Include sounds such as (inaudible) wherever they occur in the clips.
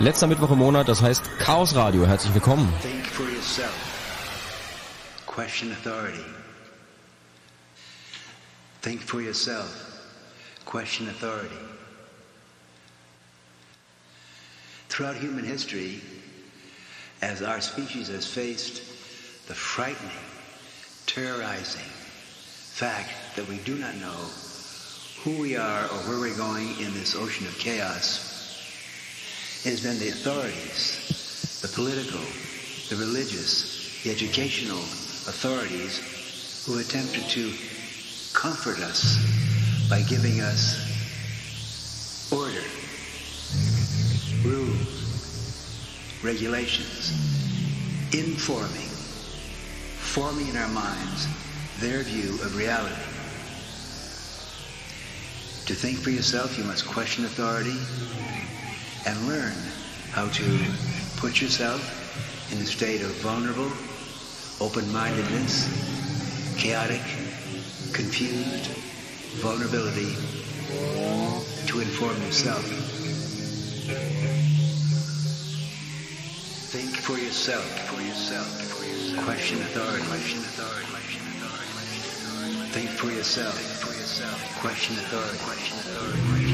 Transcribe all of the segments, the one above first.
Letzter Mittwoch im Monat, das heißt Chaos Radio. Herzlich willkommen. Think for yourself. Question authority. Think for yourself. Question authority. Throughout human history, as our species has faced the frightening, terrorizing fact that we do not know who we are or where we're going in this ocean of chaos, it has been the authorities, the political, the religious, the educational authorities who attempted to comfort us by giving us order, rules, regulations, informing, forming in our minds their view of reality. To think for yourself, you must question authority and learn how to put yourself in a state of vulnerable, open-mindedness, chaotic, confused vulnerability to inform yourself. Think for yourself, for yourself, for yourself. Question authority, question authority, question authority. Think for yourself, for yourself. Question authority, question authority, question authority.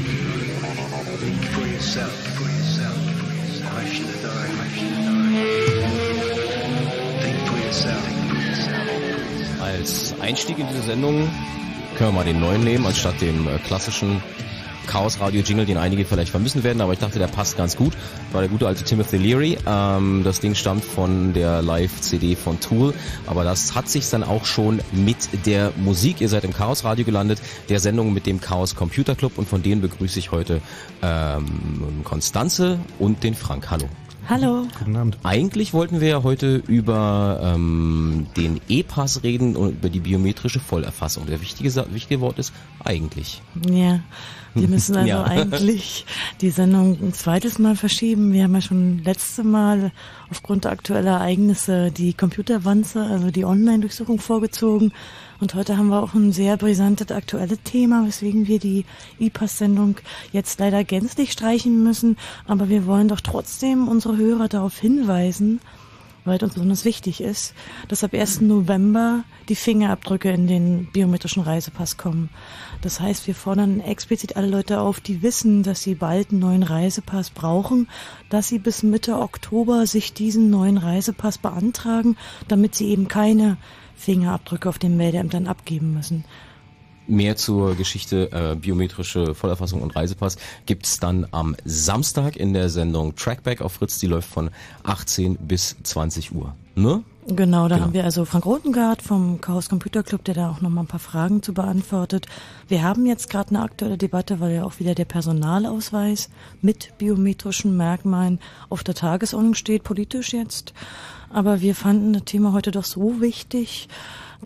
Als Einstieg in diese Sendung können wir mal den neuen nehmen, anstatt dem äh, klassischen Chaos Radio Jingle, den einige vielleicht vermissen werden, aber ich dachte, der passt ganz gut. War der gute alte Timothy Leary. Ähm, das Ding stammt von der Live-CD von Tool, aber das hat sich dann auch schon mit der Musik. Ihr seid im Chaos Radio gelandet, der Sendung mit dem Chaos Computer Club und von denen begrüße ich heute ähm, Konstanze und den Frank. Hallo. Hallo. Guten Abend. Eigentlich wollten wir ja heute über ähm, den E-Pass reden und über die biometrische Vollerfassung. Der wichtige, wichtige Wort ist eigentlich. Ja, wir (laughs) müssen also Ja. eigentlich die Sendung ein zweites Mal verschieben. Wir haben ja schon letzte Mal aufgrund aktueller Ereignisse die Computerwanze, also die Online-Durchsuchung vorgezogen. Und heute haben wir auch ein sehr brisantes aktuelles Thema, weswegen wir die E-Pass-Sendung jetzt leider gänzlich streichen müssen. Aber wir wollen doch trotzdem unsere Hörer darauf hinweisen, weil es uns besonders wichtig ist, dass ab 1. November die Fingerabdrücke in den biometrischen Reisepass kommen. Das heißt, wir fordern explizit alle Leute auf, die wissen, dass sie bald einen neuen Reisepass brauchen, dass sie bis Mitte Oktober sich diesen neuen Reisepass beantragen, damit sie eben keine Fingerabdrücke auf den Meldeämtern abgeben müssen. Mehr zur Geschichte äh, biometrische Vollerfassung und Reisepass gibt's dann am Samstag in der Sendung Trackback auf Fritz. Die läuft von 18 bis 20 Uhr. Ne? Genau, da Genau. haben wir also Frank Rotengart vom Chaos Computer Club, der da auch noch mal ein paar Fragen zu beantwortet. Wir haben jetzt gerade eine aktuelle Debatte, weil ja auch wieder der Personalausweis mit biometrischen Merkmalen auf der Tagesordnung steht, politisch jetzt. Aber wir fanden das Thema heute doch so wichtig,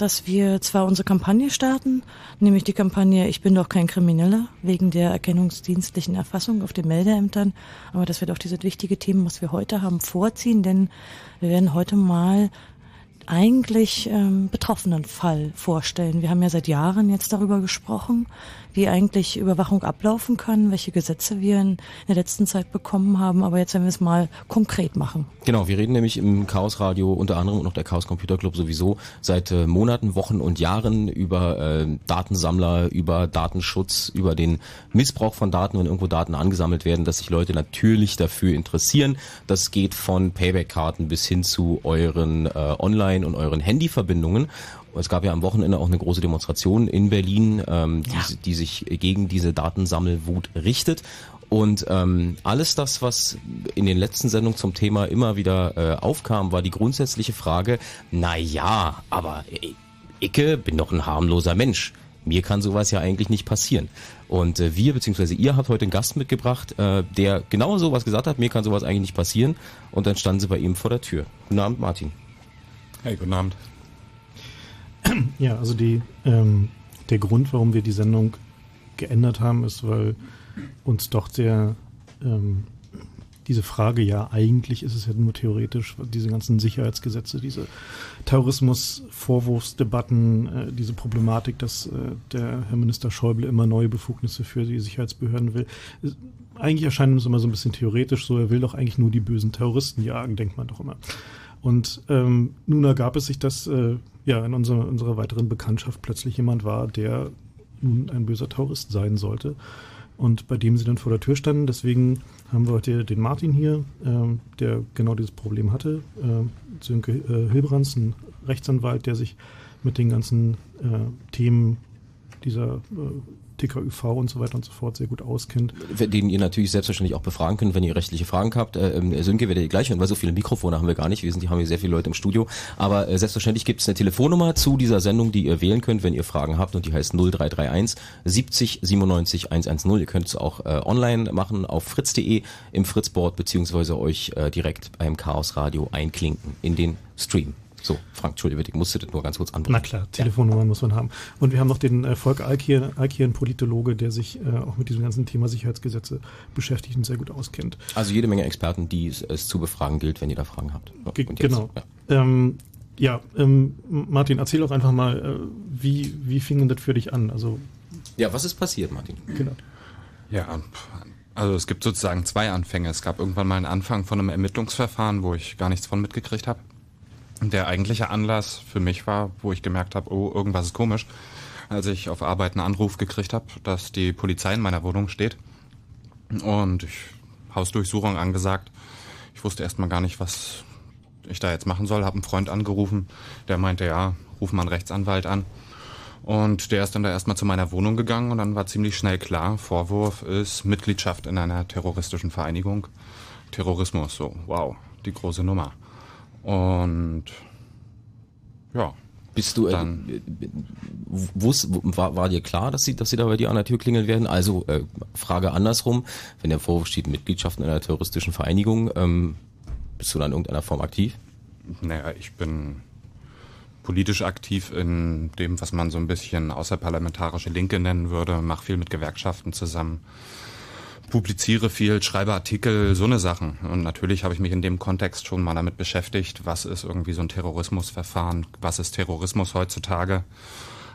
dass wir zwar unsere Kampagne starten, nämlich die Kampagne Ich bin doch kein Krimineller, wegen der erkennungsdienstlichen Erfassung auf den Meldeämtern, aber dass wir doch dieses wichtige Thema, was wir heute haben, vorziehen, denn wir werden heute mal eigentlich ähm, betroffenen Fall vorstellen. Wir haben ja seit Jahren jetzt darüber gesprochen, wie eigentlich Überwachung ablaufen kann, welche Gesetze wir in der letzten Zeit bekommen haben, aber jetzt werden wir es mal konkret machen. Genau, wir reden nämlich im Chaos Radio unter anderem und auch der Chaos Computer Club sowieso seit äh, Monaten, Wochen und Jahren über äh, Datensammler, über Datenschutz, über den Missbrauch von Daten, wenn irgendwo Daten angesammelt werden, dass sich Leute natürlich dafür interessieren. Das geht von Payback-Karten bis hin zu euren äh, Online- und euren Handyverbindungen. Es gab ja am Wochenende auch eine große Demonstration in Berlin, ähm, die, Ja. die sich gegen diese Datensammelwut richtet. Und ähm, alles das, was in den letzten Sendungen zum Thema immer wieder äh, aufkam, war die grundsätzliche Frage, na ja, aber äh, Icke bin doch ein harmloser Mensch. Mir kann sowas ja eigentlich nicht passieren. Und äh, wir, beziehungsweise ihr habt heute einen Gast mitgebracht, äh, der genau sowas gesagt hat, mir kann sowas eigentlich nicht passieren. Und dann standen sie bei ihm vor der Tür. Guten Abend, Martin. Hey, guten Abend. (clears throat) Ja, also die, ähm, der Grund, warum wir die Sendung geändert haben, ist, weil uns doch der, ähm, diese Frage, ja, eigentlich ist es ja nur theoretisch, diese ganzen Sicherheitsgesetze, diese Terrorismus-Vorwurfsdebatten, äh, diese Problematik, dass äh, der Herr Minister Schäuble immer neue Befugnisse für die Sicherheitsbehörden will. Eigentlich erscheint uns immer so ein bisschen theoretisch so, er will doch eigentlich nur die bösen Terroristen jagen, denkt man doch immer. Und ähm, nun ergab es sich, dass äh, ja in unserer, unserer weiteren Bekanntschaft plötzlich jemand war, der nun ein böser Terrorist sein sollte und bei dem sie dann vor der Tür standen. Deswegen haben wir heute den Martin hier, äh, der genau dieses Problem hatte. Äh, Sönke äh, Hilbrands, ein Rechtsanwalt, der sich mit den ganzen äh, Themen dieser äh, TKÜV und so weiter und so fort sehr gut auskennt. Den ihr natürlich selbstverständlich auch befragen könnt, wenn ihr rechtliche Fragen habt. Äh, ähm, Sönke werdet ihr gleich hören, weil so viele Mikrofone haben wir gar nicht. Wir sind, die haben hier sehr viele Leute im Studio. Aber äh, selbstverständlich gibt es eine Telefonnummer zu dieser Sendung, die ihr wählen könnt, wenn ihr Fragen habt und die heißt 0331 70 97 110. Ihr könnt es auch äh, online machen auf fritz.de im Fritzboard beziehungsweise euch äh, direkt beim Chaos Radio einklinken in den Stream. So, Frank, Entschuldige, ich musste das nur ganz kurz anbringen. Na klar, Telefonnummern ja. muss man haben. Und wir haben noch den äh, Volker Alkier, Alkier, ein Politologe, der sich äh, auch mit diesem ganzen Thema Sicherheitsgesetze beschäftigt und sehr gut auskennt. Also jede Menge Experten, die es, es zu befragen gilt, wenn ihr da Fragen habt. Ge genau. Ja, ähm, ja ähm, Martin, erzähl doch einfach mal, äh, wie, wie fing denn das für dich an? Also, ja, was ist passiert, Martin? Genau. Ja, also es gibt sozusagen zwei Anfänge. Es gab irgendwann mal einen Anfang von einem Ermittlungsverfahren, wo ich gar nichts von mitgekriegt habe der eigentliche Anlass für mich war, wo ich gemerkt habe, oh, irgendwas ist komisch, als ich auf Arbeit einen Anruf gekriegt habe, dass die Polizei in meiner Wohnung steht und ich Hausdurchsuchung angesagt. Ich wusste erstmal gar nicht, was ich da jetzt machen soll, habe einen Freund angerufen, der meinte, ja, ruf mal einen Rechtsanwalt an. Und der ist dann da erstmal zu meiner Wohnung gegangen und dann war ziemlich schnell klar, Vorwurf ist Mitgliedschaft in einer terroristischen Vereinigung. Terrorismus, so, wow, die große Nummer. Und ja. Bist du, äh, dann, äh, wusst, war, war dir klar, dass sie, dass sie da bei dir an der Tür klingeln werden? Also, äh, Frage andersrum, wenn der Vorwurf steht, Mitgliedschaft in einer terroristischen Vereinigung, ähm, bist du da in irgendeiner Form aktiv? Naja, ich bin politisch aktiv in dem, was man so ein bisschen außerparlamentarische Linke nennen würde, mache viel mit Gewerkschaften zusammen publiziere viel, schreibe Artikel, so eine Sachen. Und natürlich habe ich mich in dem Kontext schon mal damit beschäftigt, was ist irgendwie so ein Terrorismusverfahren, was ist Terrorismus heutzutage.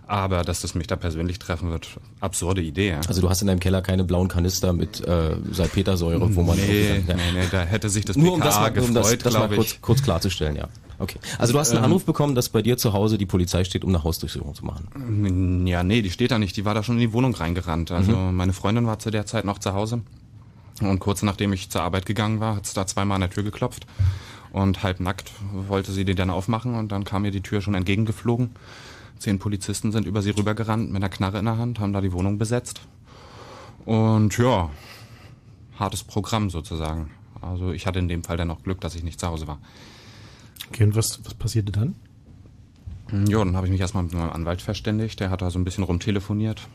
Aber dass das mich da persönlich treffen wird, absurde Idee. Also du hast in deinem Keller keine blauen Kanister mit äh, Salpetersäure, wo man... Nee, nee, nee, da hätte sich das Nur um das mal, gefreut, um das, das mal kurz, kurz klarzustellen, ja. Okay. Also du hast einen ähm, Anruf bekommen, dass bei dir zu Hause die Polizei steht, um eine Hausdurchsuchung zu machen. Ja, nee, die steht da nicht. Die war da schon in die Wohnung reingerannt. Also mhm. meine Freundin war zu der Zeit noch zu Hause. Und kurz nachdem ich zur Arbeit gegangen war, hat es da zweimal an der Tür geklopft. Und halb nackt wollte sie die dann aufmachen und dann kam ihr die Tür schon entgegengeflogen. Zehn Polizisten sind über sie rübergerannt mit einer Knarre in der Hand, haben da die Wohnung besetzt. Und ja, hartes Programm sozusagen. Also ich hatte in dem Fall dann auch Glück, dass ich nicht zu Hause war. Okay, und was, was passierte dann? Ja, dann habe ich mich erstmal mit meinem Anwalt verständigt. Der hat da so ein bisschen rumtelefoniert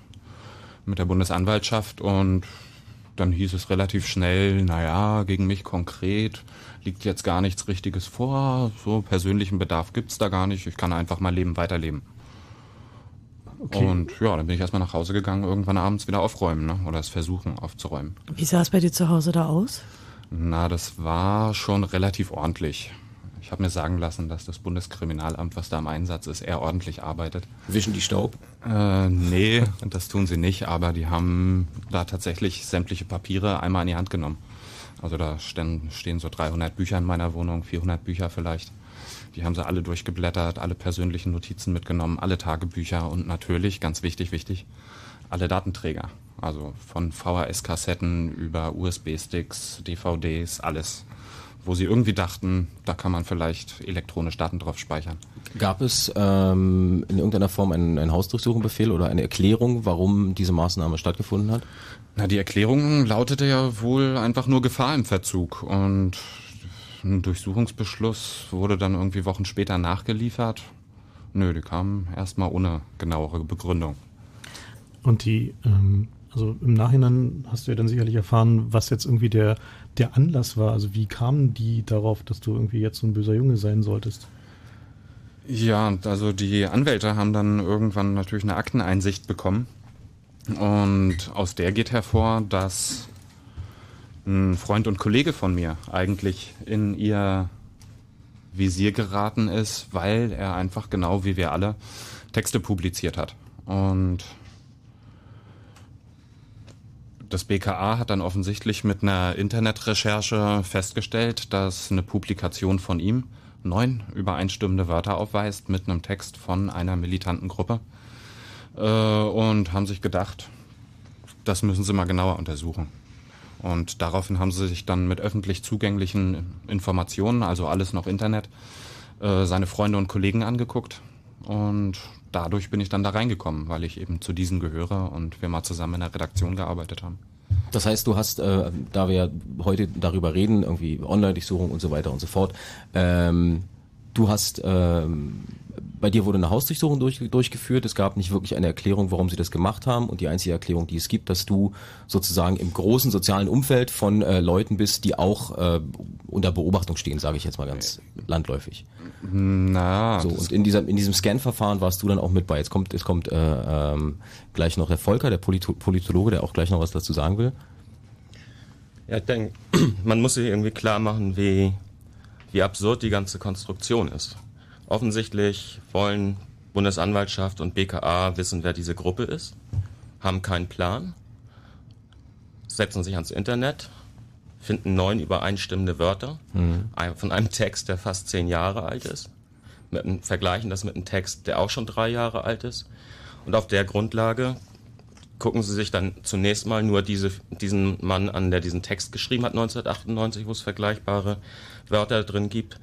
mit der Bundesanwaltschaft und dann hieß es relativ schnell, naja, gegen mich konkret liegt jetzt gar nichts Richtiges vor. So persönlichen Bedarf gibt's da gar nicht. Ich kann einfach mein Leben weiterleben. Okay. Und ja, dann bin ich erstmal nach Hause gegangen, irgendwann abends wieder aufräumen, ne? Oder es versuchen aufzuräumen. Wie sah es bei dir zu Hause da aus? Na, das war schon relativ ordentlich. Ich habe mir sagen lassen, dass das Bundeskriminalamt, was da im Einsatz ist, eher ordentlich arbeitet. Wischen die Staub? Äh, nee, das tun sie nicht, aber die haben da tatsächlich sämtliche Papiere einmal in die Hand genommen. Also da stehen, stehen so 300 Bücher in meiner Wohnung, 400 Bücher vielleicht. Die haben sie alle durchgeblättert, alle persönlichen Notizen mitgenommen, alle Tagebücher und natürlich, ganz wichtig, wichtig, alle Datenträger. Also von VHS-Kassetten über USB-Sticks, DVDs, alles wo sie irgendwie dachten, da kann man vielleicht elektronisch Daten drauf speichern. Gab es ähm, in irgendeiner Form einen, einen Hausdurchsuchungsbefehl oder eine Erklärung, warum diese Maßnahme stattgefunden hat? Na, die Erklärung lautete ja wohl einfach nur Gefahr im Verzug und ein Durchsuchungsbeschluss wurde dann irgendwie Wochen später nachgeliefert. Nö, die kamen erstmal ohne genauere Begründung. Und die, ähm, also im Nachhinein hast du ja dann sicherlich erfahren, was jetzt irgendwie der der Anlass war. Also wie kamen die darauf, dass du irgendwie jetzt so ein böser Junge sein solltest? Ja, also die Anwälte haben dann irgendwann natürlich eine Akteneinsicht bekommen. Und aus der geht hervor, dass ein Freund und Kollege von mir eigentlich in ihr Visier geraten ist, weil er einfach genau wie wir alle Texte publiziert hat. Und das BKA hat dann offensichtlich mit einer Internetrecherche festgestellt, dass eine Publikation von ihm neun übereinstimmende Wörter aufweist mit einem Text von einer militanten Gruppe äh, und haben sich gedacht, das müssen sie mal genauer untersuchen. Und daraufhin haben sie sich dann mit öffentlich zugänglichen Informationen, also alles noch Internet, äh, seine Freunde und Kollegen angeguckt. Und dadurch bin ich dann da reingekommen, weil ich eben zu diesen gehöre und wir mal zusammen in der Redaktion gearbeitet haben. Das heißt, du hast, äh, da wir ja heute darüber reden, irgendwie Online-Durchsuchung und so weiter und so fort, ähm, du hast ähm, bei dir wurde eine Hausdurchsuchung durch, durchgeführt. Es gab nicht wirklich eine Erklärung, warum sie das gemacht haben. Und die einzige Erklärung, die es gibt, dass du sozusagen im großen sozialen Umfeld von äh, Leuten bist, die auch äh, unter Beobachtung stehen, sage ich jetzt mal ganz landläufig. Na, so und in dieser in diesem Scan-Verfahren warst du dann auch mit bei. Jetzt kommt jetzt kommt äh, ähm, gleich noch der Volker, der Polito Politologe, der auch gleich noch was dazu sagen will. Ja, ich denke, (clears throat) man muss sich irgendwie klar machen, wie wie absurd die ganze Konstruktion ist. Offensichtlich wollen Bundesanwaltschaft und BKA wissen, wer diese Gruppe ist, haben keinen Plan, setzen sich ans Internet, finden neun übereinstimmende Wörter mhm. von einem Text, der fast zehn Jahre alt ist, mit einem, vergleichen das mit einem Text, der auch schon drei Jahre alt ist. Und auf der Grundlage gucken sie sich dann zunächst mal nur diese, diesen Mann an, der diesen Text geschrieben hat, 1998, wo es vergleichbare Wörter drin gibt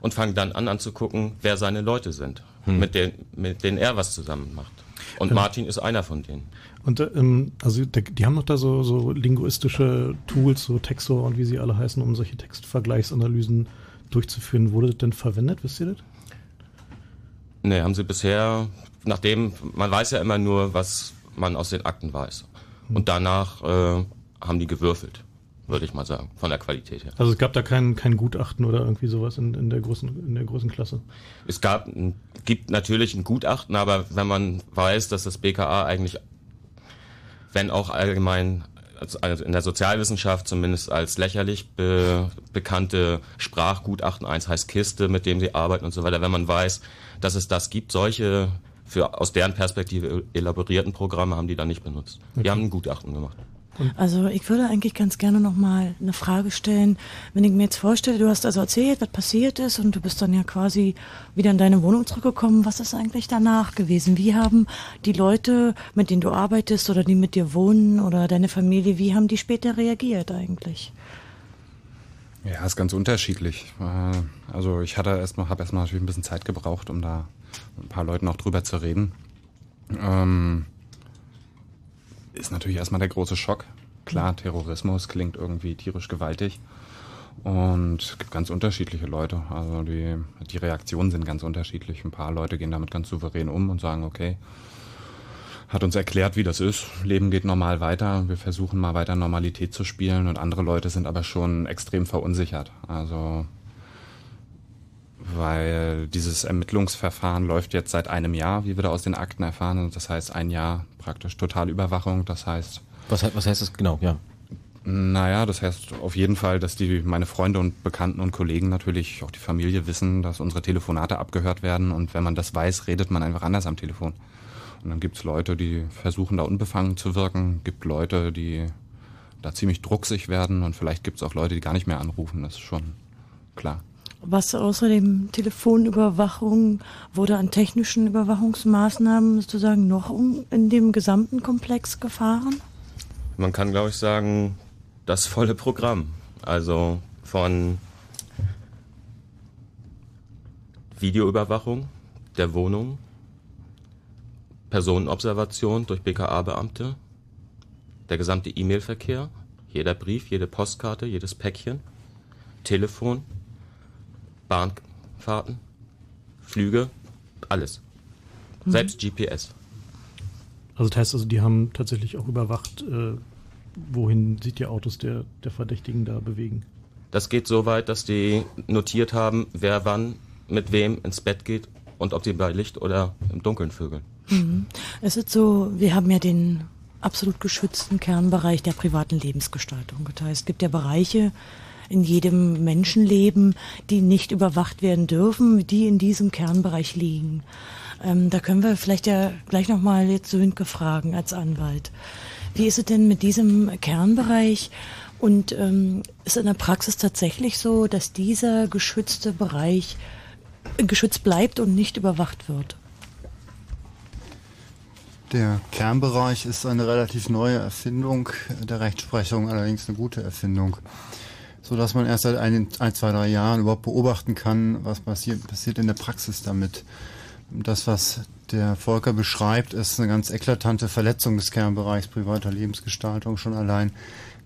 und fangen dann an anzugucken, wer seine Leute sind, hm. mit, denen, mit denen er was zusammen macht. Und ja. Martin ist einer von denen. Und ähm, also die haben noch da so, so linguistische Tools, so Textor und wie sie alle heißen, um solche Textvergleichsanalysen durchzuführen. Wurde das denn verwendet, wisst ihr das? Nee, haben sie bisher, nachdem, man weiß ja immer nur, was man aus den Akten weiß. Hm. Und danach äh, haben die gewürfelt würde ich mal sagen, von der Qualität her. Also es gab da kein, kein Gutachten oder irgendwie sowas in, in, der, großen, in der großen Klasse? Es gab, gibt natürlich ein Gutachten, aber wenn man weiß, dass das BKA eigentlich, wenn auch allgemein also in der Sozialwissenschaft zumindest als lächerlich be, bekannte Sprachgutachten, eins heißt Kiste, mit dem sie arbeiten und so weiter, wenn man weiß, dass es das gibt, solche für aus deren Perspektive elaborierten Programme haben die da nicht benutzt. Okay. Die haben ein Gutachten gemacht. Also ich würde eigentlich ganz gerne nochmal eine Frage stellen. Wenn ich mir jetzt vorstelle, du hast also erzählt, was passiert ist und du bist dann ja quasi wieder in deine Wohnung zurückgekommen. Was ist eigentlich danach gewesen? Wie haben die Leute, mit denen du arbeitest oder die mit dir wohnen oder deine Familie, wie haben die später reagiert eigentlich? Ja, ist ganz unterschiedlich. Äh, also ich hatte erstmal, habe erstmal natürlich ein bisschen Zeit gebraucht, um da mit ein paar Leuten auch drüber zu reden. Ähm, ist natürlich erstmal der große Schock. Klar, Terrorismus klingt irgendwie tierisch gewaltig. Und es gibt ganz unterschiedliche Leute. Also die, die Reaktionen sind ganz unterschiedlich. Ein paar Leute gehen damit ganz souverän um und sagen, okay, hat uns erklärt, wie das ist. Leben geht normal weiter. Wir versuchen mal weiter Normalität zu spielen. Und andere Leute sind aber schon extrem verunsichert. Also weil dieses Ermittlungsverfahren läuft jetzt seit einem Jahr, wie wir da aus den Akten erfahren. Das heißt ein Jahr praktisch Totalüberwachung. Das heißt. Was, was heißt das genau? Ja. Naja, das heißt auf jeden Fall, dass die meine Freunde und Bekannten und Kollegen natürlich auch die Familie wissen, dass unsere Telefonate abgehört werden und wenn man das weiß, redet man einfach anders am Telefon. Und dann gibt's Leute, die versuchen da unbefangen zu wirken, gibt Leute, die da ziemlich drucksig werden und vielleicht gibt's auch Leute, die gar nicht mehr anrufen, das ist schon klar. Was außerdem Telefonüberwachung wurde an technischen Überwachungsmaßnahmen sozusagen noch in dem gesamten Komplex gefahren? Man kann, glaube ich, sagen, das volle Programm. Also von Videoüberwachung der Wohnung, Personenobservation durch BKA-Beamte, der gesamte E-Mail-Verkehr, jeder Brief, jede Postkarte, jedes Päckchen, Telefon, Bahnfahrten, Flüge, alles. Mhm. Selbst GPS. Also das heißt also, die haben tatsächlich auch überwacht, äh, wohin sich die Autos der, der Verdächtigen da bewegen. Das geht so weit, dass die notiert haben, wer wann mit wem ins Bett geht und ob sie bei Licht oder im Dunkeln vögeln. Mhm. Es ist so, wir haben ja den absolut geschützten Kernbereich der privaten Lebensgestaltung. Das heißt, es gibt ja Bereiche in jedem Menschenleben, die nicht überwacht werden dürfen, die in diesem Kernbereich liegen. Ähm, da können wir vielleicht ja gleich nochmal jetzt Sönke fragen als Anwalt. Wie ist es denn mit diesem Kernbereich? Und ähm, ist in der Praxis tatsächlich so, dass dieser geschützte Bereich geschützt bleibt und nicht überwacht wird? Der Kernbereich ist eine relativ neue Erfindung der Rechtsprechung, allerdings eine gute Erfindung, so dass man erst seit ein, ein zwei, drei Jahren überhaupt beobachten kann, was passiert, passiert in der Praxis damit. Das, was der Volker beschreibt, ist eine ganz eklatante Verletzung des Kernbereichs privater Lebensgestaltung schon allein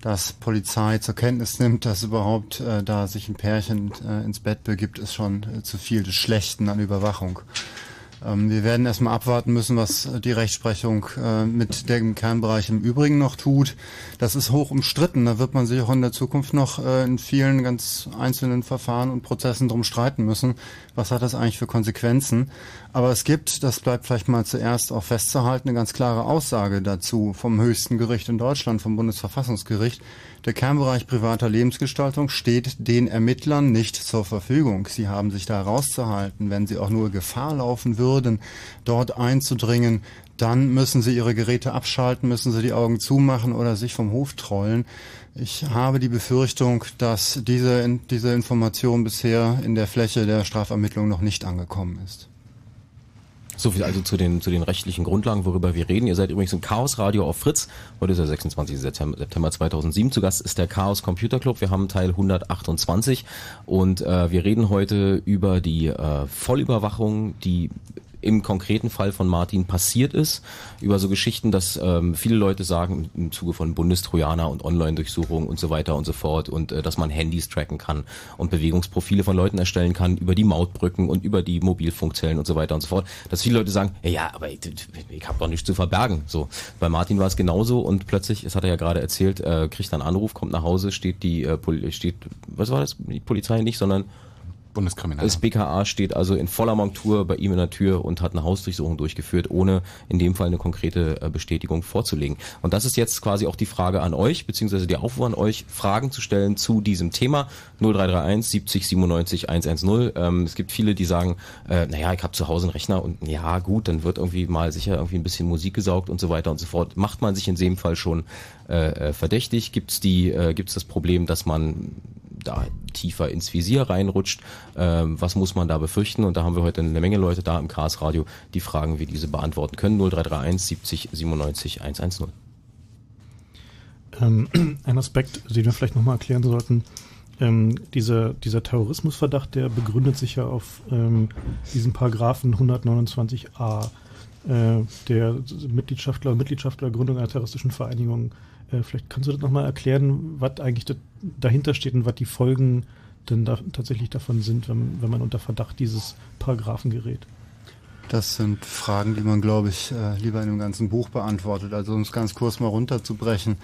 dass Polizei zur Kenntnis nimmt, dass überhaupt äh, da sich ein Pärchen äh, ins Bett begibt, ist schon äh, zu viel des Schlechten an Überwachung. Ähm, wir werden erstmal abwarten müssen, was die Rechtsprechung äh, mit dem Kernbereich im Übrigen noch tut. Das ist hoch umstritten. Da wird man sich auch in der Zukunft noch äh, in vielen ganz einzelnen Verfahren und Prozessen drum streiten müssen. Was hat das eigentlich für Konsequenzen? Aber es gibt, das bleibt vielleicht mal zuerst auch festzuhalten, eine ganz klare Aussage dazu vom höchsten Gericht in Deutschland, vom Bundesverfassungsgericht der Kernbereich privater Lebensgestaltung steht den Ermittlern nicht zur Verfügung. Sie haben sich da rauszuhalten. Wenn sie auch nur Gefahr laufen würden, dort einzudringen, dann müssen sie ihre Geräte abschalten, müssen sie die Augen zumachen oder sich vom Hof trollen. Ich habe die Befürchtung, dass diese, diese Information bisher in der Fläche der Strafermittlung noch nicht angekommen ist. So viel also zu den, zu den rechtlichen Grundlagen, worüber wir reden. Ihr seid übrigens im Chaos Radio auf Fritz. Heute ist der 26. September 2007. Zu Gast ist der Chaos Computer Club. Wir haben Teil 128 und äh, wir reden heute über die äh, Vollüberwachung, die im konkreten Fall von Martin passiert ist, über so Geschichten, dass ähm, viele Leute sagen im Zuge von Bundestrojaner und Online-Durchsuchungen und so weiter und so fort und äh, dass man Handys tracken kann und Bewegungsprofile von Leuten erstellen kann über die Mautbrücken und über die Mobilfunkzellen und so weiter und so fort, dass viele Leute sagen, ja, aber ich, ich habe doch nichts zu verbergen. So, bei Martin war es genauso und plötzlich, das hat er ja gerade erzählt, äh, kriegt er einen Anruf, kommt nach Hause, steht die äh, steht, was war das, die Polizei nicht, sondern Bundeskriminalamt. Das BKA steht also in voller Montur bei ihm in der Tür und hat eine Hausdurchsuchung durchgeführt, ohne in dem Fall eine konkrete äh, Bestätigung vorzulegen. Und das ist jetzt quasi auch die Frage an euch, beziehungsweise der Aufruf an euch, Fragen zu stellen zu diesem Thema. 0331 70 97 110. Ähm, es gibt viele, die sagen, äh, naja, ich habe zu Hause einen Rechner und ja gut, dann wird irgendwie mal sicher irgendwie ein bisschen Musik gesaugt und so weiter und so fort. Macht man sich in dem Fall schon äh, äh verdächtig? Gibt es äh, gibt's das Problem, dass man da tiefer ins Visier reinrutscht. Ähm, was muss man da befürchten? Und da haben wir heute eine Menge Leute da im Chaos Radio, die Fragen wie diese beantworten können. 0331 70 97 110. Ähm, (clears throat) ein Aspekt, den wir vielleicht nochmal erklären sollten, ähm, dieser, dieser Terrorismusverdacht, der begründet sich ja auf ähm, diesen Paragraphen 129a äh, der Mitgliedschaftler, Mitgliedschaftler Gründung einer terroristischen Vereinigung vielleicht kannst du das nochmal erklären, was eigentlich dahinter steht und was die Folgen denn da tatsächlich davon sind, wenn, wenn man unter Verdacht dieses Paragraphen gerät. Das sind Fragen, die man, glaube ich, äh, lieber in einem ganzen Buch beantwortet. Also um es ganz kurz mal runterzubrechen.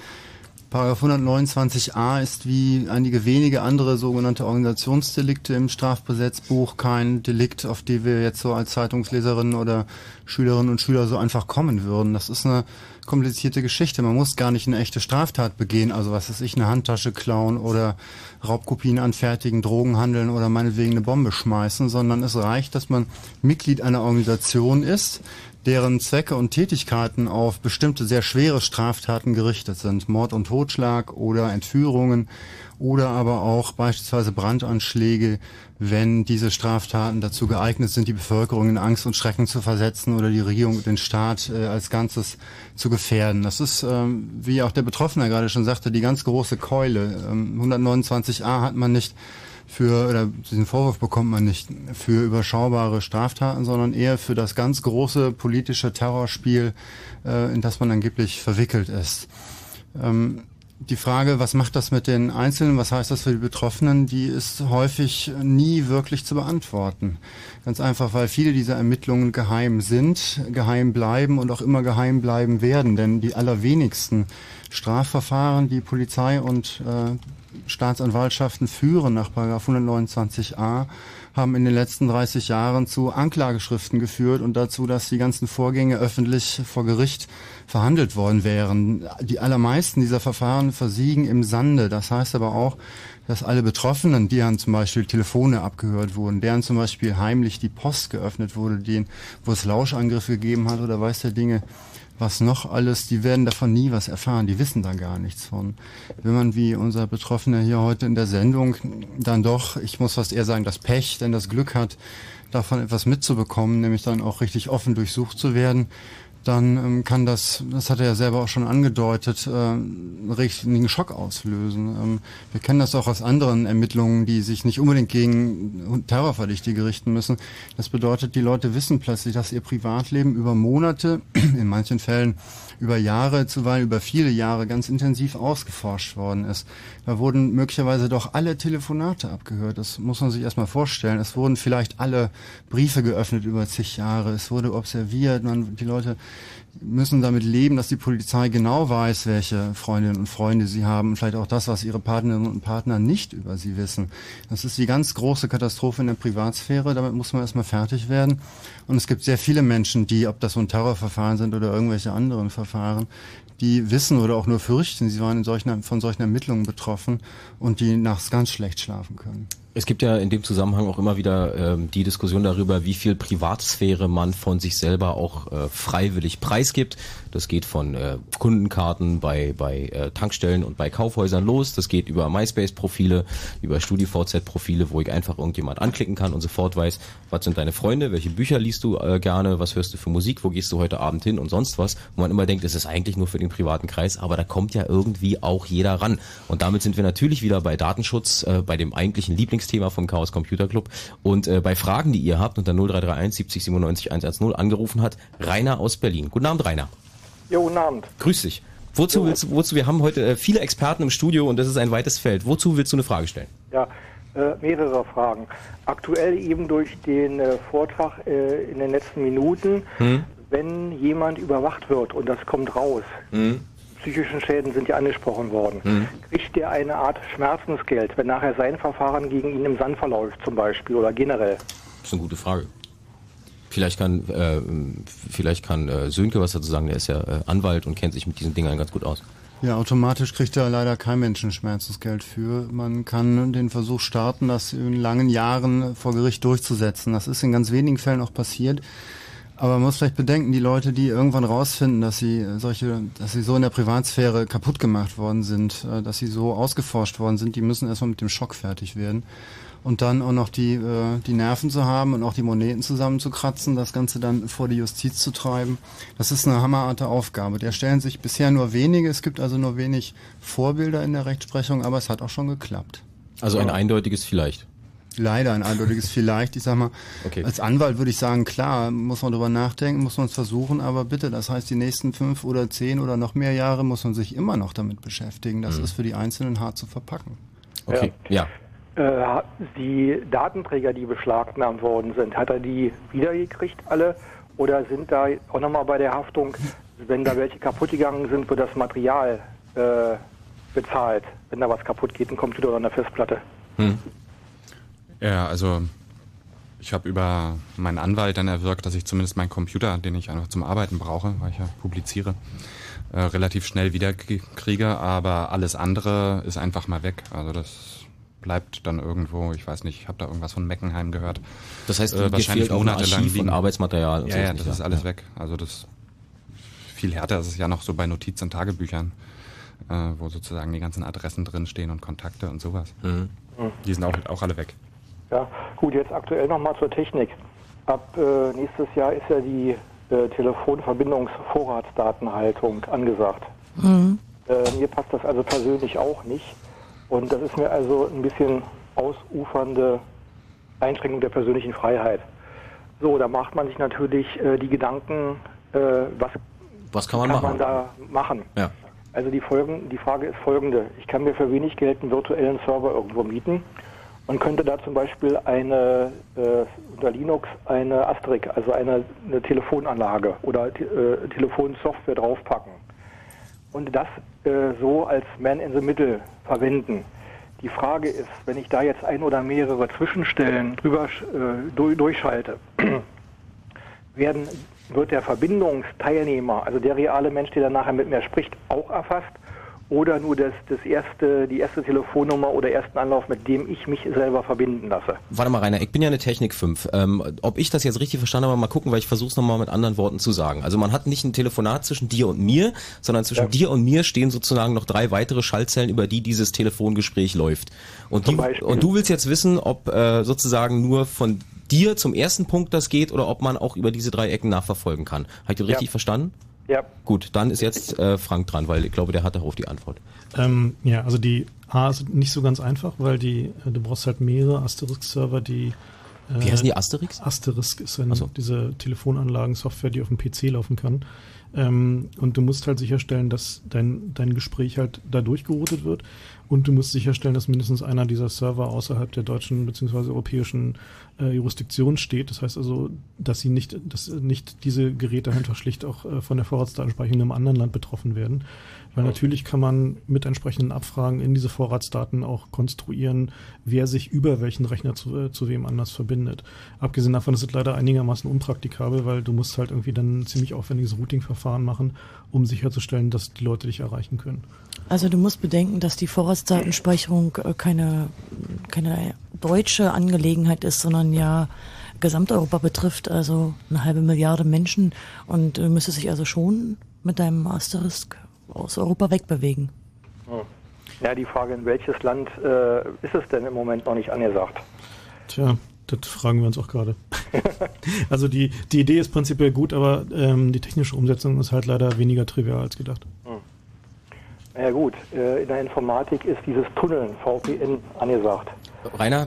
Paragraph 129a ist wie einige wenige andere sogenannte Organisationsdelikte im Strafgesetzbuch kein Delikt, auf die wir jetzt so als Zeitungsleserinnen oder Schülerinnen und Schüler so einfach kommen würden. Das ist eine komplizierte Geschichte. Man muss gar nicht eine echte Straftat begehen, also was weiß ich, eine Handtasche klauen oder Raubkopien anfertigen, Drogen handeln oder meinetwegen eine Bombe schmeißen, sondern es reicht, dass man Mitglied einer Organisation ist, deren Zwecke und Tätigkeiten auf bestimmte sehr schwere Straftaten gerichtet sind. Mord und Totschlag oder Entführungen oder aber auch beispielsweise Brandanschläge, wenn diese Straftaten dazu geeignet sind, die Bevölkerung in Angst und Schrecken zu versetzen oder die Regierung und den Staat äh, als Ganzes zu gefährden. Das ist, ähm, wie auch der Betroffene gerade schon sagte, die ganz große Keule. Ähm, 129a hat man nicht für, oder diesen Vorwurf bekommt man nicht für überschaubare Straftaten, sondern eher für das ganz große politische Terrorspiel, äh, in das man angeblich verwickelt ist. Ähm, die Frage, was macht das mit den Einzelnen, was heißt das für die Betroffenen, die ist häufig nie wirklich zu beantworten. Ganz einfach, weil viele dieser Ermittlungen geheim sind, geheim bleiben und auch immer geheim bleiben werden. Denn die allerwenigsten Strafverfahren, die Polizei und äh, Staatsanwaltschaften führen nach 129a, haben in den letzten 30 Jahren zu Anklageschriften geführt und dazu, dass die ganzen Vorgänge öffentlich vor Gericht verhandelt worden wären. Die allermeisten dieser Verfahren versiegen im Sande. Das heißt aber auch, dass alle Betroffenen, deren zum Beispiel Telefone abgehört wurden, deren zum Beispiel heimlich die Post geöffnet wurde, denen, wo es Lauschangriffe gegeben hat oder weiß der Dinge, was noch alles, die werden davon nie was erfahren, die wissen da gar nichts von. Wenn man wie unser Betroffener hier heute in der Sendung dann doch, ich muss fast eher sagen, das Pech, denn das Glück hat, davon etwas mitzubekommen, nämlich dann auch richtig offen durchsucht zu werden, dann ähm, kann das, das hat er ja selber auch schon angedeutet, äh, einen richtigen Schock auslösen. Ähm, wir kennen das auch aus anderen Ermittlungen, die sich nicht unbedingt gegen Terrorverdächtige richten müssen. Das bedeutet, die Leute wissen plötzlich, dass ihr Privatleben über Monate, (clears throat) in manchen Fällen über Jahre, zuweilen über viele Jahre ganz intensiv ausgeforscht worden ist. Da wurden möglicherweise doch alle Telefonate abgehört. Das muss man sich erstmal vorstellen. Es wurden vielleicht alle Briefe geöffnet über zig Jahre. Es wurde observiert. Man, die Leute müssen damit leben, dass die Polizei genau weiß, welche Freundinnen und Freunde sie haben und vielleicht auch das, was ihre Partnerinnen und Partner nicht über sie wissen. Das ist die ganz große Katastrophe in der Privatsphäre. Damit muss man erstmal fertig werden. Und es gibt sehr viele Menschen, die, ob das so ein Terrorverfahren sind oder irgendwelche anderen Verfahren, die wissen oder auch nur fürchten, sie waren solchen, von solchen Ermittlungen betroffen und die nachts ganz schlecht schlafen können. Es gibt ja in dem Zusammenhang auch immer wieder ähm, die Diskussion darüber, wie viel Privatsphäre man von sich selber auch äh, freiwillig preisgibt. Das geht von äh, Kundenkarten bei, bei äh, Tankstellen und bei Kaufhäusern los. Das geht über MySpace-Profile, über StudiVZ-Profile, wo ich einfach irgendjemand anklicken kann und sofort weiß, was sind deine Freunde, welche Bücher liest du äh, gerne, was hörst du für Musik, wo gehst du heute Abend hin und sonst was. Wo man immer denkt, es ist eigentlich nur für den privaten Kreis, aber da kommt ja irgendwie auch jeder ran. Und damit sind wir natürlich wieder bei Datenschutz, äh, bei dem eigentlichen Lieblingsthema vom Chaos Computer Club. Und äh, bei Fragen, die ihr habt, unter 0331 70 97 110 angerufen hat, Rainer aus Berlin. Guten Abend, Rainer. Ja, guten Abend. Grüß dich. Wozu willst du, wozu, wir haben heute äh, viele Experten im Studio und das ist ein weites Feld. Wozu willst du eine Frage stellen? Ja, äh, mehrere Fragen. Aktuell eben durch den äh, Vortrag äh, in den letzten Minuten, hm? wenn jemand überwacht wird und das kommt raus, hm? Psychischen Schäden sind ja angesprochen worden, hm? kriegt der eine Art Schmerzensgeld, wenn nachher sein Verfahren gegen ihn im Sand verläuft zum Beispiel oder generell? Das ist eine gute Frage. Vielleicht kann, äh, vielleicht kann äh, Sönke was dazu sagen, der ist ja äh, Anwalt und kennt sich mit diesen Dingen ganz gut aus. Ja, automatisch kriegt da leider kein Mensch ein Schmerzensgeld für. Man kann den Versuch starten, das in langen Jahren vor Gericht durchzusetzen. Das ist in ganz wenigen Fällen auch passiert. Aber man muss vielleicht bedenken, die Leute, die irgendwann rausfinden, dass sie solche, dass sie so in der Privatsphäre kaputt gemacht worden sind, äh, dass sie so ausgeforscht worden sind, die müssen erstmal mit dem Schock fertig werden und dann auch noch die, äh, die Nerven zu haben und auch die Moneten zusammenzukratzen, das Ganze dann vor die Justiz zu treiben. Das ist eine hammerharte Aufgabe. Der stellen sich bisher nur wenige, es gibt also nur wenig Vorbilder in der Rechtsprechung, aber es hat auch schon geklappt. Also ein eindeutiges Vielleicht. Leider ein eindeutiges Vielleicht. Ich sag mal, okay. als Anwalt würde ich sagen, klar, muss man darüber nachdenken, muss man es versuchen, aber bitte, das heißt, die nächsten fünf oder zehn oder noch mehr Jahre muss man sich immer noch damit beschäftigen. Das mhm. ist für die Einzelnen hart zu verpacken. Okay, ja. ja. Äh, die Datenträger, die beschlagnahmt worden sind, hat er die wiedergekriegt alle? Oder sind da auch nochmal bei der Haftung, wenn da welche kaputt gegangen sind, wird das Material äh, bezahlt, wenn da was kaputt geht, ein Computer oder eine Festplatte? Hm. Ja, also ich habe über meinen Anwalt dann erwirkt, dass ich zumindest meinen Computer, den ich einfach zum Arbeiten brauche, weil ich ja publiziere, äh, relativ schnell wiederkriege, aber alles andere ist einfach mal weg. Also das bleibt dann irgendwo, ich weiß nicht, ich habe da irgendwas von Meckenheim gehört. Das heißt, äh, wahrscheinlich monatelang liegen. Arbeitsmaterial. ja, ja, das ist alles ja. weg. Also das viel härter ist es ja noch so bei Notiz- und Tagebüchern, äh, wo sozusagen die ganzen Adressen drinstehen und Kontakte und sowas. Mhm. Die sind auch, auch alle weg. Ja, gut, jetzt aktuell nochmal zur Technik. Ab äh, nächstes Jahr ist ja die äh, Telefonverbindungsvorratsdatenhaltung angesagt. Mhm. Äh, mir passt das also persönlich auch nicht. Und das ist mir also ein bisschen ausufernde Einschränkung der persönlichen Freiheit. So, da macht man sich natürlich äh, die Gedanken, äh, was, was kann, man, kann machen? man da machen. Ja. Also die, Folgen, die Frage ist folgende. Ich kann mir für wenig Geld einen virtuellen Server irgendwo mieten und könnte da zum Beispiel eine äh, unter Linux eine Asterix, also eine, eine Telefonanlage oder äh, Telefonsoftware draufpacken. und das äh, so als Man in the Middle verwenden. Die Frage ist, wenn ich da jetzt ein oder mehrere Zwischenstellen drüber äh, durchschalte, (clears throat) werden, wird der Verbindungsteilnehmer, also der reale Mensch, der dann nachher mit mir spricht, auch erfasst oder nur das, das erste, die erste Telefonnummer oder ersten Anlauf, mit dem ich mich selber verbinden lasse. Warte mal, Rainer, ich bin ja eine Technik 5. Ähm, ob ich das jetzt richtig verstanden habe, mal gucken, weil ich versuche es nochmal mit anderen Worten zu sagen. Also man hat nicht ein Telefonat zwischen dir und mir, sondern zwischen ja. dir und mir stehen sozusagen noch drei weitere Schaltzellen, über die dieses Telefongespräch läuft. Und, die, und du willst jetzt wissen, ob äh, sozusagen nur von dir zum ersten Punkt das geht oder ob man auch über diese drei Ecken nachverfolgen kann. Habe ich das richtig ja. verstanden? Ja. Gut, dann ist jetzt äh, Frank dran, weil ich glaube, der hat darauf die Antwort. Ähm, ja, also die A ist nicht so ganz einfach, weil die, äh, du brauchst halt mehrere Asterisk-Server, die äh, Wie heißen die Asterisk? Asterisk ist eine, so. diese Telefonanlagen-Software, die auf dem PC laufen kann. Ähm, und du musst halt sicherstellen, dass dein, dein Gespräch halt da durchgeroutet wird. Und du musst sicherstellen, dass mindestens einer dieser Server außerhalb der deutschen bzw. europäischen äh, Jurisdiktion steht. Das heißt also, dass sie nicht, dass nicht diese Geräte einfach schlicht auch äh, von der Vorratsdatenspeicherung in einem anderen Land betroffen werden. Weil natürlich kann man mit entsprechenden Abfragen in diese Vorratsdaten auch konstruieren, wer sich über welchen Rechner zu, äh, zu wem anders verbindet. Abgesehen davon ist es leider einigermaßen unpraktikabel, weil du musst halt irgendwie dann ein ziemlich aufwendiges Routing-Verfahren machen, um sicherzustellen, dass die Leute dich erreichen können. Also du musst bedenken, dass die Vorratsdatenspeicherung äh, keine, keine deutsche Angelegenheit ist, sondern ja Gesamteuropa betrifft, also eine halbe Milliarde Menschen und du müsstest dich also schon mit deinem Asterisk aus Europa wegbewegen. Hm. Ja, die Frage, in welches Land äh, ist es denn im Moment noch nicht angesagt? Tja, das fragen wir uns auch gerade. (laughs) also die, die Idee ist prinzipiell gut, aber ähm, die technische Umsetzung ist halt leider weniger trivial als gedacht. Hm. Ja gut, äh, in der Informatik ist dieses Tunneln, VPN, angesagt. Rainer,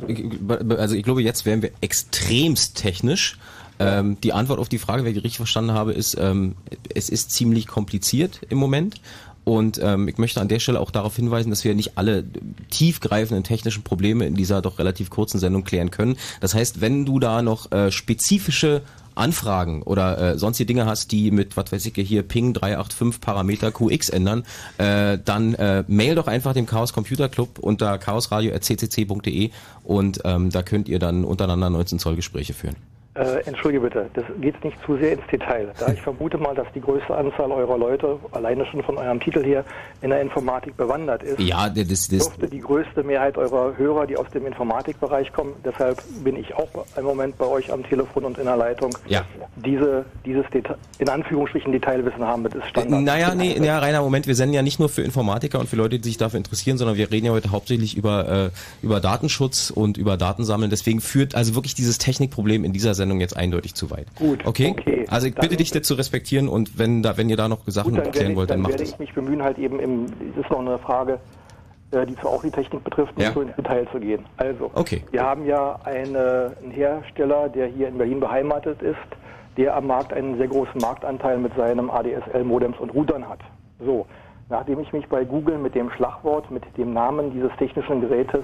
also ich glaube, jetzt wären wir extremst technisch. Ähm, die Antwort auf die Frage, wenn ich richtig verstanden habe, ist, ähm, es ist ziemlich kompliziert im Moment. Und ähm, ich möchte an der Stelle auch darauf hinweisen, dass wir nicht alle tiefgreifenden technischen Probleme in dieser doch relativ kurzen Sendung klären können. Das heißt, wenn du da noch äh, spezifische Anfragen oder äh, sonstige Dinge hast, die mit, was weiß ich, hier Ping 385 Parameter QX ändern, äh, dann äh, mail doch einfach dem Chaos Computer Club unter chaosradio.ccc.de und ähm, da könnt ihr dann untereinander 19 Zoll Gespräche führen. Äh, entschuldige bitte, das geht nicht zu sehr ins Detail. Da ich vermute mal, dass die größte Anzahl eurer Leute, alleine schon von eurem Titel hier, in der Informatik bewandert ist, ja, das, das dürfte die größte Mehrheit eurer Hörer, die aus dem Informatikbereich kommen, deshalb bin ich auch im Moment bei euch am Telefon und in der Leitung, ja. diese, dieses Deta in Anführungsstrichen Detailwissen haben, das ist Standard. Naja, nee, ja, Rainer, Moment, wir senden ja nicht nur für Informatiker und für Leute, die sich dafür interessieren, sondern wir reden ja heute hauptsächlich über, äh, über Datenschutz und über Datensammeln. Deswegen führt also wirklich dieses Technikproblem in dieser Sendung jetzt eindeutig zu weit. Gut. Okay? okay. Also ich bitte dich, das zu respektieren und wenn da, wenn ihr da noch Sachen gut, erklären wollt, dann, dann macht es. Dann werde ich mich bemühen, halt eben im, das ist noch eine Frage, äh, die zwar auch die Technik betrifft, nicht ja. so ins Detail zu gehen. Also, okay. wir haben ja eine, einen Hersteller, der hier in Berlin beheimatet ist, der am Markt einen sehr großen Marktanteil mit seinem ADSL-Modems und Routern hat. So, nachdem ich mich bei Google mit dem Schlagwort, mit dem Namen dieses technischen Gerätes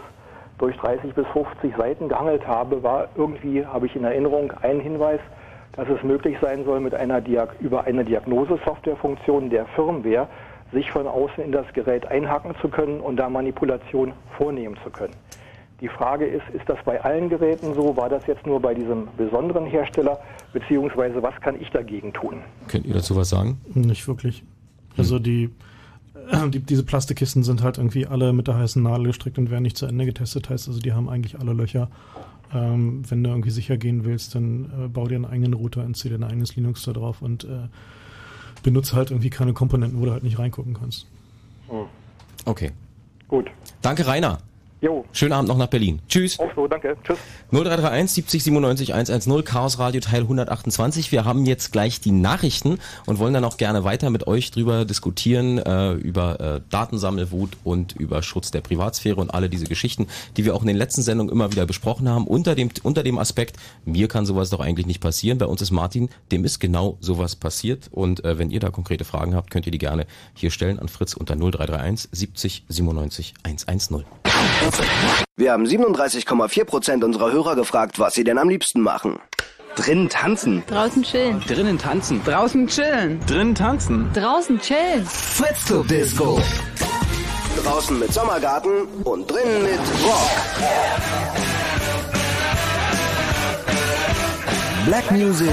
durch 30 bis 50 Seiten gehangelt habe, war irgendwie, habe ich in Erinnerung, ein Hinweis, dass es möglich sein soll, mit einer Diag über eine Diagnosesoftwarefunktion der Firmware sich von außen in das Gerät einhaken zu können und da Manipulation vornehmen zu können. Die Frage ist, ist das bei allen Geräten so? War das jetzt nur bei diesem besonderen Hersteller? Beziehungsweise was kann ich dagegen tun? Könnt ihr dazu was sagen? Nicht wirklich. Also die (clears throat) die, diese Plastikkisten sind halt irgendwie alle mit der heißen Nadel gestrickt und werden nicht zu Ende getestet. Heißt also, die haben eigentlich alle Löcher. Ähm, wenn du irgendwie sicher gehen willst, dann äh, bau dir einen eigenen Router, installier dir ein eigenes Linux da drauf und äh, benutze halt irgendwie keine Komponenten, wo du halt nicht reingucken kannst. Hm. Okay. Gut. Danke, Rainer. Jo. Schönen Abend noch nach Berlin. Tschüss. Auch so, danke. Tschüss. 0331 70 97 110 Chaos Radio Teil 128. Wir haben jetzt gleich die Nachrichten und wollen dann auch gerne weiter mit euch drüber diskutieren, äh, über äh, Datensammelwut und über Schutz der Privatsphäre und alle diese Geschichten, die wir auch in den letzten Sendungen immer wieder besprochen haben, unter dem, unter dem Aspekt, mir kann sowas doch eigentlich nicht passieren. Bei uns ist Martin, dem ist genau sowas passiert und äh, wenn ihr da konkrete Fragen habt, könnt ihr die gerne hier stellen an Fritz unter 0331 70 97 110. Wir haben 37,4 Prozent unserer Hörer gefragt, was sie denn am liebsten machen. Drinnen tanzen. Draußen chillen. Drinnen tanzen. Draußen chillen. Drinnen tanzen. Draußen chillen. Fritz Disco. Draußen mit Sommergarten und drinnen mit Rock. Black Music.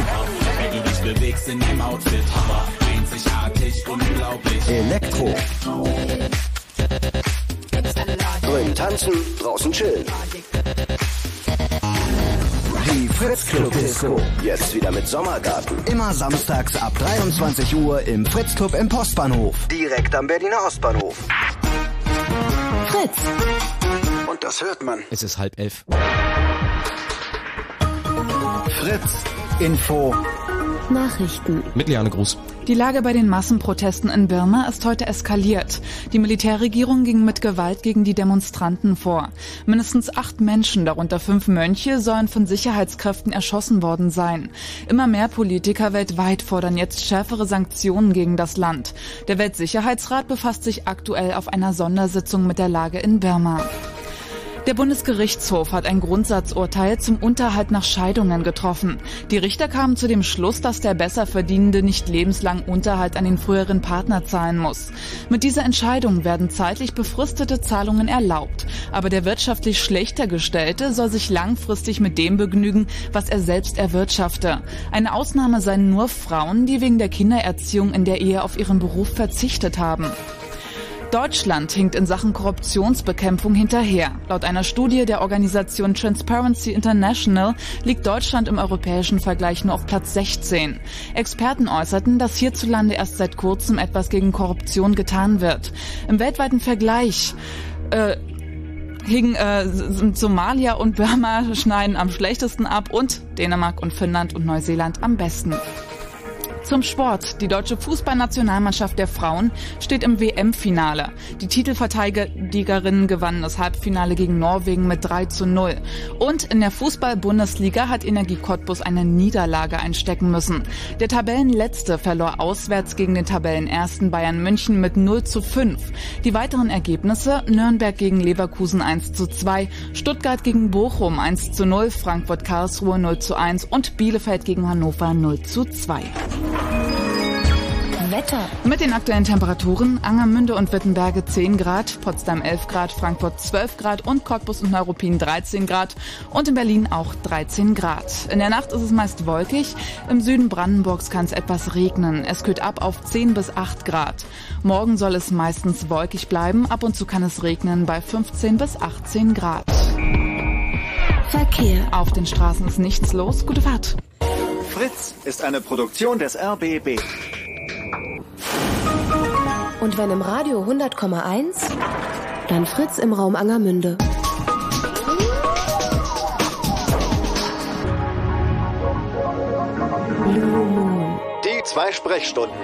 Wie du dich bewegst in deinem Outfit. Aber einzigartig, unglaublich. Elektro. Drin tanzen, draußen chillen. Die Fritz Club Disco. Jetzt wieder mit Sommergarten. Immer samstags ab 23 Uhr im Fritz Club im Postbahnhof. Direkt am Berliner Ostbahnhof. Fritz. Und das hört man. Es ist halb elf. Fritz. Info. Nachrichten. Mit Liane Gruß. Die Lage bei den Massenprotesten in Birma ist heute eskaliert. Die Militärregierung ging mit Gewalt gegen die Demonstranten vor. Mindestens acht Menschen, darunter fünf Mönche, sollen von Sicherheitskräften erschossen worden sein. Immer mehr Politiker weltweit fordern jetzt schärfere Sanktionen gegen das Land. Der Weltsicherheitsrat befasst sich aktuell auf einer Sondersitzung mit der Lage in Birma. Der Bundesgerichtshof hat ein Grundsatzurteil zum Unterhalt nach Scheidungen getroffen. Die Richter kamen zu dem Schluss, dass der Besserverdienende nicht lebenslang Unterhalt an den früheren Partner zahlen muss. Mit dieser Entscheidung werden zeitlich befristete Zahlungen erlaubt. Aber der wirtschaftlich schlechter Gestellte soll sich langfristig mit dem begnügen, was er selbst erwirtschafte. Eine Ausnahme seien nur Frauen, die wegen der Kindererziehung in der Ehe auf ihren Beruf verzichtet haben. Deutschland hinkt in Sachen Korruptionsbekämpfung hinterher. Laut einer Studie der Organisation Transparency International liegt Deutschland im europäischen Vergleich nur auf Platz 16. Experten äußerten, dass hierzulande erst seit kurzem etwas gegen Korruption getan wird. Im weltweiten Vergleich äh, hingen äh, Somalia und Burma schneiden am schlechtesten ab und Dänemark und Finnland und Neuseeland am besten. Zum Sport. Die deutsche Fußballnationalmannschaft der Frauen steht im WM-Finale. Die Titelverteidigerinnen gewannen das Halbfinale gegen Norwegen mit 3 zu 0. Und in der Fußball-Bundesliga hat Energie Cottbus eine Niederlage einstecken müssen. Der Tabellenletzte verlor auswärts gegen den Tabellenersten Bayern München mit 0 zu 5. Die weiteren Ergebnisse Nürnberg gegen Leverkusen 1 zu 2, Stuttgart gegen Bochum 1 zu 0, Frankfurt Karlsruhe 0 zu 1 und Bielefeld gegen Hannover 0 zu 2. Wetter. Mit den aktuellen Temperaturen Angermünde und Wittenberge 10 Grad, Potsdam 11 Grad, Frankfurt 12 Grad und Cottbus und Neuruppin 13 Grad und in Berlin auch 13 Grad. In der Nacht ist es meist wolkig, im Süden Brandenburgs kann es etwas regnen. Es kühlt ab auf 10 bis 8 Grad. Morgen soll es meistens wolkig bleiben, ab und zu kann es regnen bei 15 bis 18 Grad. Verkehr. Auf den Straßen ist nichts los. Gute Fahrt. Fritz ist eine Produktion des RBB. Und wenn im Radio 100,1, dann Fritz im Raum Angermünde. Die zwei Sprechstunden.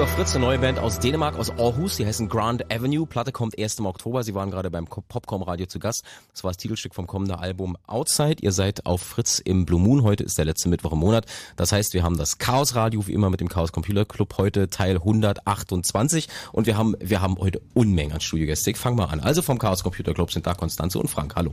Auf Fritz, eine neue Band aus Dänemark, aus Aarhus. Die heißen Grand Avenue. Platte kommt erst im Oktober. Sie waren gerade beim Popcom Radio zu Gast. Das war das Titelstück vom kommenden Album Outside. Ihr seid auf Fritz im Blue Moon. Heute ist der letzte Mittwoch im Monat. Das heißt, wir haben das Chaos Radio, wie immer mit dem Chaos Computer Club. Heute Teil 128. Und wir haben, wir haben heute Unmengen an Studiogäste. Ich fang mal an. Also vom Chaos Computer Club sind da Konstanze und Frank. Hallo.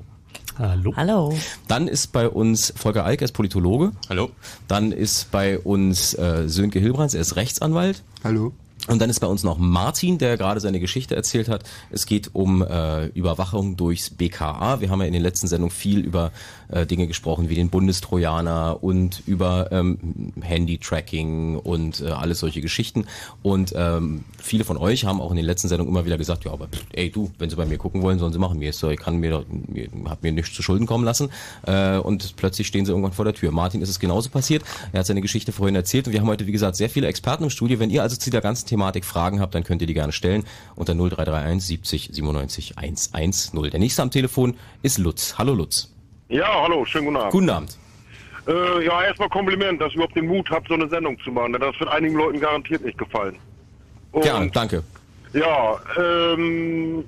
Hallo. Hallo. Dann ist bei uns Volker Eick, er ist Politologe. Hallo. Dann ist bei uns äh, Sönke Hilbrands, er ist Rechtsanwalt. Hallo. Und dann ist bei uns noch Martin, der gerade seine Geschichte erzählt hat. Es geht um äh, Überwachung durchs BKA. Wir haben ja in den letzten Sendungen viel über äh, Dinge gesprochen wie den Bundestrojaner und über ähm, Handy-Tracking und äh, alles solche Geschichten. Und ähm, viele von euch haben auch in den letzten Sendungen immer wieder gesagt, ja, aber pff, ey du, wenn sie bei mir gucken wollen, sollen sie machen. Mir ist so, ich kann mir, mir hab mir nichts zu Schulden kommen lassen. Äh, und plötzlich stehen sie irgendwann vor der Tür. Martin ist es genauso passiert. Er hat seine Geschichte vorhin erzählt und wir haben heute, wie gesagt, sehr viele Experten im Studio. Wenn ihr also zu der ganzen Thematik Fragen habt, dann könnt ihr die gerne stellen unter 0331 70 97 110. Der nächste am Telefon ist Lutz. Hallo Lutz. Ja, hallo, schönen guten Abend. Guten Abend. Äh, ja, erstmal Kompliment, dass ihr überhaupt den Mut habt, so eine Sendung zu machen. denn Das wird einigen Leuten garantiert nicht gefallen. Und, Gerne, danke. Ja, ähm,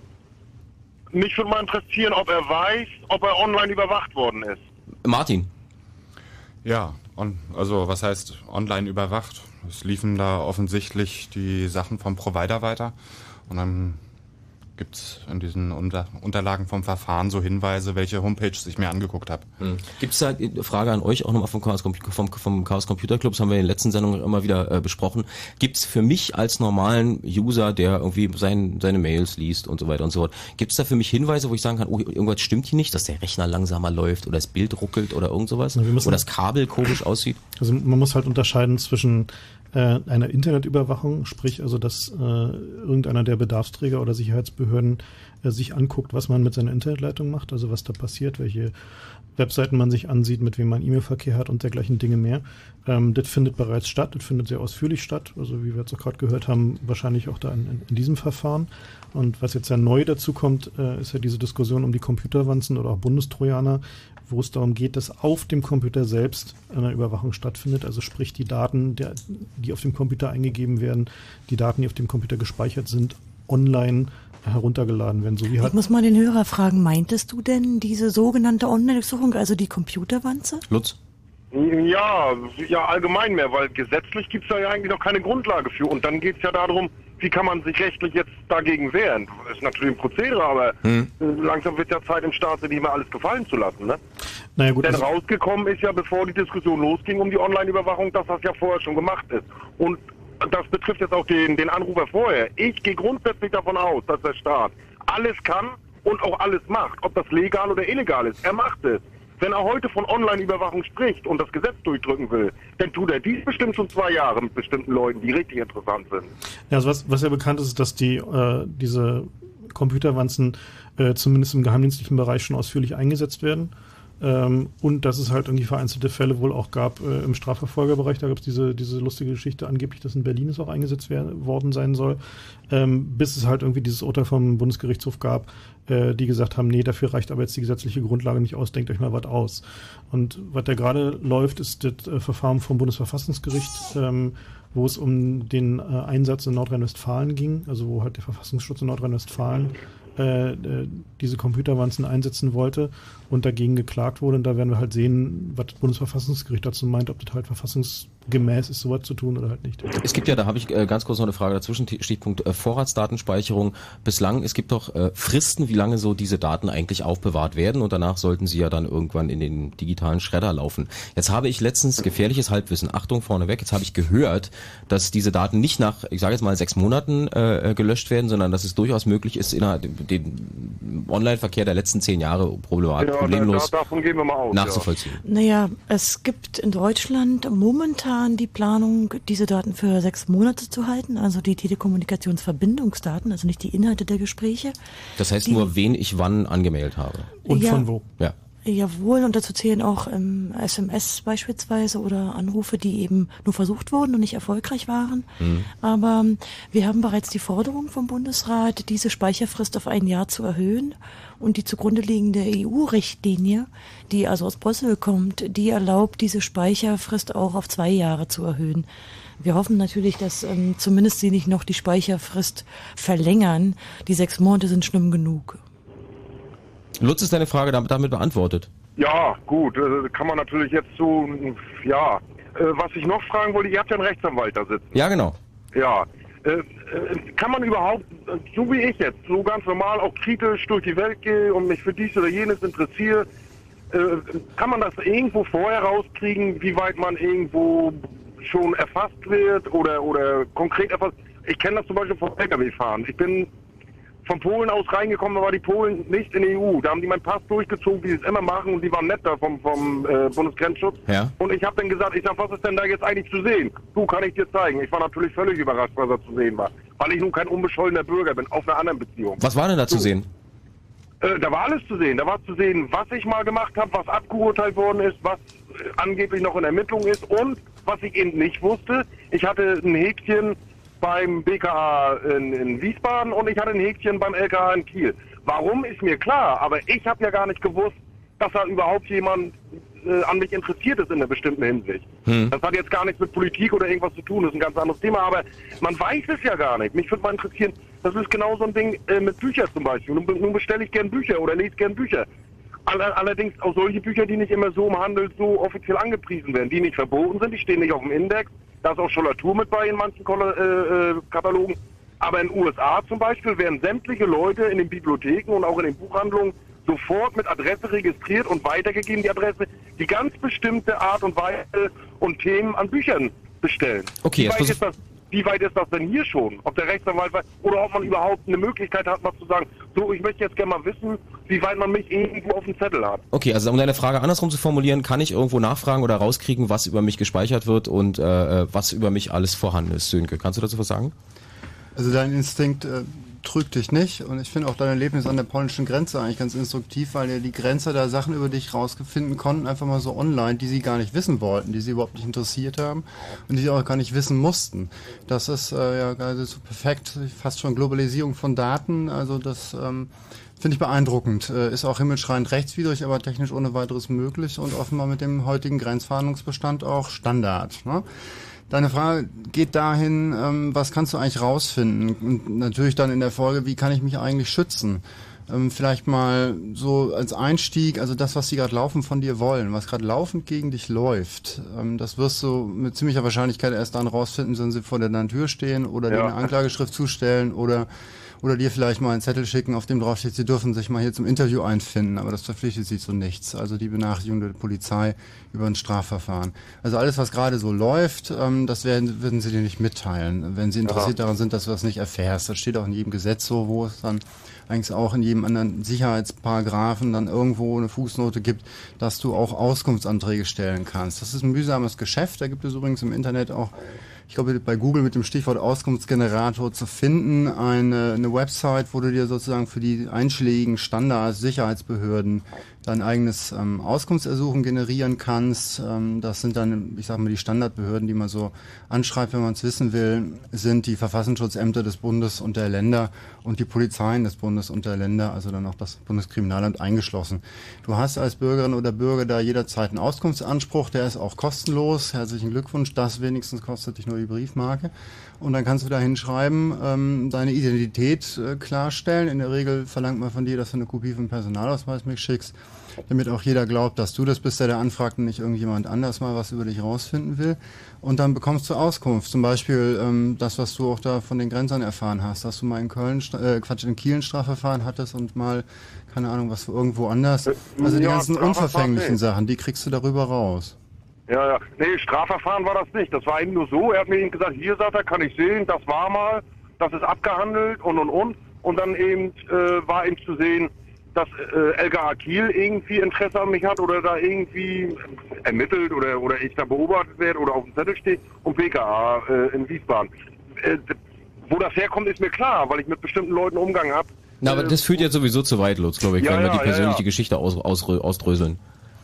mich würde mal interessieren, ob er weiß, ob er online überwacht worden ist. Martin. Ja, on, also was heißt online überwacht? Es liefen da offensichtlich die Sachen vom Provider weiter und dann gibt es in diesen Unter Unterlagen vom Verfahren so Hinweise, welche Homepages ich mir angeguckt habe. Gibt es da eine Frage an euch auch nochmal vom Chaos, vom, vom Chaos Computer Club, das haben wir in den letzten Sendungen immer wieder äh, besprochen. Gibt es für mich als normalen User, der irgendwie sein, seine Mails liest und so weiter und so fort, gibt es da für mich Hinweise, wo ich sagen kann, oh, irgendwas stimmt hier nicht, dass der Rechner langsamer läuft oder das Bild ruckelt oder irgend sowas? Na, oder das Kabel komisch aussieht? Also man muss halt unterscheiden zwischen äh, einer Internetüberwachung, sprich also, dass äh, irgendeiner der Bedarfsträger oder Sicherheitsbehörden äh, sich anguckt, was man mit seiner Internetleitung macht, also was da passiert, welche Webseiten man sich ansieht, mit wem man E-Mail-Verkehr hat und dergleichen Dinge mehr. Ähm, das findet bereits statt, das findet sehr ausführlich statt, also wie wir jetzt auch gerade gehört haben, wahrscheinlich auch da in, in diesem Verfahren. Und was jetzt ja neu dazu kommt, äh, ist ja diese Diskussion um die Computerwanzen oder auch Bundestrojaner, wo es darum geht, dass auf dem Computer selbst eine Überwachung stattfindet. Also sprich die Daten, der, die auf dem Computer eingegeben werden, die Daten, die auf dem Computer gespeichert sind, online heruntergeladen werden. So wie Ich halt muss mal den Hörer fragen, meintest du denn diese sogenannte Online-Durchsuchung, also die Computerwanze? Lutz? Ja, ja, allgemein mehr, weil gesetzlich gibt es da ja eigentlich noch keine Grundlage für. Und dann geht es ja darum, wie kann man sich rechtlich jetzt dagegen wehren? Das ist natürlich ein Prozedere, aber Hm. langsam wird ja Zeit im Staat, sich nicht mehr alles gefallen zu lassen. Ne? Naja, gut, Denn also- rausgekommen ist ja, bevor die Diskussion losging um die Online-Überwachung, dass das ja vorher schon gemacht ist. Und das betrifft jetzt auch den, den Anrufer vorher. Ich gehe grundsätzlich davon aus, dass der Staat alles kann und auch alles macht. Ob das legal oder illegal ist, er macht es. Wenn er heute von Online-Überwachung spricht und das Gesetz durchdrücken will, dann tut er dies bestimmt schon zwei Jahre mit bestimmten Leuten, die richtig interessant sind. Ja, also was, was ja bekannt ist, ist, dass die äh, diese Computerwanzen äh, zumindest im geheimdienstlichen Bereich schon ausführlich eingesetzt werden. Ähm, und dass es halt irgendwie vereinzelte Fälle wohl auch gab äh, im Strafverfolgerbereich. Da gab es diese, diese lustige Geschichte, angeblich, dass in Berlin es auch eingesetzt werden, worden sein soll, ähm, bis es halt irgendwie dieses Urteil vom Bundesgerichtshof gab, äh, die gesagt haben, nee, dafür reicht aber jetzt die gesetzliche Grundlage nicht aus, denkt euch mal was aus. Und was da gerade läuft, ist das äh, Verfahren vom Bundesverfassungsgericht, ähm, wo es um den äh, Einsatz in Nordrhein-Westfalen ging, also wo halt der Verfassungsschutz in Nordrhein-Westfalen äh, äh, diese Computerwanzen einsetzen wollte und dagegen geklagt wurde. Und da werden wir halt sehen, was das Bundesverfassungsgericht dazu meint, ob das halt verfassungsgemäß ist, sowas zu tun oder halt nicht. Es gibt ja, da habe ich äh, ganz kurz noch eine Frage dazwischen, Stichpunkt äh, Vorratsdatenspeicherung. Bislang, es gibt doch äh, Fristen, wie lange so diese Daten eigentlich aufbewahrt werden und danach sollten sie ja dann irgendwann in den digitalen Schredder laufen. Jetzt habe ich letztens gefährliches Halbwissen, Achtung vorneweg, jetzt habe ich gehört, dass diese Daten nicht nach, ich sage jetzt mal, sechs Monaten äh, gelöscht werden, sondern dass es durchaus möglich ist, innerhalb den Online-Verkehr der letzten zehn Jahre problematisch, Ja, problemlos da, davon gehen wir mal aus. nachzuvollziehen. Naja, es gibt in Deutschland momentan die Planung, diese Daten für sechs Monate zu halten, also die Telekommunikationsverbindungsdaten, also nicht die Inhalte der Gespräche. Das heißt Die- nur, wen ich wann angemeldet habe. Und Ja. von wo? Ja. Jawohl, und dazu zählen auch ähm, SMS beispielsweise oder Anrufe, die eben nur versucht wurden und nicht erfolgreich waren. Mhm. Aber ähm, wir haben bereits die Forderung vom Bundesrat, diese Speicherfrist auf ein Jahr zu erhöhen. Und die zugrunde liegende EU-Richtlinie, die also aus Brüssel kommt, die erlaubt, diese Speicherfrist auch auf zwei Jahre zu erhöhen. Wir hoffen natürlich, dass ähm, zumindest sie nicht noch die Speicherfrist verlängern. Die sechs Monate sind schlimm genug. Lutz ist deine Frage damit, beantwortet. Ja, gut, äh, kann man natürlich jetzt so, ja. Äh, was ich noch fragen wollte, ihr habt ja einen Rechtsanwalt da sitzen. Ja, genau. Ja. Äh, kann man überhaupt, so wie ich jetzt, so ganz normal auch kritisch durch die Welt gehe und mich für dies oder jenes interessiere, kann man das irgendwo vorher rauskriegen, wie weit man irgendwo schon erfasst wird oder, oder konkret erfasst? Ich kenne das zum Beispiel vom Lkw-Fahren. Ich bin von Polen aus reingekommen, da war die Polen nicht in die EU. Da haben die meinen Pass durchgezogen, wie sie es immer machen, und die waren nett da vom, vom äh, Bundesgrenzschutz. Ja. Und ich habe dann gesagt, ich sag, was ist denn da jetzt eigentlich zu sehen? Du, kann ich dir zeigen. Ich war natürlich völlig überrascht, was da zu sehen war. Weil ich nun kein unbescholtener Bürger bin, auf einer anderen Beziehung. Was war denn da zu sehen? Äh, da war alles zu sehen. Da war zu sehen, was ich mal gemacht habe, was abgeurteilt worden ist, was äh, angeblich noch in Ermittlung ist und was ich eben nicht wusste. Ich hatte ein Häkchen beim BKA in, in Wiesbaden und ich hatte ein Häkchen beim LKA in Kiel. Warum ist mir klar, aber ich habe ja gar nicht gewusst, dass da überhaupt jemand äh, an mich interessiert ist in einer bestimmten Hinsicht. Hm. Das hat jetzt gar nichts mit Politik oder irgendwas zu tun, das ist ein ganz anderes Thema, aber man weiß es ja gar nicht. Mich würde mal interessieren, das ist genau so ein Ding äh, mit Büchern zum Beispiel. Nun, nun bestelle ich gern Bücher oder lese gern Bücher. Aller, allerdings auch solche Bücher, die nicht immer so im Handel so offiziell angepriesen werden, die nicht verboten sind, die stehen nicht auf dem Index. Da ist auch Scholatur mit bei in manchen äh, äh, Katalogen. Aber in den USA zum Beispiel werden sämtliche Leute in den Bibliotheken und auch in den Buchhandlungen sofort mit Adresse registriert und weitergegeben, die Adresse, die ganz bestimmte Art und Weise und Themen an Büchern bestellen. Okay, jetzt das, wie weit ist das denn hier schon? Ob der Rechtsanwalt weiß oder ob man überhaupt eine Möglichkeit hat, mal zu sagen, so, ich möchte jetzt gerne mal wissen, wie weit man mich irgendwo auf dem Zettel hat. Okay, also um deine Frage andersrum zu formulieren, kann ich irgendwo nachfragen oder rauskriegen, was über mich gespeichert wird und äh, was über mich alles vorhanden ist, Sönke. Kannst du dazu was sagen? Also dein Instinkt äh, trügt dich nicht und ich finde auch dein Erlebnis an der polnischen Grenze eigentlich ganz instruktiv, weil ja die Grenzer da Sachen über dich rausfinden konnten, einfach mal so online, die sie gar nicht wissen wollten, die sie überhaupt nicht interessiert haben und die sie auch gar nicht wissen mussten. Das ist äh, ja geradezu perfekt, fast schon Globalisierung von Daten, also das ähm, Finde ich beeindruckend. Äh, Ist auch himmelschreiend rechtswidrig, aber technisch ohne weiteres möglich und offenbar mit dem heutigen Grenzfahndungsbestand auch Standard. Ne? Deine Frage geht dahin, ähm, was kannst du eigentlich rausfinden? Und natürlich dann in der Folge, wie kann ich mich eigentlich schützen? Ähm, vielleicht mal so als Einstieg, also das, was sie gerade laufen von dir wollen, was gerade laufend gegen dich läuft, ähm, das wirst du mit ziemlicher Wahrscheinlichkeit erst dann rausfinden, wenn sie vor der Tür stehen oder dir Ja. eine Anklageschrift zustellen oder oder dir vielleicht mal einen Zettel schicken, auf dem draufsteht, sie dürfen sich mal hier zum Interview einfinden, aber das verpflichtet sie zu nichts. Also die Benachrichtigung der Polizei über ein Strafverfahren. Also alles, was gerade so läuft, ähm, das werden, würden sie dir nicht mitteilen, wenn sie interessiert daran sind, dass du das nicht erfährst. Das steht auch in jedem Gesetz so, wo es dann eigentlich auch in jedem anderen Sicherheitsparagraphen dann irgendwo eine Fußnote gibt, dass du auch Auskunftsanträge stellen kannst. Das ist ein mühsames Geschäft. Da gibt es übrigens im Internet auch ich glaube, bei Google mit dem Stichwort Auskunftsgenerator zu finden, eine, eine Website, wo du dir sozusagen für die einschlägigen Standards, Sicherheitsbehörden dein eigenes ähm, Auskunftsersuchen generieren kannst. Ähm, das sind dann, ich sage mal, die Standardbehörden, die man so anschreibt, wenn man es wissen will, sind die Verfassungsschutzämter des Bundes und der Länder und die Polizeien des Bundes und der Länder, also dann auch das Bundeskriminalamt eingeschlossen. Du hast als Bürgerin oder Bürger da jederzeit einen Auskunftsanspruch, der ist auch kostenlos. Herzlichen Glückwunsch, das wenigstens kostet dich nur die Briefmarke. Und dann kannst du da hinschreiben, ähm, deine Identität äh, klarstellen. In der Regel verlangt man von dir, dass du eine Kopie vom Personalausweis mitschickst, damit auch jeder glaubt, dass du das bist, der da anfragt und nicht irgendjemand anders mal was über dich rausfinden will. Und dann bekommst du Auskunft. Zum Beispiel ähm, das, was du auch da von den Grenzern erfahren hast, dass du mal in Köln, äh, Quatsch, in Kiel ein Strafverfahren hattest und mal, keine Ahnung, was irgendwo anders. Also die ganzen unverfänglichen. Sachen, die kriegst du darüber raus. Ja, ja. Nee, Strafverfahren war das nicht. Das war eben nur so. Er hat mir eben gesagt, hier sagt er, kann ich sehen, das war mal, das ist abgehandelt und und und. Und dann eben äh, war eben zu sehen, dass äh, LKA Kiel irgendwie Interesse an mich hat oder da irgendwie ermittelt oder, oder ich da beobachtet werde oder auf dem Zettel steht und PKA äh, in Wiesbaden. Äh, wo das herkommt, ist mir klar, weil ich mit bestimmten Leuten Umgang habe. Na, aber das führt jetzt sowieso zu weit, Lutz, glaube ich, Ja, wenn wir ja, die ja, persönliche ja. Geschichte aus, aus, ausdröseln.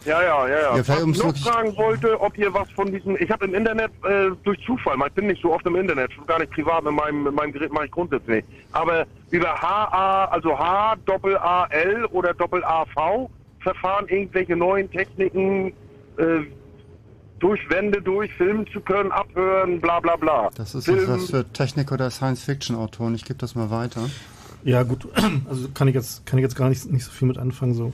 Ja, ja, ja, ja. Ja, Was ich noch fragen wollte, ob ihr was von diesem, ich habe im Internet äh, durch Zufall, ich bin nicht so oft im Internet, schon gar nicht privat mit meinem, mit meinem Gerät mache ich grundsätzlich nicht, aber über HA, also H, Doppel A, L oder Doppel A, V Verfahren, irgendwelche neuen Techniken, äh, durch Wände durchfilmen zu können, abhören, bla bla bla. Das ist Filmen, was für Technik- oder Science-Fiction-Autoren. Ich gebe das mal weiter. Ja, gut, (clears throat) also kann ich jetzt, kann ich jetzt gar nicht, nicht so viel mit anfangen, so.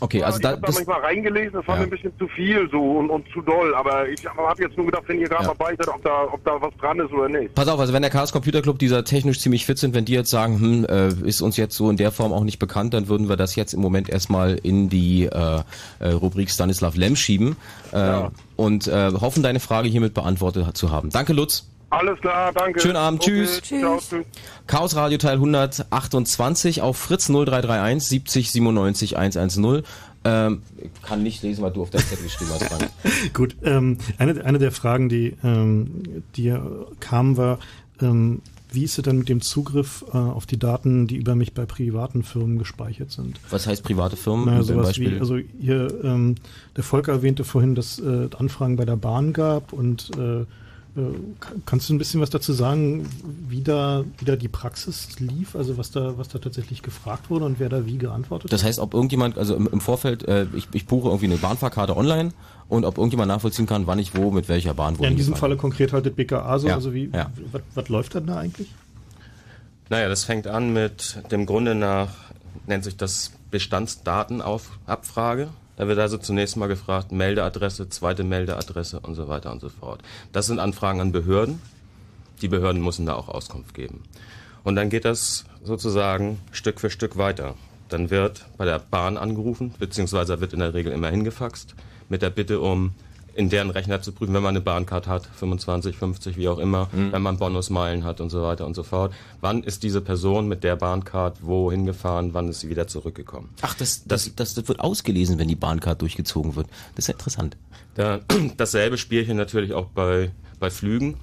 Okay, also ich da, habe da das, manchmal reingelesen, das war Ja. mir ein bisschen zu viel so und, und zu doll, aber ich habe jetzt nur gedacht, wenn ihr gerade Ja. dabei seid, ob da, ob da was dran ist oder nicht. Pass auf, also wenn der Chaos Computer Club dieser technisch ziemlich fit sind, wenn die jetzt sagen, hm, äh, ist uns jetzt so in der Form auch nicht bekannt, dann würden wir das jetzt im Moment erstmal in die äh, äh, Rubrik Stanislav Lem schieben äh, und äh, hoffen, deine Frage hiermit beantwortet zu haben. Danke, Lutz. Alles klar, danke. Schönen Abend, Okay, tschüss. Ciao, tschüss. Chaos Radio Teil 128 auf Fritz 0331 70 97 110. Ähm, ich kann nicht lesen, weil du auf deinem Zettel geschrieben hast, Frank. (laughs) Gut, ähm, eine, eine der Fragen, die, ähm, die kam, war, ähm, wie ist es denn mit dem Zugriff äh, auf die Daten, die über mich bei privaten Firmen gespeichert sind? Was heißt private Firmen? Na, sowas Beispiel. wie, also hier, ähm, der Volker erwähnte vorhin, dass äh, Anfragen bei der Bahn gab und äh, kannst du ein bisschen was dazu sagen, wie da, wie da die Praxis lief, also was da, was da tatsächlich gefragt wurde und wer da wie geantwortet Das hat? heißt, ob irgendjemand, also im, im Vorfeld, äh, ich, ich buche irgendwie eine Bahnfahrkarte online und ob irgendjemand nachvollziehen kann, wann ich wo, mit welcher Bahn wo Ja, in diesem Falle konkret halt das BKA so, Ja, also wie, ja. was, was läuft denn da eigentlich? Naja, das fängt an mit dem Grunde nach, nennt sich das Bestandsdatenabfrage. Da wird also zunächst mal gefragt, Meldeadresse, zweite Meldeadresse und so weiter und so fort. Das sind Anfragen an Behörden. Die Behörden müssen da auch Auskunft geben. Und dann geht das sozusagen Stück für Stück weiter. Dann wird bei der Bahn angerufen, beziehungsweise wird in der Regel immer hingefaxt, mit der Bitte um in deren Rechner zu prüfen, wenn man eine Bahncard hat, 25, 50, wie auch immer, wenn man Bonusmeilen hat und so weiter und so fort. Wann ist diese Person mit der Bahncard wohin gefahren, wann ist sie wieder zurückgekommen? Ach, das, das, das, das wird ausgelesen, wenn die Bahncard durchgezogen wird. Das ist ja interessant. Da, (clears throat) dasselbe Spielchen natürlich auch bei, bei Flügen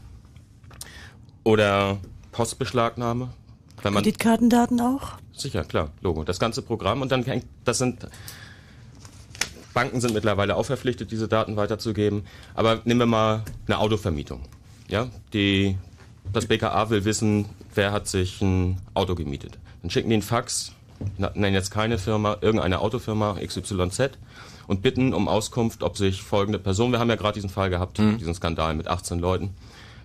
oder Postbeschlagnahme. Wenn man, Kreditkartendaten auch? sicher, klar, Logo. Das ganze Programm und dann hängt, das sind, Banken sind mittlerweile auch verpflichtet, diese Daten weiterzugeben. Aber nehmen wir mal eine Autovermietung. Ja, die, das BKA will wissen, wer hat sich ein Auto gemietet. Dann schicken die einen Fax, nennen jetzt keine Firma, irgendeine Autofirma XYZ und bitten um Auskunft, ob sich folgende Person, wir haben ja gerade diesen Fall gehabt, diesen Skandal mit 18 Leuten,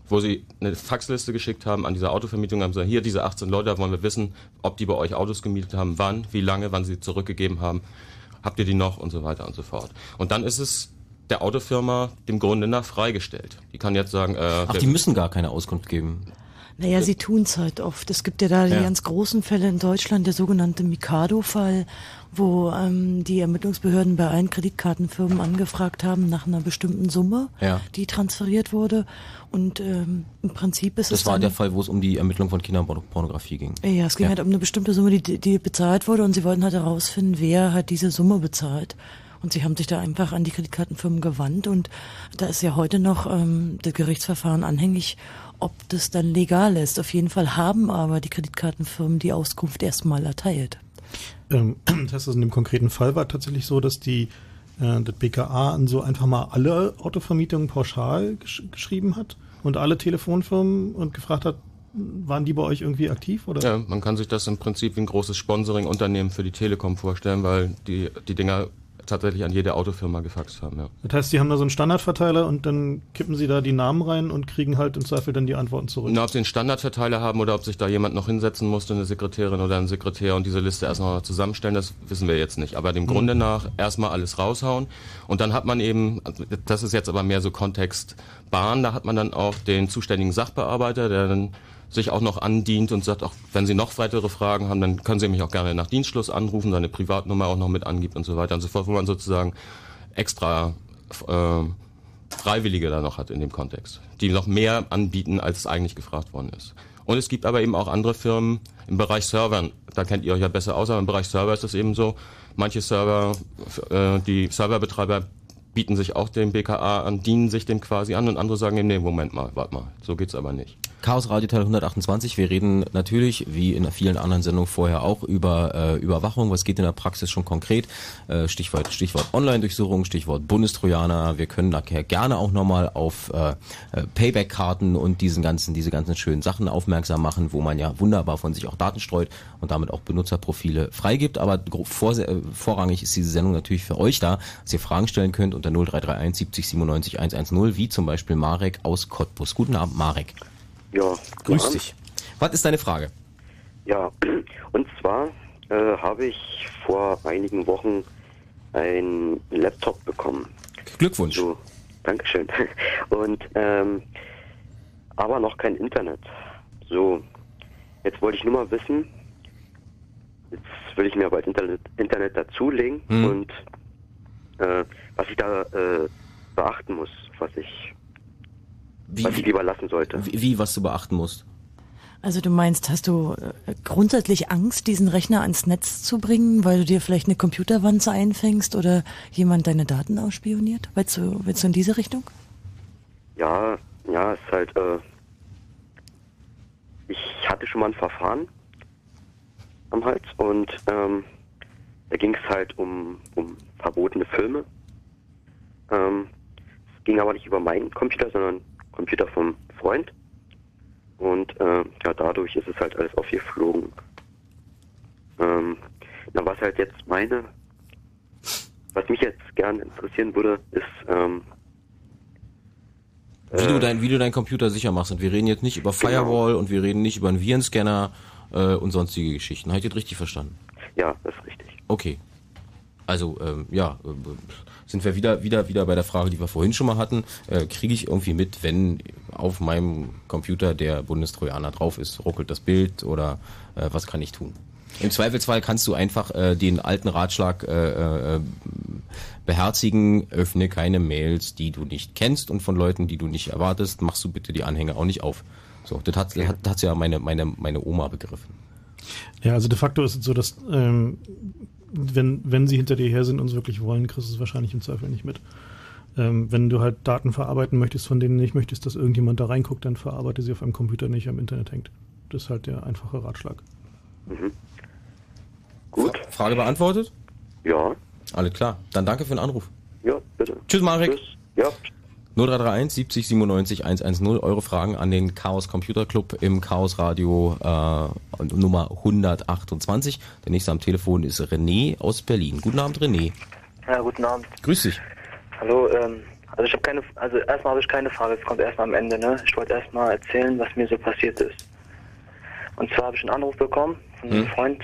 wo sie eine Faxliste geschickt haben an diese Autovermietung, haben gesagt, hier diese 18 Leute, da wollen wir wissen, ob die bei euch Autos gemietet haben, wann, wie lange, wann sie zurückgegeben haben, habt ihr die noch und so weiter und so fort. Und dann ist es der Autofirma dem Grunde nach freigestellt. Die kann jetzt sagen, äh, Ach, die müssen gar keine Auskunft geben. Naja, sie tun's halt oft. Es gibt ja da die Ja. ganz großen Fälle in Deutschland, der sogenannte Mikado-Fall, wo ähm, die Ermittlungsbehörden bei allen Kreditkartenfirmen angefragt haben nach einer bestimmten Summe, Ja. die transferiert wurde. Und ähm, im Prinzip ist es Das war der Fall, wo es um die Ermittlung von Kinderpornografie ging. Ja, es ging Ja. halt um eine bestimmte Summe, die, die bezahlt wurde und sie wollten halt herausfinden, wer hat diese Summe bezahlt. Und sie haben sich da einfach an die Kreditkartenfirmen gewandt und da ist ja heute noch ähm, das Gerichtsverfahren anhängig, ob das dann legal ist. Auf jeden Fall haben aber die Kreditkartenfirmen die Auskunft erstmal erteilt. Ähm, (clears throat) das also in dem konkreten Fall war tatsächlich so, dass die äh, das BKA an so einfach mal alle Autovermietungen pauschal gesch geschrieben hat und alle Telefonfirmen und gefragt hat, waren die bei euch irgendwie aktiv oder? Ja, man kann sich das im Prinzip wie ein großes Sponsoring-Unternehmen für die Telekom vorstellen, weil die, die Dinger tatsächlich an jede Autofirma gefaxt haben, ja. Das heißt, die haben da so einen Standardverteiler und dann kippen sie da die Namen rein und kriegen halt im Zweifel dann die Antworten zurück. Na, ob sie einen Standardverteiler haben oder ob sich da jemand noch hinsetzen musste, eine Sekretärin oder ein Sekretär und diese Liste erst noch zusammenstellen, das wissen wir jetzt nicht. Aber dem Mhm. Grunde nach erstmal alles raushauen und dann hat man eben, das ist jetzt aber mehr so Kontext Bahn, da hat man dann auch den zuständigen Sachbearbeiter, der dann sich auch noch andient und sagt, auch wenn Sie noch weitere Fragen haben, dann können Sie mich auch gerne nach Dienstschluss anrufen, seine Privatnummer auch noch mit angibt und so weiter und so fort, wo man sozusagen extra äh, Freiwillige da noch hat in dem Kontext, die noch mehr anbieten, als eigentlich gefragt worden ist. Und es gibt aber eben auch andere Firmen im Bereich Servern, da kennt ihr euch ja besser aus, aber im Bereich Server ist es eben so, manche Server, äh, die Serverbetreiber bieten sich auch dem BKA an, dienen sich dem quasi an und andere sagen, eben, nee, Moment mal, warte mal, so geht's aber nicht. Chaos Radio Teil 128. Wir reden natürlich, wie in vielen anderen Sendungen vorher auch, über äh, Überwachung. Was geht in der Praxis schon konkret? Äh, Stichwort, Stichwort Online-Durchsuchung, Stichwort Bundestrojaner. Wir können nachher gerne auch nochmal auf äh, äh, Payback-Karten und diesen ganzen, diese ganzen schönen Sachen aufmerksam machen, wo man ja wunderbar von sich auch Daten streut und damit auch Benutzerprofile freigibt. Aber vor, äh, vorrangig ist diese Sendung natürlich für euch da, dass ihr Fragen stellen könnt unter 0331 70 97 110, wie zum Beispiel Marek aus Cottbus. Guten Abend, Marek. Ja, Grüß guten dich. Was ist deine Frage? Ja, und zwar äh, habe ich vor einigen Wochen einen Laptop bekommen. Glückwunsch. So, Dankeschön. (laughs) Und ähm, aber noch kein Internet. So, jetzt wollte ich nur mal wissen, jetzt will ich mir bald Internet, Internet dazulegen Hm. und äh, was ich da äh, beachten muss, was ich, was ich lieber lassen sollte. Wie, wie was du beachten musst? Also du meinst, hast du äh, grundsätzlich Angst, diesen Rechner ans Netz zu bringen, weil du dir vielleicht eine Computerwanze einfängst oder jemand deine Daten ausspioniert? Willst du, willst du in diese Richtung? Ja, ja, es ist halt, äh, ich hatte schon mal ein Verfahren am Hals und ähm, da ging es halt um, um verbotene Filme. Ähm, es ging aber nicht über meinen Computer, sondern Computer vom Freund. Und äh, ja, dadurch ist es halt alles aufgeflogen. Ähm, na, was halt jetzt meine, was mich jetzt gern interessieren würde, ist, ähm, Wie, Äh. du dein, wie du deinen Computer sicher machst. Und wir reden jetzt nicht über Genau. Firewall und wir reden nicht über einen Virenscanner äh, und sonstige Geschichten. Habe ich das richtig verstanden? Ja, das ist richtig. Okay. Also, ähm, ja, äh, sind wir wieder, wieder, wieder bei der Frage, die wir vorhin schon mal hatten. Äh, Kriege ich irgendwie mit, wenn auf meinem Computer der Bundestrojaner drauf ist, ruckelt das Bild oder äh, was kann ich tun? Im Zweifelsfall kannst du einfach äh, den alten Ratschlag äh, äh, beherzigen, öffne keine Mails, die du nicht kennst und von Leuten, die du nicht erwartest, machst du bitte die Anhänge auch nicht auf. So, das hat, das hat, ja meine, meine, meine Oma begriffen. Ja, also de facto ist es so, dass ähm, wenn, wenn sie hinter dir her sind und es wirklich wollen, kriegst du es wahrscheinlich im Zweifel nicht mit. Ähm, wenn du halt Daten verarbeiten möchtest, von denen nicht möchtest, dass irgendjemand da reinguckt, dann verarbeite sie auf einem Computer nicht am Internet hängt. Das ist halt der einfache Ratschlag. Gut. Frage beantwortet? Ja. Alles klar. Dann danke für den Anruf. Ja, bitte. Tschüss, Marek. Ja. 0331 70 97 110. Eure Fragen an den Chaos Computer Club im Chaos Radio äh, Nummer 128. Der nächste am Telefon ist René aus Berlin. Guten Abend, René. Ja, guten Abend. Grüß dich. Hallo, ähm, also ich habe keine, also erstmal habe ich keine Frage, es kommt erstmal am Ende, ne? Ich wollte erstmal erzählen, was mir so passiert ist. Und zwar habe ich einen Anruf bekommen von einem Hm. Freund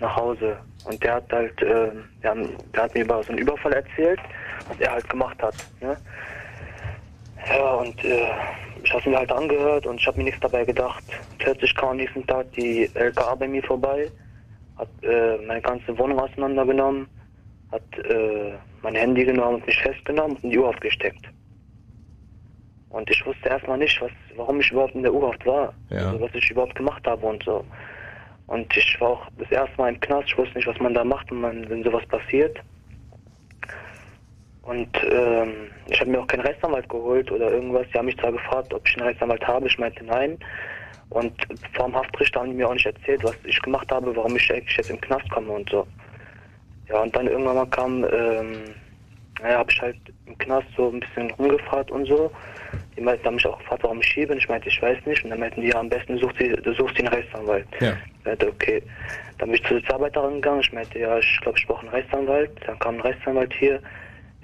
nach Hause und der hat halt, äh, der, der hat mir über so einen Überfall erzählt, was er halt gemacht hat, ne? Ja, und äh, ich habe mir halt angehört und ich habe mir nichts dabei gedacht. Plötzlich kam am nächsten Tag die LKA bei mir vorbei, hat äh, meine ganze Wohnung auseinandergenommen, hat äh, mein Handy genommen und mich festgenommen und in die Uhr aufgesteckt. Und ich wusste erstmal nicht, was, warum ich überhaupt in der U-Haft war. Ja. Also, was ich überhaupt gemacht habe und so. Und ich war auch das erste Mal im Knast. Ich wusste nicht, was man da macht, wenn, man, wenn sowas passiert. Und ähm, ich habe mir auch keinen Rechtsanwalt geholt oder irgendwas. Die haben mich zwar gefragt, ob ich einen Rechtsanwalt habe. Ich meinte nein. Und vor dem Haftrichter haben die mir auch nicht erzählt, was ich gemacht habe, warum ich eigentlich jetzt im Knast komme und so. Ja, und dann irgendwann mal kam, ähm, naja, habe ich halt im Knast so ein bisschen rumgefragt und so. Die meinten, haben mich auch gefragt, warum ich hier bin. Ich meinte, ich weiß nicht. Und dann meinten die, ja, am besten suchst du, du suchst den Rechtsanwalt. Ja. Ich meinte, okay. Dann bin ich zur Sozialarbeiterin gegangen. Ich meinte, ja, ich glaube, ich brauche einen Rechtsanwalt. Dann kam ein Rechtsanwalt hier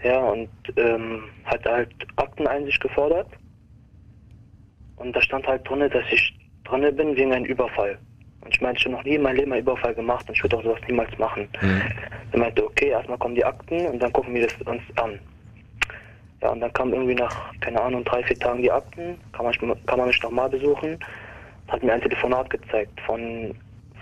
her und ähm, hat halt Akteneinsicht gefordert. Und da stand halt drinne, dass ich drinne bin wegen einem Überfall. Und ich meinte, ich habe noch nie in meinem Leben einen Überfall gemacht und ich würde auch sowas niemals machen. Er meinte, okay, erstmal kommen die Akten und dann gucken wir das uns an. Ja, und dann kam irgendwie nach, keine Ahnung, drei, vier Tagen die Akten, kann man, kann man mich nochmal besuchen, hat mir ein Telefonat gezeigt von,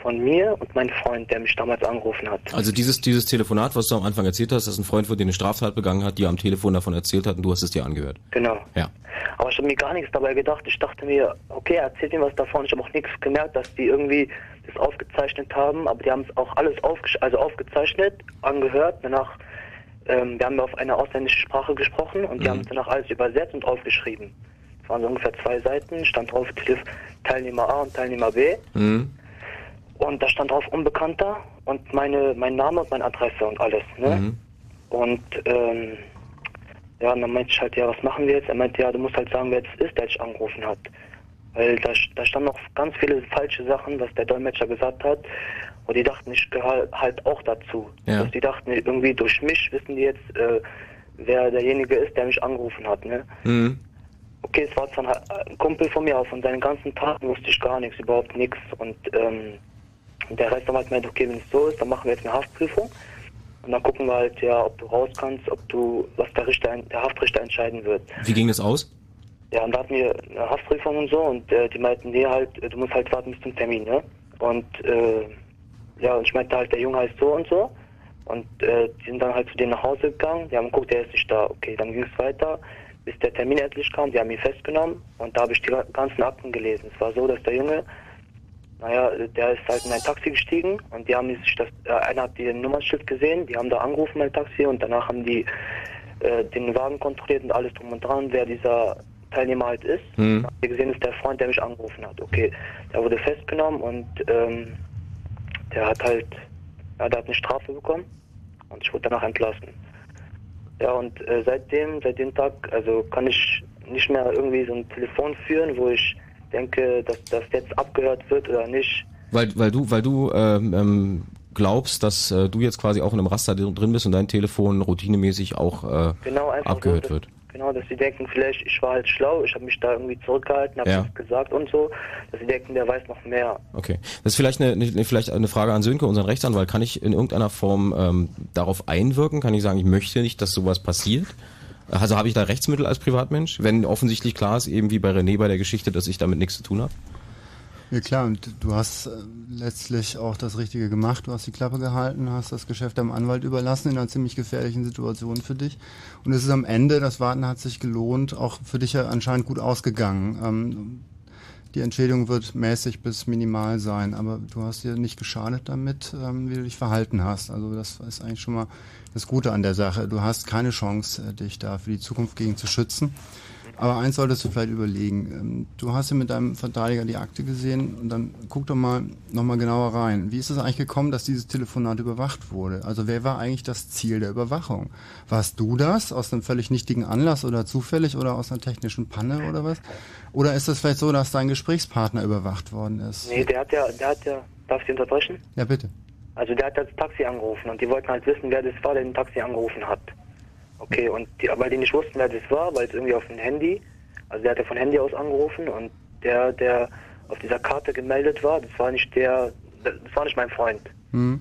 von mir und meinem Freund, der mich damals angerufen hat. Also dieses, dieses Telefonat, was du am Anfang erzählt hast, dass ein Freund von dir eine Straftat begangen hat, dir am Telefon davon erzählt hat und du hast es dir angehört. Genau. Ja. Aber ich habe mir gar nichts dabei gedacht. Ich dachte mir, okay, er erzählt mir was davon. Ich habe auch nichts gemerkt, dass die irgendwie das aufgezeichnet haben. Aber die haben es auch alles aufge also aufgezeichnet, angehört. Danach, ähm, wir haben auf eine ausländische Sprache gesprochen und die haben es danach alles übersetzt und aufgeschrieben. Es waren so ungefähr zwei Seiten, stand drauf Teilnehmer A und Teilnehmer B. Mhm. Und da stand drauf Unbekannter und meine, mein Name und meine Adresse und alles. Ne? Mhm. Und ähm, ja, und dann meinte ich halt, ja, was machen wir jetzt? Er meinte, ja, du musst halt sagen, wer das ist, der dich angerufen hat. Weil da, da standen noch ganz viele falsche Sachen, was der Dolmetscher gesagt hat. Und die dachten, ich gehöre halt auch dazu. Ja. Also die dachten, irgendwie durch mich wissen die jetzt, äh, wer derjenige ist, der mich angerufen hat. Ne? Mhm. Okay, es war zwar ein ein Kumpel von mir, aber von seinen ganzen Taten wusste ich gar nichts, überhaupt nichts. Und ähm, der Rechtsanwalt meinte, okay, wenn es so ist, dann machen wir jetzt eine Haftprüfung. Und dann gucken wir halt, ja, ob du raus kannst, ob du, was der Richter, der Haftrichter entscheiden wird. Wie ging das aus? Ja, und da hatten wir eine Haftprüfung und so und äh, die meinten, nee, halt, du musst halt warten bis zum Termin, ne? Und äh, ja, und ich meinte halt, der Junge heißt so und so. Und äh, die sind dann halt zu denen nach Hause gegangen, die haben geguckt, der ist nicht da. Okay, dann ging es weiter, bis der Termin endlich kam, die haben ihn festgenommen und da habe ich die ga- ganzen Akten gelesen. Es war so, dass der Junge, naja, der ist halt in ein Taxi gestiegen und die haben sich das, äh, einer hat die Nummernschild gesehen, die haben da angerufen mein Taxi und danach haben die äh, den Wagen kontrolliert und alles drum und dran, wer dieser Teilnehmer halt ist. Mhm. Hab gesehen, ist der Freund, der mich angerufen hat. Okay, der wurde festgenommen und ähm, der hat halt, ja, der hat eine Strafe bekommen und ich wurde danach entlassen. Ja, und äh, seitdem, seit dem Tag, also kann ich nicht mehr irgendwie so ein Telefon führen, wo ich denke, dass das jetzt abgehört wird oder nicht. Weil, weil du, weil du ähm, ähm, glaubst, dass äh, du jetzt quasi auch in einem Raster drin bist und dein Telefon routinemäßig auch äh, Genau, abgehört so, dass, wird. Genau, dass sie denken, vielleicht, ich war halt schlau, ich habe mich da irgendwie zurückgehalten, habe Ja. nichts gesagt und so, dass sie denken, der weiß noch mehr. Okay. Das ist vielleicht eine, eine, vielleicht eine Frage an Sönke, unseren Rechtsanwalt. Kann ich in irgendeiner Form ähm, darauf einwirken? Kann ich sagen, ich möchte nicht, dass sowas passiert? Also habe ich da Rechtsmittel als Privatmensch, wenn offensichtlich klar ist, eben wie bei René bei der Geschichte, dass ich damit nichts zu tun habe? Ja klar, und du hast äh, letztlich auch das Richtige gemacht. Du hast die Klappe gehalten, hast das Geschäft deinem Anwalt überlassen in einer ziemlich gefährlichen Situation für dich. Und es ist am Ende, das Warten hat sich gelohnt, auch für dich ja anscheinend gut ausgegangen. Ähm, die Entschädigung wird mäßig bis minimal sein, aber du hast dir nicht geschadet damit, ähm, wie du dich verhalten hast. Also das ist eigentlich schon mal das Gute an der Sache. Du hast keine Chance, äh, dich da für die Zukunft gegen zu schützen. Aber eins solltest du vielleicht überlegen. Ähm, Du hast ja mit deinem Verteidiger die Akte gesehen und dann guck doch mal nochmal genauer rein. Wie ist es eigentlich gekommen, dass dieses Telefonat überwacht wurde? Also wer war eigentlich das Ziel der Überwachung? Warst du das aus einem völlig nichtigen Anlass oder zufällig oder aus einer technischen Panne oder was? Oder ist es vielleicht so, dass dein Gesprächspartner überwacht worden ist? Nee, der hat ja, der hat ja, darf ich unterbrechen? Ja, bitte. Also der hat das Taxi angerufen und die wollten halt wissen, wer das war, der den Taxi angerufen hat. Okay, und die, weil die nicht wussten, wer das war, weil es irgendwie auf dem Handy, also der hat ja von Handy aus angerufen und der, der auf dieser Karte gemeldet war, das war nicht der, das war nicht mein Freund. Hm?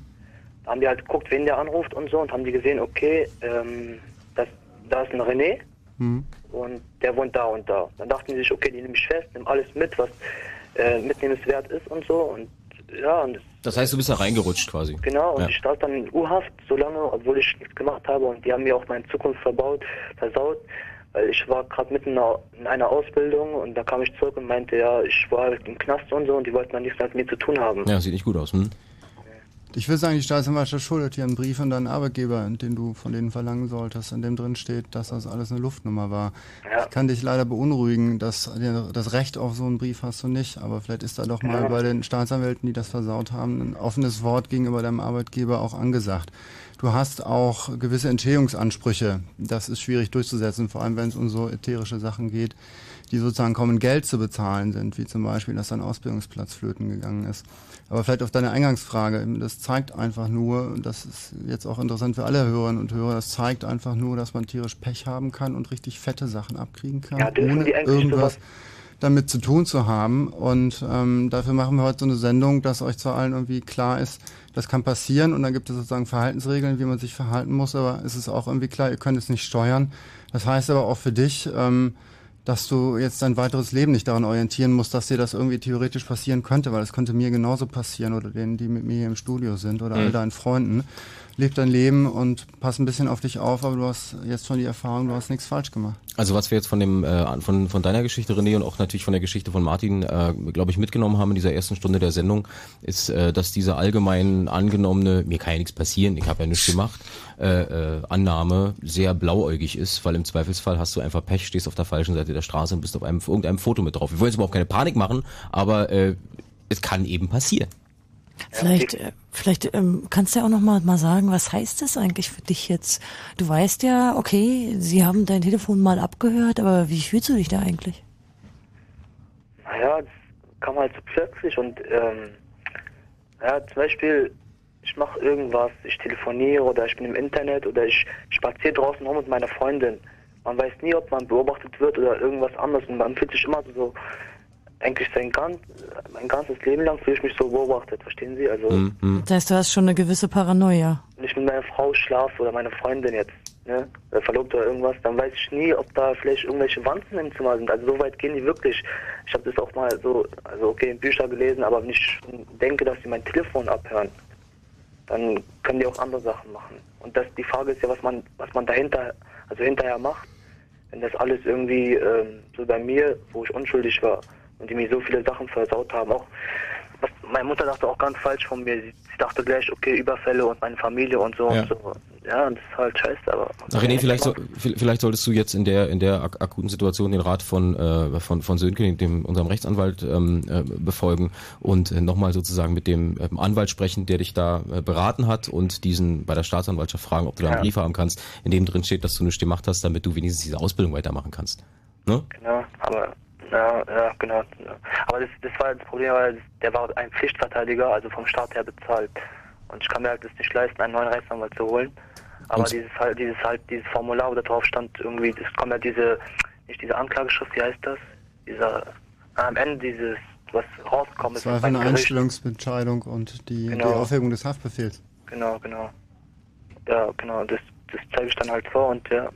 Da haben die halt geguckt, wen der anruft und so und haben die gesehen, okay, ähm, das, da ist ein René Hm. und der wohnt da und da. Dann dachten die sich, okay, die nehme ich fest, nimm alles mit, was äh, mitnehmenswert ist und so. Und ja, und Das heißt, du bist da reingerutscht quasi. Genau, und Ja. ich saß dann in U-Haft so lange, obwohl ich nichts gemacht habe und die haben mir auch meine Zukunft verbaut, versaut, weil ich war gerade mitten in einer- in einer Ausbildung und da kam ich zurück und meinte, ja, ich war halt im Knast und so und die wollten dann nichts mehr mit mir zu tun haben. Ja, sieht nicht gut aus. Hm? Ich will sagen, die Staatsanwaltschaft schuldet dir einen Brief an deinen Arbeitgeber, den du von denen verlangen solltest, in dem drin steht, dass das alles eine Luftnummer war. Ich kann dich leider beunruhigen, dass das Recht auf so einen Brief hast du nicht, aber vielleicht ist da doch mal Ja. bei den Staatsanwälten, die das versaut haben, ein offenes Wort gegenüber deinem Arbeitgeber auch angesagt. Du hast auch gewisse Entschädigungsansprüche. Das ist schwierig durchzusetzen, vor allem wenn es um so ätherische Sachen geht, die sozusagen kommen Geld zu bezahlen sind, wie zum Beispiel, dass dein Ausbildungsplatz flöten gegangen ist. Aber vielleicht auf deine Eingangsfrage, das zeigt einfach nur, und das ist jetzt auch interessant für alle Hörerinnen und Hörer, das zeigt einfach nur, dass man tierisch Pech haben kann und richtig fette Sachen abkriegen kann, Ja, ohne irgendwas sowas- damit zu tun zu haben. Und ähm, dafür machen wir heute so eine Sendung, dass euch zu allen irgendwie klar ist, das kann passieren und dann gibt es sozusagen Verhaltensregeln, wie man sich verhalten muss, aber es ist auch irgendwie klar, ihr könnt es nicht steuern. Das heißt aber auch für dich, ähm, dass du jetzt dein weiteres Leben nicht daran orientieren musst, dass dir das irgendwie theoretisch passieren könnte, weil es könnte mir genauso passieren oder denen, die mit mir hier im Studio sind oder Mhm. all deinen Freunden. Leb dein Leben und pass ein bisschen auf dich auf, aber du hast jetzt schon die Erfahrung, du hast nichts falsch gemacht. Also was wir jetzt von dem äh, von von deiner Geschichte René und auch natürlich von der Geschichte von Martin, äh, glaube ich, mitgenommen haben in dieser ersten Stunde der Sendung, ist, äh, dass diese allgemein angenommene, mir kann ja nichts passieren, ich habe ja nichts gemacht, äh, äh, Annahme sehr blauäugig ist, weil im Zweifelsfall hast du einfach Pech, stehst auf der falschen Seite der Straße und bist auf einem irgendeinem Foto mit drauf. Wir wollen jetzt überhaupt keine Panik machen, aber äh, es kann eben passieren. Vielleicht, äh, vielleicht ähm, kannst du ja auch noch mal, mal sagen, was heißt das eigentlich für dich jetzt? Du weißt ja, okay, sie haben dein Telefon mal abgehört, aber wie fühlst du dich da eigentlich? Naja, das kam halt so plötzlich und ähm, ja, zum Beispiel, ich mache irgendwas, ich telefoniere oder ich bin im Internet oder ich spaziere draußen rum mit meiner Freundin. Man weiß nie, ob man beobachtet wird oder irgendwas anderes und man fühlt sich immer so, eigentlich sein ganz, mein ganzes Leben lang fühle ich mich so beobachtet, verstehen Sie? Also Mhm. Das heißt, du hast schon eine gewisse Paranoia. wenn ich mit meiner Frau schlafe oder meine Freundin jetzt, ne, oder verlobt oder irgendwas, dann weiß ich nie, ob da vielleicht irgendwelche Wanzen im Zimmer sind. Also so weit gehen die wirklich. Ich habe das auch mal so, also okay, in Bücher gelesen, aber wenn ich denke, dass sie mein Telefon abhören, dann können die auch andere Sachen machen. Und das, die Frage ist ja, was man, was man dahinter, also hinterher macht, wenn das alles irgendwie ähm, so bei mir, wo ich unschuldig war die mir so viele Sachen versaut haben, auch was, meine Mutter dachte auch ganz falsch von mir. Sie, sie dachte gleich, okay, Überfälle und meine Familie und so Ja. und so. Ja, und das ist halt scheiße, aber. René, vielleicht, so, vielleicht solltest du jetzt in der in der ak akuten Situation den Rat von äh, von von Sönke, dem unserem Rechtsanwalt, ähm, äh, befolgen und äh, nochmal sozusagen mit dem ähm, Anwalt sprechen, der dich da äh, beraten hat und diesen bei der Staatsanwaltschaft fragen, ob du da einen Ja. Brief haben kannst, in dem drin steht, dass du nichts gemacht hast, damit du wenigstens diese Ausbildung weitermachen kannst. Ne? Genau, aber ja, ja, genau. Aber das, das war das Problem, weil der war ein Pflichtverteidiger, also vom Staat her bezahlt. Und ich kann mir halt das nicht leisten, einen neuen Rechtsanwalt zu holen. Aber Und- dieses halt, dieses halt, dieses Formular, wo da drauf stand, irgendwie, das kommt ja diese, nicht diese Anklageschrift, wie heißt das? Dieser, am Ende dieses, was rausgekommen Das ist. war für beim eine Gericht. Einstellungsentscheidung und die, Genau. die Aufhebung des Haftbefehls. Genau, genau. Ja, genau, das, das zeige ich dann halt vor und ja,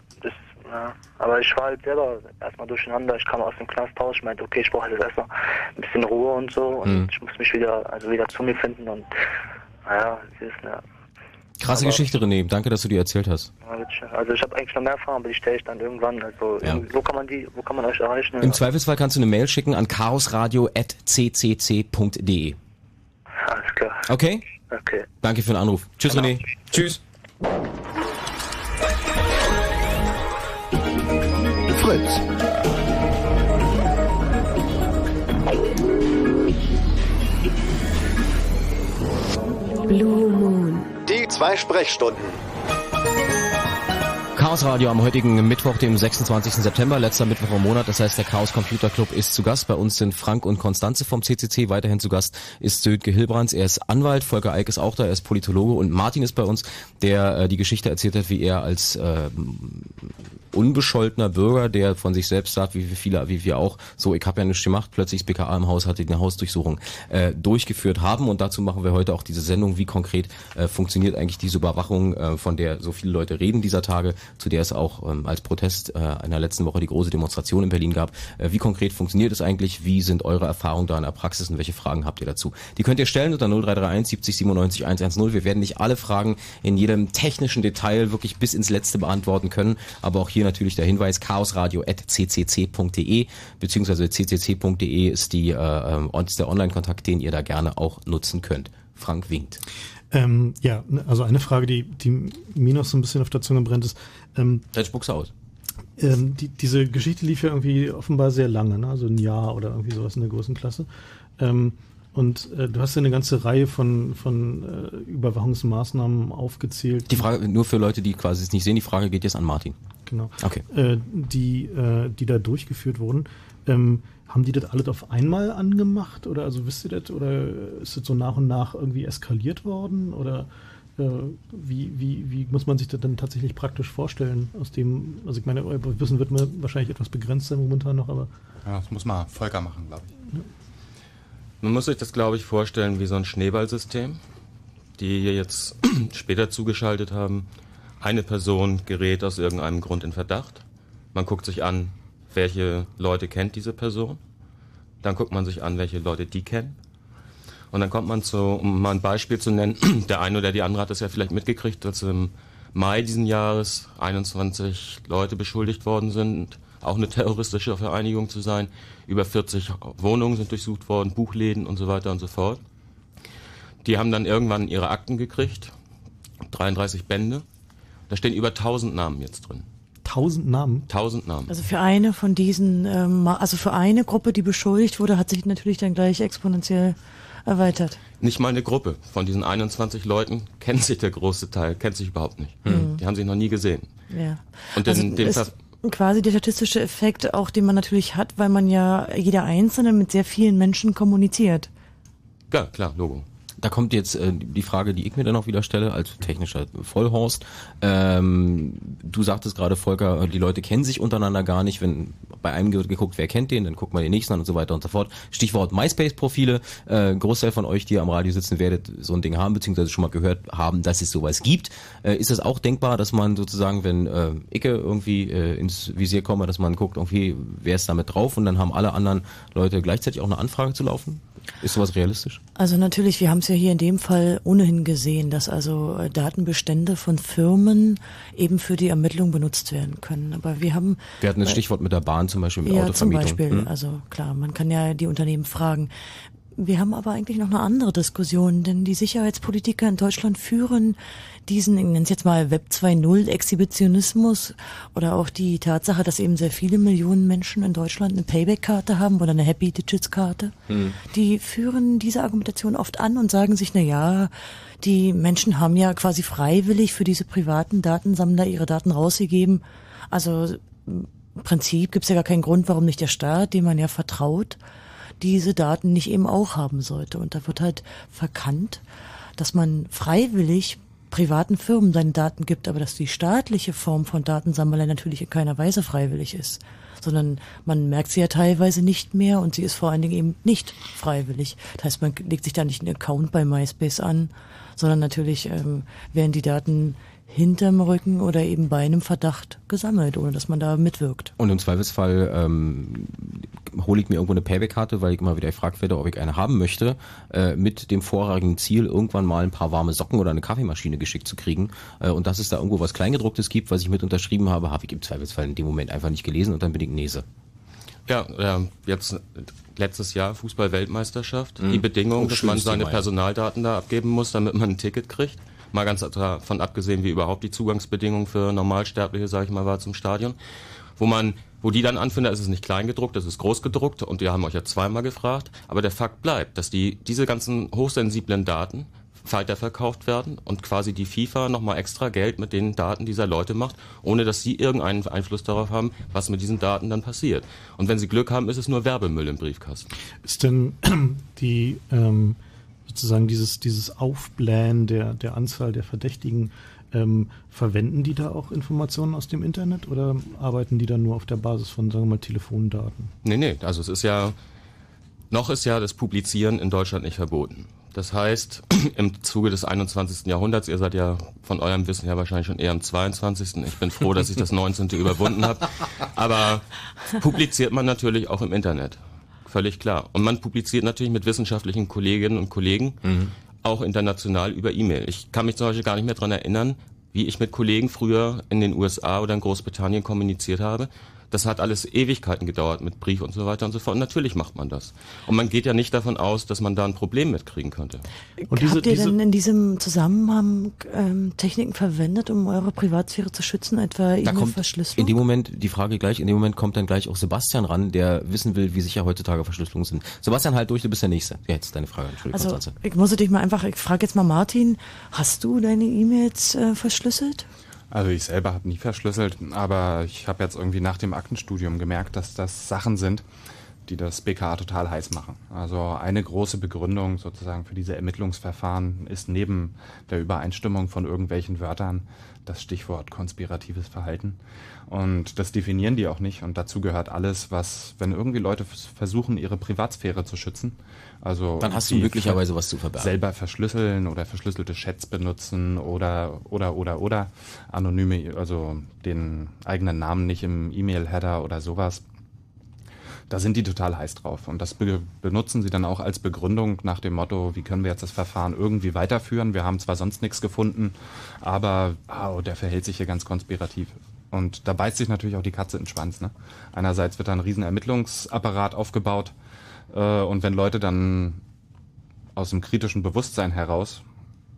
ja. Aber ich war halt selber erstmal durcheinander. Ich kam aus dem Knast raus, ich meinte, okay, ich brauche jetzt erstmal ein bisschen Ruhe und so und Mhm. ich muss mich wieder, also wieder zu mir finden und naja, es ist ja. Krasse Aber- Geschichte, René. Danke, dass du die erzählt hast. Also ich habe eigentlich noch mehr Erfahrung, aber die stelle ich dann irgendwann. Also Ja. wo kann man die, wo kann man euch erreichen? Im Zweifelsfall kannst du eine Mail schicken an chaosradio@ccc.de. Alles klar. Okay? Okay. Danke für den Anruf. Tschüss, René. Tschüss. Fritz. Blue Moon. Die zwei Sprechstunden. Chaos Radio am heutigen Mittwoch, dem 26. September, letzter Mittwoch im Monat. Das heißt, der Chaos Computer Club ist zu Gast. Bei uns sind Frank und Konstanze vom CCC. Weiterhin zu Gast ist Sönke Hilbrands. Er ist Anwalt. Volker Eick ist auch da. Er ist Politologe. Und Martin ist bei uns, der äh, die Geschichte erzählt hat, wie er als äh, unbescholtener Bürger, der von sich selbst sagt, wie viele, wie wir auch, so, ich habe ja nichts gemacht, plötzlich das BKA im Haus hatte, eine Hausdurchsuchung äh, durchgeführt haben. Und dazu machen wir heute auch diese Sendung, wie konkret äh, funktioniert eigentlich diese Überwachung, äh, von der so viele Leute reden dieser Tage. Zu der es auch ähm, als Protest äh, in der letzten Woche die große Demonstration in Berlin gab. Äh, wie konkret funktioniert es eigentlich? Wie sind eure Erfahrungen da in der Praxis und welche Fragen habt ihr dazu? Die könnt ihr stellen unter 0331 70 97 110. Wir werden nicht alle Fragen in jedem technischen Detail wirklich bis ins Letzte beantworten können, aber auch hier natürlich der Hinweis chaosradio.ccc.de beziehungsweise ccc.de ist die äh, äh, ist der Online-Kontakt, den ihr da gerne auch nutzen könnt. Frank winkt. Ähm, ja, also eine Frage, die, die mir noch so ein bisschen auf der Zunge brennt, ist. Ähm, Jetzt spuck's aus. Ähm, die, diese Geschichte lief ja irgendwie offenbar sehr lange, ne? also ein Jahr oder irgendwie sowas in der großen Klasse. Ähm, und äh, du hast ja eine ganze Reihe von, von äh, Überwachungsmaßnahmen aufgezählt. Die Frage, nur für Leute, die quasi es nicht sehen, die Frage geht jetzt an Martin. Genau. Okay. Äh, die, äh, die da durchgeführt wurden. Ähm, haben die das alles auf einmal angemacht? Oder also wisst ihr das? Oder ist das so nach und nach irgendwie eskaliert worden? Oder wie, wie, wie muss man sich das dann tatsächlich praktisch vorstellen? Aus dem, also ich meine, euer Wissen wird mir wahrscheinlich etwas begrenzt sein momentan noch, aber. Ja, das muss mal Volker machen, glaube ich. Ja. Man muss sich das, glaube ich, vorstellen wie so ein Schneeballsystem, die hier jetzt (clears throat) später zugeschaltet haben. Eine Person gerät aus irgendeinem Grund in Verdacht. Man guckt sich an, welche Leute kennt diese Person. Dann guckt man sich an, welche Leute die kennen. Und dann kommt man zu, um mal ein Beispiel zu nennen, (clears throat) der eine oder die andere hat es ja vielleicht mitgekriegt, dass im Mai diesen Jahres 21 Leute beschuldigt worden sind, auch eine terroristische Vereinigung zu sein. Über 40 Wohnungen sind durchsucht worden, Buchläden und so weiter und so fort. Die haben dann irgendwann ihre Akten gekriegt, 33 Bände. Da stehen über 1000 Namen jetzt drin. Tausend Namen? Tausend Namen. Also für eine von diesen, ähm, also für eine Gruppe, die beschuldigt wurde, hat sich natürlich dann gleich exponentiell erweitert. Nicht mal eine Gruppe von diesen 21 Leuten kennt sich der große Teil, kennt sich überhaupt nicht. Mhm. Die haben sich noch nie gesehen. Ja. Und Also den, den ist Ver- quasi der statistische Effekt, auch den man natürlich hat, weil man ja jeder Einzelne mit sehr vielen Menschen kommuniziert. ja, klar, Logo. Da kommt jetzt äh, die Frage, die ich mir dann auch wieder stelle, als technischer Vollhorst. Ähm, du sagtest gerade, Volker, die Leute kennen sich untereinander gar nicht. Wenn bei einem wird geguckt, wer kennt den, dann guckt man den nächsten an und so weiter und so fort. Stichwort MySpace-Profile. Äh, Großteil von euch, die am Radio sitzen, werdet so ein Ding haben, beziehungsweise schon mal gehört haben, dass es sowas gibt. Äh, ist es auch denkbar, dass man sozusagen, wenn äh, Icke irgendwie äh, ins Visier komme, dass man guckt, okay, wer ist damit drauf und dann haben alle anderen Leute gleichzeitig auch eine Anfrage zu laufen? Ist sowas realistisch? Also natürlich, wir haben es ja hier in dem Fall ohnehin gesehen, dass also äh, Datenbestände von Firmen eben für die Ermittlung benutzt werden können. Aber wir haben Wir hatten das äh, Stichwort mit der Bahn zum Beispiel, mit ja, zum Autovermietung. Beispiel. Hm? Also klar, man kann ja die Unternehmen fragen. Wir haben aber eigentlich noch eine andere Diskussion, denn die Sicherheitspolitiker in Deutschland führen diesen, ich nenne es jetzt mal Web 2.0 Exhibitionismus oder auch die Tatsache, dass eben sehr viele Millionen Menschen in Deutschland eine Payback-Karte haben oder eine Happy Digits-Karte. Hm. Die führen diese Argumentation oft an und sagen sich, na ja, die Menschen haben ja quasi freiwillig für diese privaten Datensammler ihre Daten rausgegeben. Also im Prinzip gibt es ja gar keinen Grund, warum nicht der Staat, dem man ja vertraut, diese Daten nicht eben auch haben sollte. Und da wird halt verkannt, dass man freiwillig privaten Firmen seine Daten gibt, aber dass die staatliche Form von Datensammlerei natürlich in keiner Weise freiwillig ist, sondern man merkt sie ja teilweise nicht mehr und sie ist vor allen Dingen eben nicht freiwillig. Das heißt, man legt sich da nicht einen Account bei MySpace an, sondern natürlich ähm, werden die Daten hinterm Rücken oder eben bei einem Verdacht gesammelt, ohne dass man da mitwirkt. Und im Zweifelsfall ähm, hole ich mir irgendwo eine Payback-Karte, weil ich immer wieder gefragt werde, ob ich eine haben möchte, äh, mit dem vorrangigen Ziel, irgendwann mal ein paar warme Socken oder eine Kaffeemaschine geschickt zu kriegen. Äh, und dass es da irgendwo was Kleingedrucktes gibt, was ich mit unterschrieben habe, habe ich im Zweifelsfall in dem Moment einfach nicht gelesen und dann bin ich Nese. Ja, ähm, jetzt letztes Jahr Fußball-Weltmeisterschaft. Mhm. Die Bedingung, Oh, dass man seine. Personaldaten da abgeben muss, damit man ein Ticket kriegt. Mal ganz davon abgesehen, wie überhaupt die Zugangsbedingungen für Normalsterbliche, sage ich mal, war zum Stadion. Wo man, wo die dann anfinden, da ist es nicht kleingedruckt, das ist großgedruckt und die haben euch ja zweimal gefragt. Aber der Fakt bleibt, dass die, diese ganzen hochsensiblen Daten weiterverkauft werden und quasi die FIFA nochmal extra Geld mit den Daten dieser Leute macht, ohne dass sie irgendeinen Einfluss darauf haben, was mit diesen Daten dann passiert. Und wenn sie Glück haben, ist es nur Werbemüll im Briefkasten. Ist denn (clears throat) die ähm, sozusagen dieses, dieses Aufblähen der, der Anzahl der Verdächtigen, ähm, verwenden die da auch Informationen aus dem Internet oder arbeiten die dann nur auf der Basis von, sagen wir mal, Telefondaten? Nee, nee, also es ist ja, noch ist ja das Publizieren in Deutschland nicht verboten. Das heißt, (clears throat) im Zuge des 21. Jahrhunderts, ihr seid ja von eurem Wissen ja wahrscheinlich schon eher im 22. Ich bin froh, dass ich das 19. überwunden habe. Aber publiziert man natürlich auch im Internet. Völlig klar. Und man publiziert natürlich mit wissenschaftlichen Kolleginnen und Kollegen, auch international über E-Mail. Ich kann mich zum Beispiel gar nicht mehr dran erinnern, wie ich mit Kollegen früher in den USA oder in Großbritannien kommuniziert habe. Das hat alles Ewigkeiten gedauert mit Brief und so weiter und so fort. Und natürlich macht man das. Und man geht ja nicht davon aus, dass man da ein Problem mitkriegen könnte. Und Habt ihr denn in diesem Zusammenhang ähm, Techniken verwendet, um eure Privatsphäre zu schützen, etwa E-Mail-Verschlüsselung? in dem Moment die Frage gleich, in dem Moment kommt dann gleich auch Sebastian ran, der wissen will, wie sicher heutzutage Verschlüsselungen sind. Sebastian, halt durch, du bist der Nächste. Jetzt deine Frage, Entschuldigung, Also Konstanze. ich muss dich mal einfach, ich frage jetzt mal Martin, hast du deine E-Mails äh, verschlüsselt? Also ich selber habe nie verschlüsselt, aber ich habe jetzt irgendwie nach dem Aktenstudium gemerkt, dass das Sachen sind, die das BKA total heiß machen. Also eine große Begründung sozusagen für diese Ermittlungsverfahren ist neben der Übereinstimmung von irgendwelchen Wörtern das Stichwort konspiratives Verhalten. Und das definieren die auch nicht. Und dazu gehört alles, was, wenn irgendwie Leute versuchen, ihre Privatsphäre zu schützen, also Dann hast du möglicherweise was zu verbergen. Selber verschlüsseln oder verschlüsselte Chats benutzen oder oder oder oder anonyme, also den eigenen Namen nicht im E-Mail-Header oder sowas. Da sind die total heiß drauf. Und das be benutzen sie dann auch als Begründung nach dem Motto, wie können wir jetzt das Verfahren irgendwie weiterführen? Wir haben zwar sonst nichts gefunden, aber oh, der verhält sich hier ganz konspirativ. Und da beißt sich natürlich auch die Katze in den Schwanz. Ne? Einerseits wird da ein riesen Ermittlungsapparat aufgebaut und wenn Leute dann aus dem kritischen Bewusstsein heraus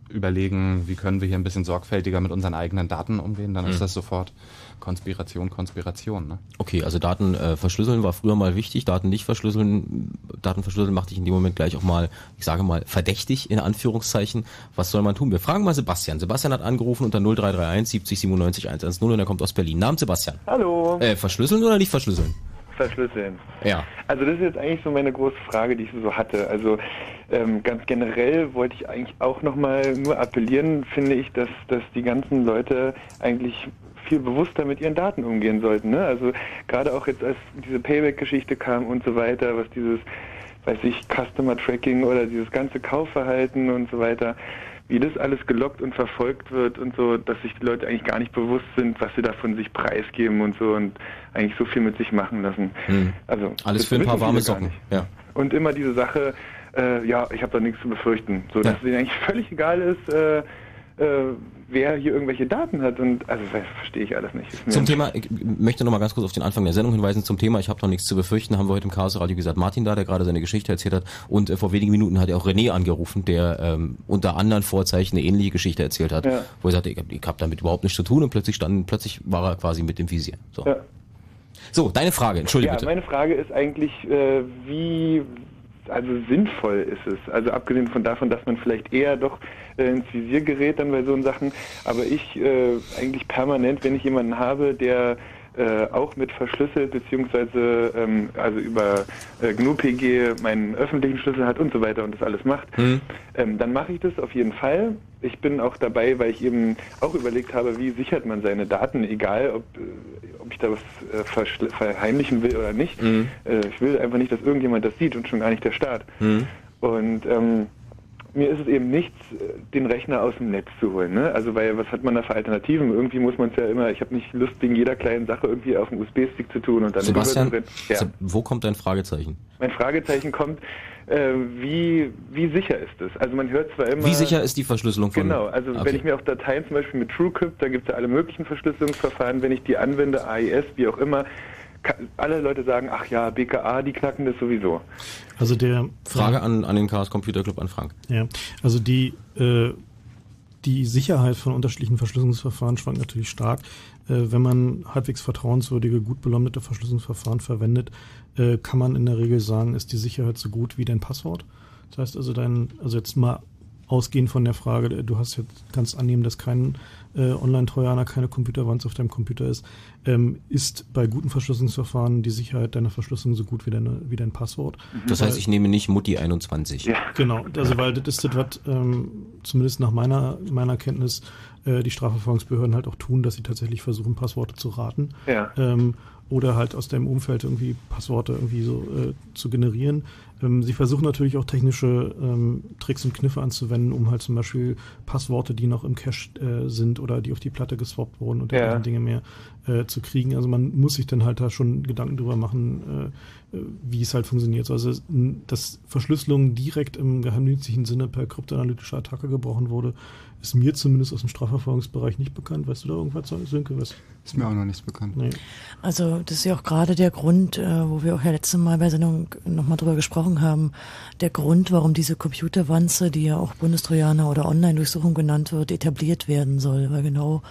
überlegen, wie können wir hier ein bisschen sorgfältiger mit unseren eigenen Daten umgehen, dann Mhm. ist das sofort Konspiration, Konspiration. Ne? Okay, also Daten äh, verschlüsseln war früher mal wichtig, Daten nicht verschlüsseln, Daten verschlüsseln macht dich in dem Moment gleich auch mal, ich sage mal, verdächtig in Anführungszeichen. Was soll man tun? Wir fragen mal Sebastian. Sebastian hat angerufen unter 0331 70 97 110 und er kommt aus Berlin. Namen Sebastian. Hallo. Äh, verschlüsseln oder nicht verschlüsseln? Verschlüsseln. Ja. Also das ist jetzt eigentlich so meine große Frage, die ich so hatte. Also ähm, ganz generell wollte ich eigentlich auch nochmal nur appellieren, finde ich, dass, dass die ganzen Leute eigentlich viel bewusster mit ihren Daten umgehen sollten. Ne? Also gerade auch jetzt, als diese Payback-Geschichte kam und so weiter, was dieses, weiß ich, Customer Tracking oder dieses ganze Kaufverhalten und so weiter, wie das alles gelockt und verfolgt wird und so, dass sich die Leute eigentlich gar nicht bewusst sind, was sie da von sich preisgeben und so und eigentlich so viel mit sich machen lassen. Hm. Also Alles für ein paar warme Socken. Ja. Und immer diese Sache, äh, ja, ich habe da nichts zu befürchten. So, Ja. dass es ihnen eigentlich (laughs) völlig egal ist, äh, äh, wer hier irgendwelche Daten hat. Und also das verstehe ich alles nicht. Zum Thema, ich möchte noch mal ganz kurz auf den Anfang der Sendung hinweisen. Zum Thema, ich habe noch nichts zu befürchten, haben wir heute im Chaos Radio gesagt, Martin da, der gerade seine Geschichte erzählt hat. Und äh, vor wenigen Minuten hat er auch René angerufen, der ähm, unter anderen Vorzeichen eine ähnliche Geschichte erzählt hat, Ja. wo er sagte, ich habe hab damit überhaupt nichts zu tun und plötzlich stand, plötzlich war er quasi mit dem Visier. So, Ja. so deine Frage, entschuldige ja, bitte. meine Frage ist eigentlich, äh, wie also sinnvoll ist es? Also abgesehen von davon, dass man vielleicht eher doch äh, ins Visier gerät dann bei so Sachen, aber ich äh, eigentlich permanent, wenn ich jemanden habe, der äh, auch mit verschlüsselt beziehungsweise ähm, also über äh, GNU-PG meinen öffentlichen Schlüssel hat und so weiter und das alles macht, Hm? ähm, dann mache ich das auf jeden Fall. Ich bin auch dabei, weil ich eben auch überlegt habe, wie sichert man seine Daten, egal ob, äh, ob ich da was äh, verheimlichen will oder nicht. Mhm. Ich will einfach nicht, dass irgendjemand das sieht und schon gar nicht der Staat. Hm? Und ähm, mir ist es eben nichts, äh, den Rechner aus dem Netz zu holen. Ne? Also weil was hat man da für Alternativen? Irgendwie muss man es ja immer, ich habe nicht Lust, wegen jeder kleinen Sache irgendwie auf dem USB-Stick zu tun und dann Sebastian. Ja. Wo kommt dein Fragezeichen? Mein Fragezeichen kommt, äh, wie, wie sicher ist es? Also man hört zwar immer... Wie sicher ist die Verschlüsselung von... Genau, also Okay. wenn ich mir auch Dateien zum Beispiel mit TrueCrypt, da gibt es ja alle möglichen Verschlüsselungsverfahren, wenn ich die anwende, AES, wie auch immer, alle Leute sagen, ach ja, BKA, die knacken das sowieso. Also der Frage an, an den Chaos Computer Club an Frank. Ja, also die, äh, die Sicherheit von unterschiedlichen Verschlüsselungsverfahren schwankt natürlich stark. Äh, wenn man halbwegs vertrauenswürdige, gut belommete Verschlüsselungsverfahren verwendet, äh, kann man in der Regel sagen, ist die Sicherheit so gut wie dein Passwort. Das heißt also dein, also jetzt mal ausgehend von der Frage, du hast jetzt kannst annehmen, dass kein äh, Online-Trojaner, keine Computerwanze auf deinem Computer ist, ähm, ist bei guten Verschlüsselungsverfahren die Sicherheit deiner Verschlüsselung so gut wie, deine, wie dein Passwort. Das heißt, ich nehme nicht Mutti 21. Genau, also weil das ist das, was ähm, zumindest nach meiner, meiner Kenntnis äh, die Strafverfolgungsbehörden halt auch tun, dass sie tatsächlich versuchen, Passworte zu raten. Ja. Ähm, oder halt aus deinem Umfeld irgendwie Passworte irgendwie so äh, zu generieren. Ähm, sie versuchen natürlich auch technische ähm, Tricks und Kniffe anzuwenden, um halt zum Beispiel Passworte, die noch im Cache äh, sind oder die auf die Platte geswappt wurden und Ja. dergleichen Dinge mehr äh, zu kriegen. Also man muss sich dann halt da schon Gedanken drüber machen, äh, äh, wie es halt funktioniert. Also dass Verschlüsselung direkt im geheimdienstlichen Sinne per kryptoanalytischer Attacke gebrochen wurde, ist mir zumindest aus dem Strafverfolgungsbereich nicht bekannt. Weißt du da irgendwas, Sönke? Was? Ist mir auch noch nichts bekannt. Nee. Also das ist ja auch gerade der Grund, äh, wo wir auch ja letztes Mal bei Sendung nochmal drüber gesprochen haben, der Grund, warum diese Computerwanze, die ja auch Bundestrojaner oder Online-Durchsuchung genannt wird, etabliert werden soll, weil genau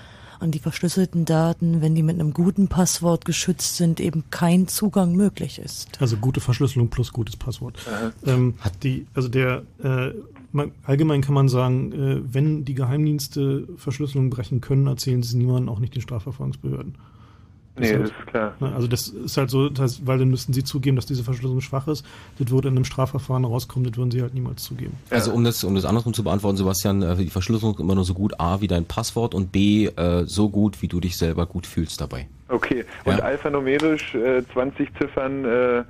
an die verschlüsselten Daten, wenn die mit einem guten Passwort geschützt sind, eben kein Zugang möglich ist. Also gute Verschlüsselung plus gutes Passwort. Ähm, hat die, also der, äh, man, allgemein kann man sagen, äh, wenn die Geheimdienste Verschlüsselung brechen können, erzählen sie niemandem, auch nicht den Strafverfolgungsbehörden. Nee, halt- das ist klar. ne, Also das ist halt so, das, weil dann müssten sie zugeben, dass diese Verschlüsselung schwach ist. Das würde in einem Strafverfahren rauskommen, das würden sie halt niemals zugeben. Also um das, um das andersrum zu beantworten, Sebastian, äh, die Verschlüsselung ist immer nur so gut A wie dein Passwort und B äh, so gut, wie du dich selber gut fühlst dabei. Okay. Und Ja. alphanumerisch äh, 20 Ziffern äh,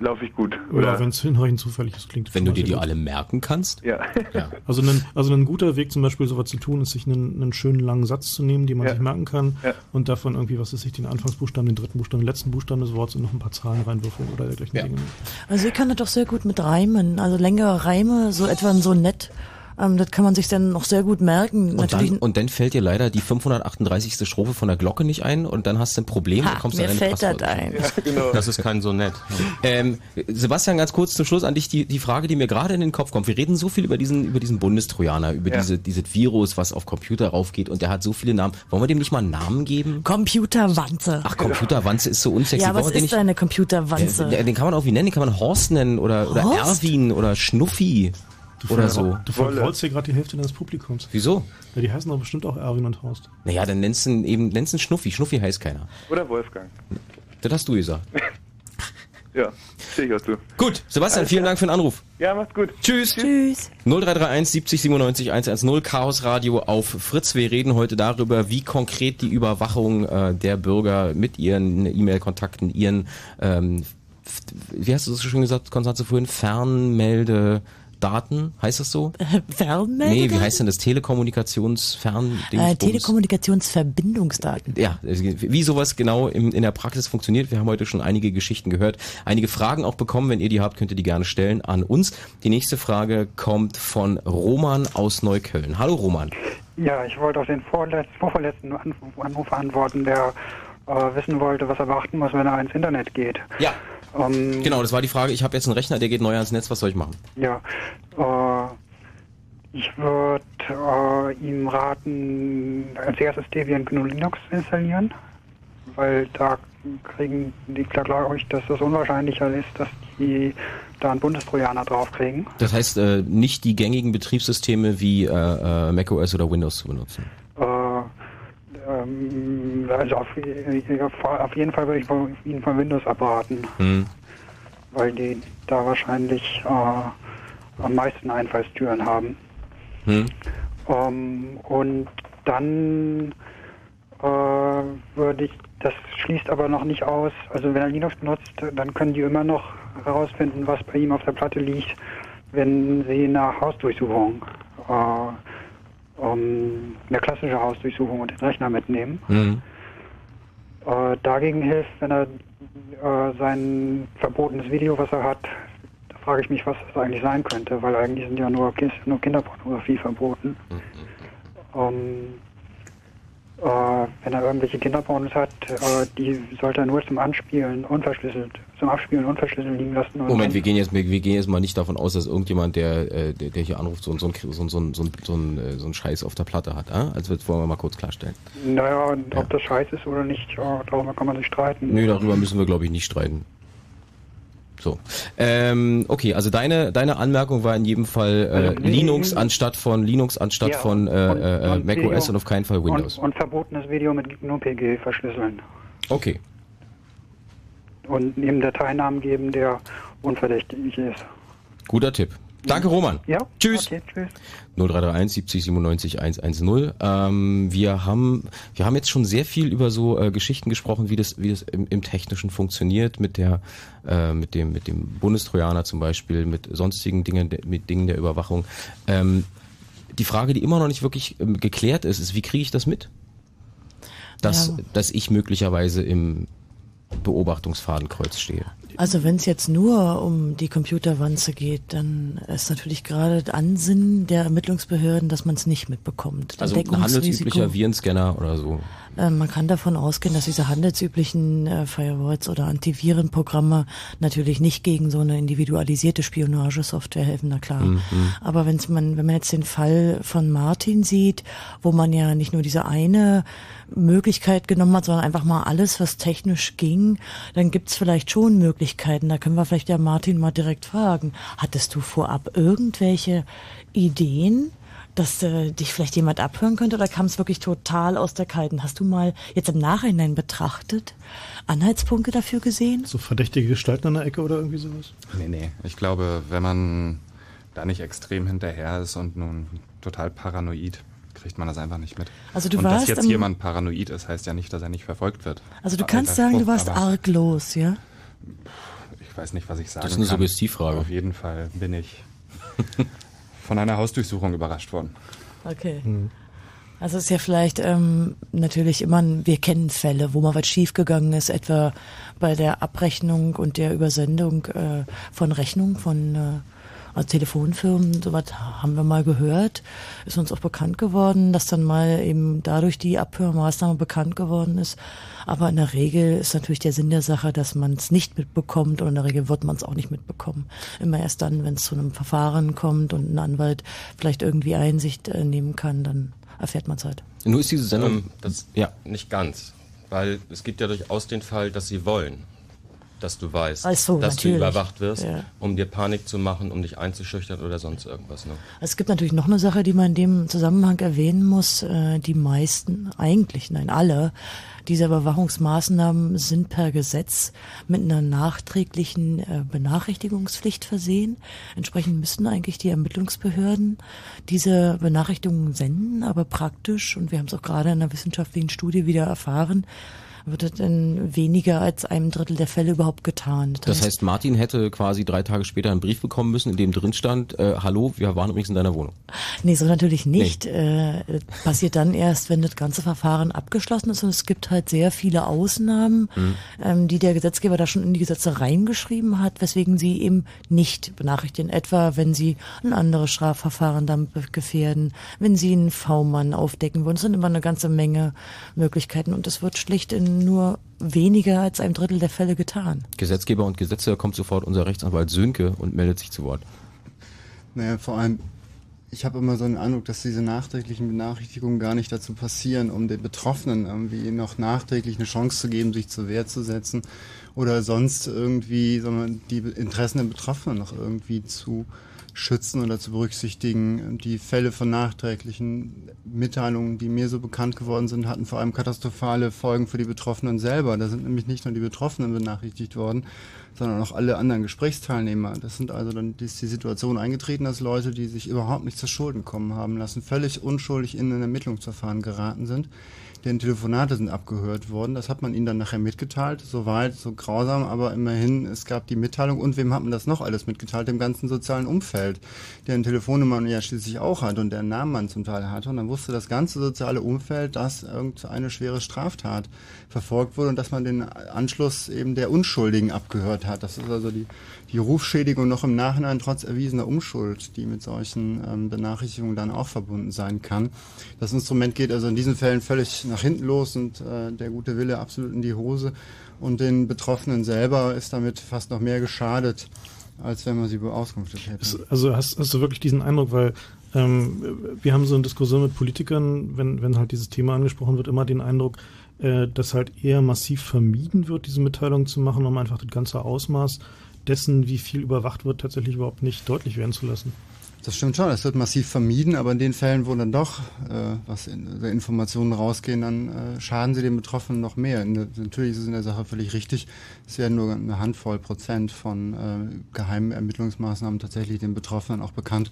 laufe ich gut. Oder Oder? wenn es hinreichend zufällig ist, klingt Wenn du dir die sehr alle merken kannst. Ja. (laughs) Also ein, also ein guter Weg zum Beispiel sowas zu tun, ist sich einen, einen schönen langen Satz zu nehmen, den man Ja. sich merken kann Ja. und davon irgendwie, was ist sich, den Anfangsbuchstaben, den dritten Buchstaben, den letzten Buchstaben des Wortes und noch ein paar Zahlen reinwürfeln oder dergleichen Dinge. Also ich kann das doch sehr gut mit Reimen, also längere Reime, so etwa so nett. Ähm, das kann man sich dann noch sehr gut merken. Und Natürlich dann, und dann fällt dir leider die 538. Strophe von der Glocke nicht ein und dann hast du ein Problem Ha, und kommst mir an deine fällt das Passwörter. ein. Ja, genau. Das ist kein Sonett. Ähm, Sebastian, ganz kurz zum Schluss an dich die, die Frage, die mir gerade in den Kopf kommt. Wir reden so viel über diesen, über diesen Bundestrojaner, über Ja. diese, dieses Virus, was auf Computer raufgeht und der hat so viele Namen. Wollen wir dem nicht mal einen Namen geben? Computerwanze. Ach, Computerwanze ist so unsexy. ja, was den ist nicht, eine Computerwanze? Ja, den kann man auch wie nennen, den kann man Horst nennen oder, oder Horst? Erwin oder Schnuffi oder so. Du vergraulst hier gerade die Hälfte deines Publikums. Wieso? Ja, die heißen doch bestimmt auch Erwin und Horst. Naja, dann nennst du ihn eben, nennst du ihn Schnuffi. Schnuffi heißt keiner. Oder Wolfgang. Das hast du gesagt. (laughs) Ja, sehe ich auch zu. Gut, Sebastian, vielen Dank für den Anruf. Ja, macht's gut. Tschüss. Tschüss. 0331 70 97 110 Chaos Radio auf Fritz. Wir reden heute darüber, wie konkret die Überwachung äh, der Bürger mit ihren E-Mail-Kontakten, ihren, ähm, wie hast du das so schön gesagt, Konstanze, vorhin? Fernmelde Daten, heißt das so? Fernmeldung? Nee, wie heißt denn das? Telekommunikationsfern Äh, Telekommunikationsverbindungsdaten. ja, wie sowas genau im, in der Praxis funktioniert. Wir haben heute schon einige Geschichten gehört, einige Fragen auch bekommen. Wenn ihr die habt, könnt ihr die gerne stellen an uns. Die nächste Frage kommt von Roman aus Neukölln. Hallo Roman. Ja, ich wollte auf den vorletz vorverletzten Anruf, Anruf antworten, der äh, wissen wollte, was er beachten muss, wenn er ins Internet geht. Ja. Ähm, Genau, das war die Frage. Ich habe jetzt einen Rechner, der geht neu ans Netz. Was soll ich machen? Ja, äh, ich würde äh, ihm raten, als erstes Debian GNU Linux zu installieren, weil da kriegen die, da glaube ich, dass das unwahrscheinlicher ist, dass die da einen Bundestrojaner draufkriegen. Das heißt, äh, nicht die gängigen Betriebssysteme wie äh, äh, macOS oder Windows zu benutzen. Äh, ähm, also auf, auf jeden Fall würde ich von- Ihnen von Windows abraten, Hm. weil die da wahrscheinlich äh, am meisten Einfallstüren haben. Hm. Ähm, und dann äh, würde ich, das schließt aber noch nicht aus, also wenn er Linux benutzt, dann können die immer noch herausfinden, was bei ihm auf der Platte liegt, wenn sie eine Hausdurchsuchung, äh, ähm, eine klassische Hausdurchsuchung und den Rechner mitnehmen. Hm. Äh, dagegen hilft, wenn er äh, sein verbotenes Video, was er hat, da frage ich mich, was das eigentlich sein könnte, weil eigentlich sind ja nur, nur Kinderpornografie verboten. Ähm, äh, wenn er irgendwelche Kinderpornos hat, äh, die sollte er nur zum Anspielen unverschlüsselt, zum Abspielen unverschlüsselt liegen lassen. Und Moment, wir gehen jetzt, wir, gehen jetzt mal nicht davon aus, dass irgendjemand, der, äh, der, der hier anruft, so, so, so, so, so, so, ein, äh, so ein Scheiß auf der Platte hat. Äh? Also das wollen wir mal kurz klarstellen. Naja, und ob das scheiße ist oder nicht, ja, darüber kann man sich streiten. Nö, darüber müssen wir, glaube ich, nicht streiten. So. Ähm, okay, also deine, deine Anmerkung war in jedem Fall äh, Also, Linux anstatt von Linux anstatt Ja, von äh, und- äh, und macOS Video- und auf keinen Fall Windows. Und, und verbotenes Video mit GNU-PG verschlüsseln. Okay. Und ihm Dateinamen geben, der unverdächtig ist. Guter Tipp. Danke, Roman. Ja. Tschüss. Okay, tschüss. 0331 70 97 110. Ähm, wir haben wir haben jetzt schon sehr viel über so äh, Geschichten gesprochen, wie das wie das im, im Technischen funktioniert mit der äh, mit dem mit dem Bundestrojaner zum Beispiel, mit sonstigen Dingen der- mit Dingen der Überwachung. Ähm, die Frage, die immer noch nicht wirklich ähm, geklärt ist, ist, wie kriege ich das mit? Dass Ja. dass ich möglicherweise im Beobachtungsfadenkreuz stehe. Also wenn es jetzt nur um die Computerwanze geht, dann ist natürlich gerade Ansinnen der Ermittlungsbehörden, dass man es nicht mitbekommt. Also ein handelsüblicher Virenscanner oder so. Äh, Man kann davon ausgehen, dass diese handelsüblichen äh, Firewalls oder Antivirenprogramme natürlich nicht gegen so eine individualisierte Spionagesoftware helfen, na klar. Mhm. Aber wenn's man, wenn man jetzt den Fall von Martin sieht, wo man ja nicht nur diese eine Möglichkeit genommen hat, sondern einfach mal alles, was technisch ging, dann gibt's vielleicht schon Möglichkeiten. Da können wir vielleicht ja Martin mal direkt fragen. Hattest du vorab irgendwelche Ideen? Dass äh, dich vielleicht jemand abhören könnte oder kam es wirklich total aus der Kalten? Hast du mal jetzt im Nachhinein betrachtet Anhaltspunkte dafür gesehen? So verdächtige Gestalten an der Ecke oder irgendwie sowas? Nee, nee. Ich glaube, wenn man da nicht extrem hinterher ist und nun total paranoid, kriegt man das einfach nicht mit. Also du und warst dass jetzt jemand paranoid ist, heißt ja nicht, dass er nicht verfolgt wird. Also du kannst sagen, du Spruch, warst aber arglos, ja? Ich weiß nicht, was ich sagen Das ist eine kann. Suggestivfrage. Auf jeden Fall bin ich (laughs) von einer Hausdurchsuchung überrascht worden. Okay. Also es ist ja vielleicht ähm, natürlich immer, ein- wir kennen Fälle, wo mal was schiefgegangen ist, etwa bei der Abrechnung und der Übersendung äh, von Rechnungen von äh, also Telefonfirmen, sowas haben wir mal gehört, ist uns auch bekannt geworden, dass dann mal eben dadurch die Abhörmaßnahme bekannt geworden ist. Aber in der Regel ist natürlich der Sinn der Sache, dass man es nicht mitbekommt und in der Regel wird man es auch nicht mitbekommen. Immer erst dann, wenn es zu einem Verfahren kommt und ein Anwalt vielleicht irgendwie Einsicht äh, nehmen kann, dann erfährt man es halt. Nur ist diese Sendung. Ähm, das ja. nicht ganz. Weil es gibt ja durchaus den Fall, dass sie wollen, dass du weißt, so, dass natürlich. du überwacht wirst, Ja. um dir Panik zu machen, um dich einzuschüchtern oder sonst irgendwas. Ne? Es gibt natürlich noch eine Sache, die man in dem Zusammenhang erwähnen muss. Äh, Die meisten, eigentlich, nein, alle dieser Überwachungsmaßnahmen sind per Gesetz mit einer nachträglichen äh, Benachrichtigungspflicht versehen. Entsprechend müssten eigentlich die Ermittlungsbehörden diese Benachrichtigungen senden, aber praktisch, und wir haben es auch gerade in einer wissenschaftlichen Studie wieder erfahren, wird es in weniger als einem Drittel der Fälle überhaupt getan. Das heißt, Martin hätte quasi drei Tage später einen Brief bekommen müssen, in dem drin stand, äh, hallo, wir waren übrigens in deiner Wohnung. Nee, so natürlich nicht. Äh, passiert dann erst, wenn das ganze Verfahren abgeschlossen ist. Und es gibt halt sehr viele Ausnahmen, Mhm. ähm, die der Gesetzgeber da schon in die Gesetze reingeschrieben hat, weswegen sie eben nicht benachrichtigen. Etwa, wenn sie ein anderes Strafverfahren be- gefährden, wenn sie einen V-Mann aufdecken wollen. Es sind immer eine ganze Menge Möglichkeiten. Und es wird schlicht in nur weniger als einem Drittel der Fälle getan. Gesetzgeber und Gesetze kommt sofort unser Rechtsanwalt Sönke und meldet sich zu Wort. Naja, vor allem, ich habe immer so den Eindruck, dass diese nachträglichen Benachrichtigungen gar nicht dazu passieren, um den Betroffenen irgendwie noch nachträglich eine Chance zu geben, sich zur Wehr zu setzen oder sonst irgendwie sondern die Interessen der Betroffenen noch irgendwie zu schützen oder zu berücksichtigen. Die Fälle von nachträglichen Mitteilungen, die mir so bekannt geworden sind, hatten vor allem katastrophale Folgen für die Betroffenen selber. Da sind nämlich nicht nur die Betroffenen benachrichtigt worden, sondern auch alle anderen Gesprächsteilnehmer. Das sind also dann ist die Situation eingetreten, dass Leute, die sich überhaupt nicht zu Schulden kommen haben lassen, völlig unschuldig in ein Ermittlungsverfahren geraten sind. Deren Telefonate sind abgehört worden. Das hat man ihnen dann nachher mitgeteilt. Soweit, so grausam, aber immerhin, es gab die Mitteilung. Und wem hat man das noch alles mitgeteilt? Dem ganzen sozialen Umfeld, deren Telefonnummer man ja schließlich auch hat und deren Namen man zum Teil hatte. Und dann wusste das ganze soziale Umfeld, dass irgendeine schwere Straftat verfolgt wurde und dass man den Anschluss eben der Unschuldigen abgehört hat. Das ist also die, die Rufschädigung noch im Nachhinein trotz erwiesener Unschuld, die mit solchen ähm, Benachrichtigungen dann auch verbunden sein kann. Das Instrument geht also in diesen Fällen völlig nach hinten los und äh, der gute Wille absolut in die Hose. Und den Betroffenen selber ist damit fast noch mehr geschadet, als wenn man sie beauskunftet hätte. Also hast, hast du wirklich diesen Eindruck, weil ähm, wir haben so in Diskussion mit Politikern, wenn, wenn halt dieses Thema angesprochen wird, immer den Eindruck, äh, dass halt eher massiv vermieden wird, diese Mitteilung zu machen, um einfach das ganze Ausmaß dessen, wie viel überwacht wird, tatsächlich überhaupt nicht deutlich werden zu lassen. Das stimmt schon, es wird massiv vermieden, aber in den Fällen, wo dann doch äh, was in, äh, Informationen rausgehen, dann äh, schaden sie den Betroffenen noch mehr. In, natürlich ist es in der Sache völlig richtig, es werden nur eine Handvoll Prozent von äh, geheimen Ermittlungsmaßnahmen tatsächlich den Betroffenen auch bekannt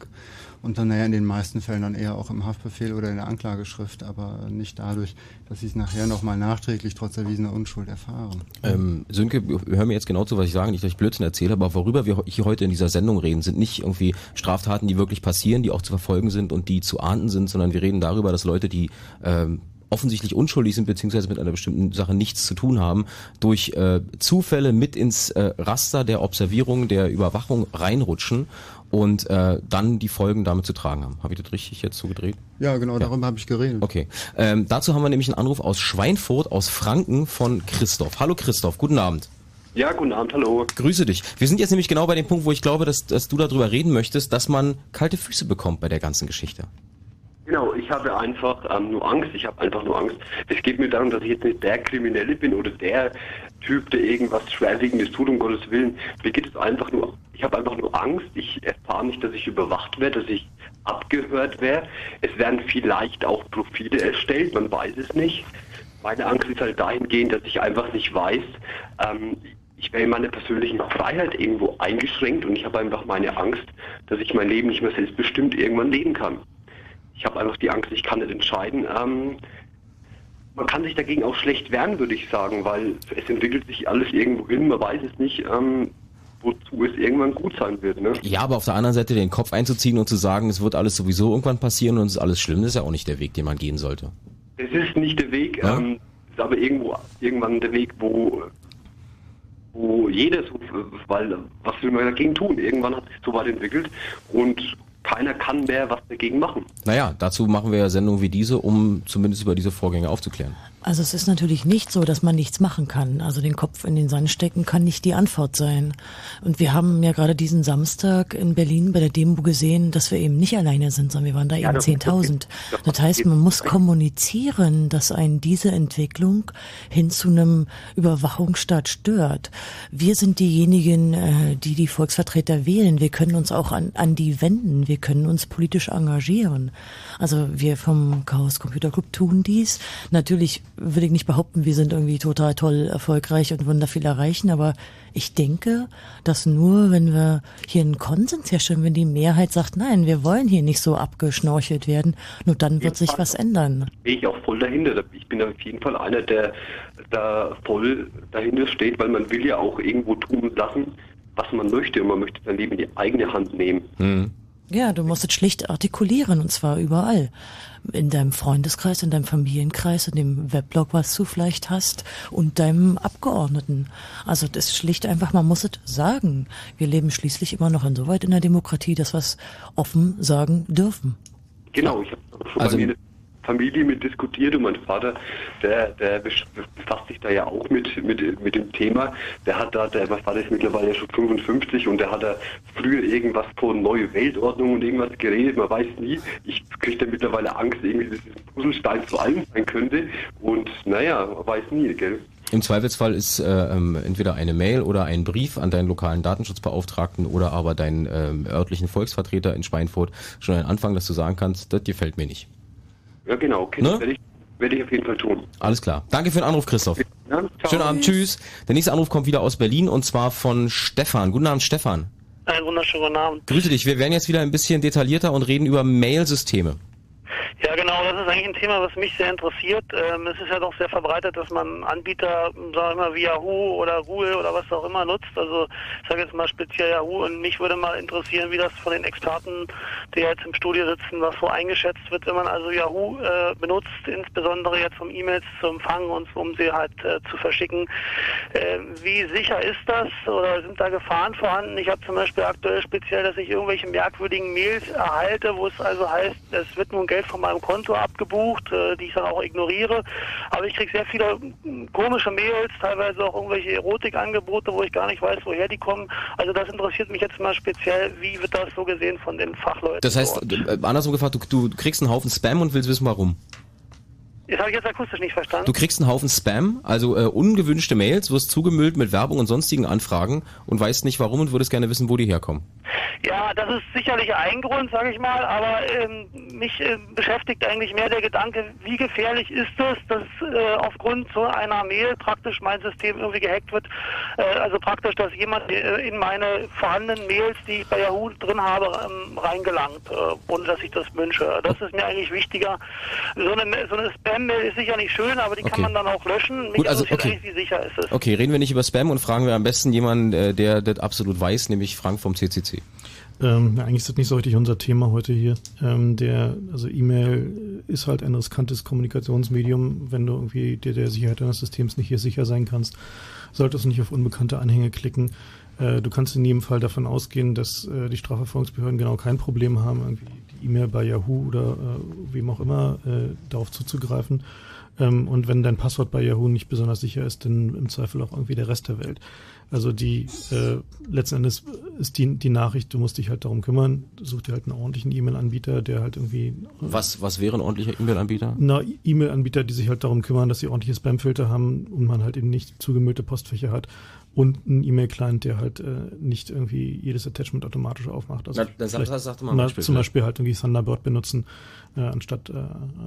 und dann naja in den meisten Fällen dann eher auch im Haftbefehl oder in der Anklageschrift, aber nicht dadurch, dass sie es nachher nochmal nachträglich trotz erwiesener Unschuld erfahren. Ähm, Sönke, hör mir jetzt genau zu, was ich sage, nicht, dass ich Blödsinn erzähle, aber worüber wir hier heute in dieser Sendung reden, sind nicht irgendwie Straftaten, die wirklich passieren, die auch zu verfolgen sind und die zu ahnden sind, sondern wir reden darüber, dass Leute, die ähm, offensichtlich unschuldig sind beziehungsweise mit einer bestimmten Sache nichts zu tun haben, durch äh, Zufälle mit ins äh, Raster der Observierung, der Überwachung reinrutschen und äh, dann die Folgen damit zu tragen haben. Habe ich das richtig jetzt so gedreht? Ja, genau, darüber habe ich geredet. Okay. Ähm, dazu haben wir nämlich einen Anruf aus Schweinfurt, aus Franken von Christoph. Hallo Christoph, guten Abend. Ja, guten Abend, hallo. Grüße dich. Wir sind jetzt nämlich genau bei dem Punkt, wo ich glaube, dass, dass du darüber reden möchtest, dass man kalte Füße bekommt bei der ganzen Geschichte. Genau, ich habe einfach ähm, nur Angst. Ich habe einfach nur Angst. Es geht mir darum, dass ich jetzt nicht der Kriminelle bin oder der Typ, der irgendwas Schwerwiegendes tut, um Gottes Willen. Mir geht es einfach nur, ich habe einfach nur Angst. Ich erfahre nicht, dass ich überwacht werde, dass ich abgehört werde. Es werden vielleicht auch Profile erstellt, man weiß es nicht. Meine Angst ist halt dahingehend, dass ich einfach nicht weiß, ähm, ich wäre in meiner persönlichen Freiheit irgendwo eingeschränkt und ich habe einfach meine Angst, dass ich mein Leben nicht mehr selbstbestimmt irgendwann leben kann. Ich habe einfach die Angst, ich kann nicht entscheiden. Ähm, man kann sich dagegen auch schlecht wehren, würde ich sagen, weil es entwickelt sich alles irgendwo hin, man weiß es nicht, ähm, wozu es irgendwann gut sein wird. Ne? Ja, aber auf der anderen Seite den Kopf einzuziehen und zu sagen, es wird alles sowieso irgendwann passieren und es ist alles schlimm, das ist ja auch nicht der Weg, den man gehen sollte. Es ist nicht der Weg, Ja? ähm, ist aber irgendwo irgendwann der Weg, wo wo jeder so, weil was will man dagegen tun? Irgendwann hat sich so weit entwickelt und keiner kann mehr was dagegen machen. Naja, dazu machen wir ja Sendungen wie diese, um zumindest über diese Vorgänge aufzuklären. Also es ist natürlich nicht so, dass man nichts machen kann. Also den Kopf in den Sand stecken kann nicht die Antwort sein. Und wir haben ja gerade diesen Samstag in Berlin bei der Demo gesehen, dass wir eben nicht alleine sind, sondern wir waren da Ja, eben das- 10.000. Das heißt, man muss kommunizieren, dass einen diese Entwicklung hin zu einem Überwachungsstaat stört. Wir sind diejenigen, äh, die die Volksvertreter wählen. Wir können uns auch an, an die wenden. Wir können uns politisch engagieren. Also wir vom Chaos Computer Club tun dies. Natürlich würde ich nicht behaupten, wir sind irgendwie total toll erfolgreich und würden da viel erreichen, aber ich denke, dass nur wenn wir hier einen Konsens herstellen, wenn die Mehrheit sagt, nein, wir wollen hier nicht so abgeschnorchelt werden, nur dann wird sich was ändern. Stehe ich auch voll dahinter. Ich bin auf jeden Fall einer, der da voll dahinter steht, weil man will ja auch irgendwo tun lassen, was man möchte und man möchte sein Leben in die eigene Hand nehmen. Ja, du musst es schlicht artikulieren und zwar überall. In deinem Freundeskreis, in deinem Familienkreis, in dem Weblog, was du vielleicht hast und deinem Abgeordneten. Also das ist schlicht einfach, man muss es sagen. Wir leben schließlich immer noch insoweit in der Demokratie, dass wir es offen sagen dürfen. Genau, ich habe schon Also- bei mir in der Familie mit diskutiert und mein Vater, der, der befasst sich da ja auch mit, mit, mit dem Thema. Der hat da, der, mein Vater ist mittlerweile schon 55 und der hat da früher irgendwas von neue Weltordnung und irgendwas geredet. Man weiß nie. Ich kriege da mittlerweile Angst, irgendwie, dass ein Puzzlestein zu allem sein könnte. Und naja, man weiß nie, gell? Im Zweifelsfall ist äh, ähm, entweder eine Mail oder ein Brief an deinen lokalen Datenschutzbeauftragten oder aber deinen ähm, örtlichen Volksvertreter in Schweinfurt schon ein Anfang, dass du sagen kannst, das gefällt mir nicht. Ja, genau, okay, Ne? das werde ich, werde ich auf jeden Fall tun. Alles klar. Danke für den Anruf, Christoph. Ja. Schönen Abend, tschüss. Der nächste Anruf kommt wieder aus Berlin und zwar von Stefan. Guten Abend, Stefan. Einen wunderschönen guten Abend. Grüße dich. Wir werden jetzt wieder ein bisschen detaillierter und reden über Mail-Systeme. Ja, genau, das ist eigentlich ein Thema, was mich sehr interessiert. Ähm, es ist ja doch sehr verbreitet, dass man Anbieter, sagen wir mal, wie Yahoo oder Google oder was auch immer nutzt. Also ich sage jetzt mal speziell Yahoo und mich würde mal interessieren, wie das von den Experten, die jetzt im Studio sitzen, was so eingeschätzt wird, wenn man also Yahoo äh, benutzt, insbesondere jetzt um E-Mails zu empfangen und um sie halt äh, zu verschicken. Äh, wie sicher ist das oder sind da Gefahren vorhanden? Ich habe zum Beispiel aktuell speziell, dass ich irgendwelche merkwürdigen Mails erhalte, wo es also heißt, es wird nun Geld von meinem Konto abgebucht, äh, die ich dann auch ignoriere. Aber ich kriege sehr viele mm, komische Mails, teilweise auch irgendwelche Erotikangebote, wo ich gar nicht weiß, woher die kommen. Also das interessiert mich jetzt mal speziell, wie wird das so gesehen von den Fachleuten? Das heißt, dort? äh, andersrum gefragt, du, du kriegst einen Haufen Spam und willst wissen, warum. Das habe ich jetzt akustisch nicht verstanden. Du kriegst einen Haufen Spam, also äh, ungewünschte Mails, wirst zugemüllt mit Werbung und sonstigen Anfragen und weißt nicht warum und würdest gerne wissen, wo die herkommen. Ja, das ist sicherlich ein Grund, sage ich mal, aber ähm, mich äh, beschäftigt eigentlich mehr der Gedanke, wie gefährlich ist es, dass äh, aufgrund so einer Mail praktisch mein System irgendwie gehackt wird. Äh, also praktisch, dass jemand äh, in meine vorhandenen Mails, die ich bei Yahoo drin habe, ähm, reingelangt, äh, ohne dass ich das wünsche. Das ist mir eigentlich wichtiger. So eine, so eine Spam-Mail ist sicher nicht schön, aber die Okay. kann man dann auch löschen. Mich Gut, also, okay. wie sicher ist es. Okay, reden wir nicht über Spam und fragen wir am besten jemanden, äh, der das absolut weiß, nämlich Frank vom CCC. Ähm, eigentlich ist das nicht so richtig unser Thema heute hier. Ähm, der, also E-Mail ist halt ein riskantes Kommunikationsmedium. Wenn du irgendwie dir der Sicherheit deines Systems nicht hier sicher sein kannst, solltest du nicht auf unbekannte Anhänge klicken. Äh, du kannst in jedem Fall davon ausgehen, dass äh, die Strafverfolgungsbehörden genau kein Problem haben, irgendwie E-Mail bei Yahoo oder äh, wem auch immer äh, darauf zuzugreifen. Ähm, und wenn dein Passwort bei Yahoo nicht besonders sicher ist, dann im Zweifel auch irgendwie der Rest der Welt. Also die äh, letzten Endes ist die, die Nachricht, du musst dich halt darum kümmern, such dir halt einen ordentlichen E-Mail-Anbieter, der halt irgendwie Was, was wäre ein ordentlicher E-Mail-Anbieter? na, E-Mail-Anbieter, die sich halt darum kümmern, dass sie ordentliche Spam-Filter haben und man halt eben nicht zugemüllte Postfächer hat und einen E-Mail-Client, der halt äh, nicht irgendwie jedes Attachment automatisch aufmacht. Also Na, dann sag- vielleicht- sag doch mal ein na, Beispiel Zum. Beispiel halt irgendwie Thunderbird benutzen äh, anstatt, äh,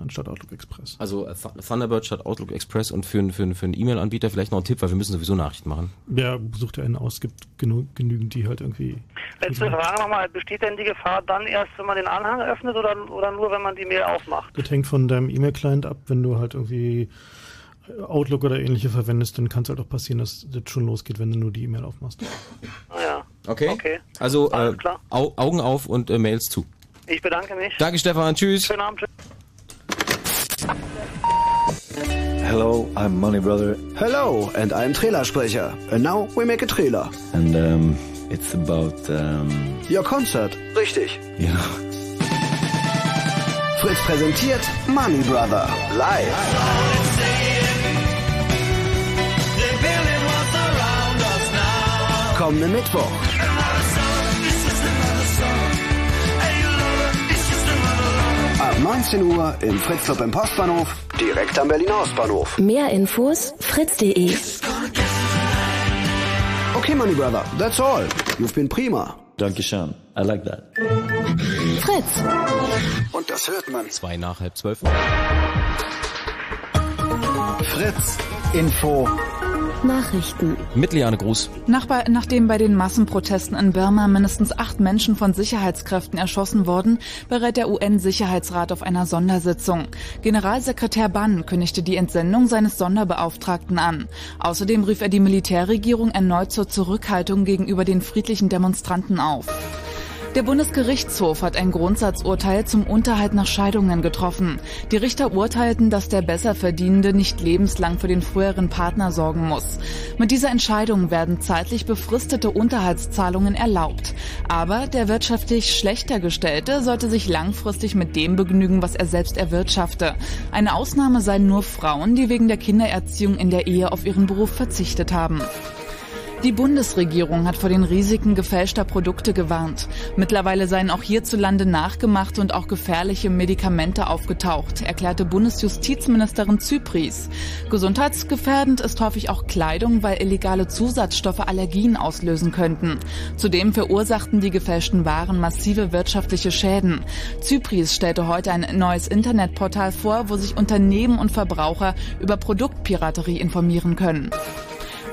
anstatt Outlook Express. Also äh, Th- Thunderbird statt Outlook Express und für, einen- für, einen- für einen E-Mail-Anbieter vielleicht noch ein Tipp, weil wir müssen sowieso Nachrichten machen. Ja, sucht einen aus, gibt genug, genügend, die halt irgendwie Letzte Frage nochmal, besteht denn die Gefahr dann erst, wenn man den Anhang öffnet oder, oder nur, wenn man die Mail aufmacht? Das hängt von deinem E-Mail-Client ab. Wenn du halt irgendwie Outlook oder ähnliche verwendest, dann kann es halt auch passieren, dass das schon losgeht, wenn du nur die E-Mail aufmachst. Ja, Okay? Okay. Also äh. Au Augen auf und äh, Mails zu. ich bedanke mich. Danke Stefan, tschüss. Schönen Abend. Hello, I'm Money Brother. Hello, and I'm Trailersprecher. And now we make a trailer. And um, it's about um, Your concert. Richtig. yeah. (laughs) Fritz präsentiert Money Brother. Live. Kommenden Mittwoch. Ab 19 Uhr im Fritz Club im Postbahnhof, direkt am Berliner Ostbahnhof. Mehr Infos fritz.de. Okay, Money Brother, that's all. You've been prima. Dankeschön. I like that. Fritz. Und das hört man. Zwei nach halb zwölf. Fritz Info. Nachrichten. Mit Liane Gruß. Nach bei, nachdem bei den Massenprotesten in Burma mindestens acht Menschen von Sicherheitskräften erschossen wurden, berät der UN-Sicherheitsrat auf einer Sondersitzung. Generalsekretär Ban kündigte die Entsendung seines Sonderbeauftragten an. Außerdem rief er die Militärregierung erneut zur Zurückhaltung gegenüber den friedlichen Demonstranten auf. Der Bundesgerichtshof hat ein Grundsatzurteil zum Unterhalt nach Scheidungen getroffen. Die Richter urteilten, dass der Besserverdienende nicht lebenslang für den früheren Partner sorgen muss. Mit dieser Entscheidung werden zeitlich befristete Unterhaltszahlungen erlaubt. Aber der wirtschaftlich schlechter Gestellte sollte sich langfristig mit dem begnügen, was er selbst erwirtschafte. Eine Ausnahme seien nur Frauen, die wegen der Kindererziehung in der Ehe auf ihren Beruf verzichtet haben. Die Bundesregierung hat vor den Risiken gefälschter Produkte gewarnt. Mittlerweile seien auch hierzulande nachgemachte und auch gefährliche Medikamente aufgetaucht, erklärte Bundesjustizministerin Zypries. Gesundheitsgefährdend ist häufig auch Kleidung, weil illegale Zusatzstoffe Allergien auslösen könnten. Zudem verursachten die gefälschten Waren massive wirtschaftliche Schäden. Zypries stellte heute ein neues Internetportal vor, wo sich Unternehmen und Verbraucher über Produktpiraterie informieren können.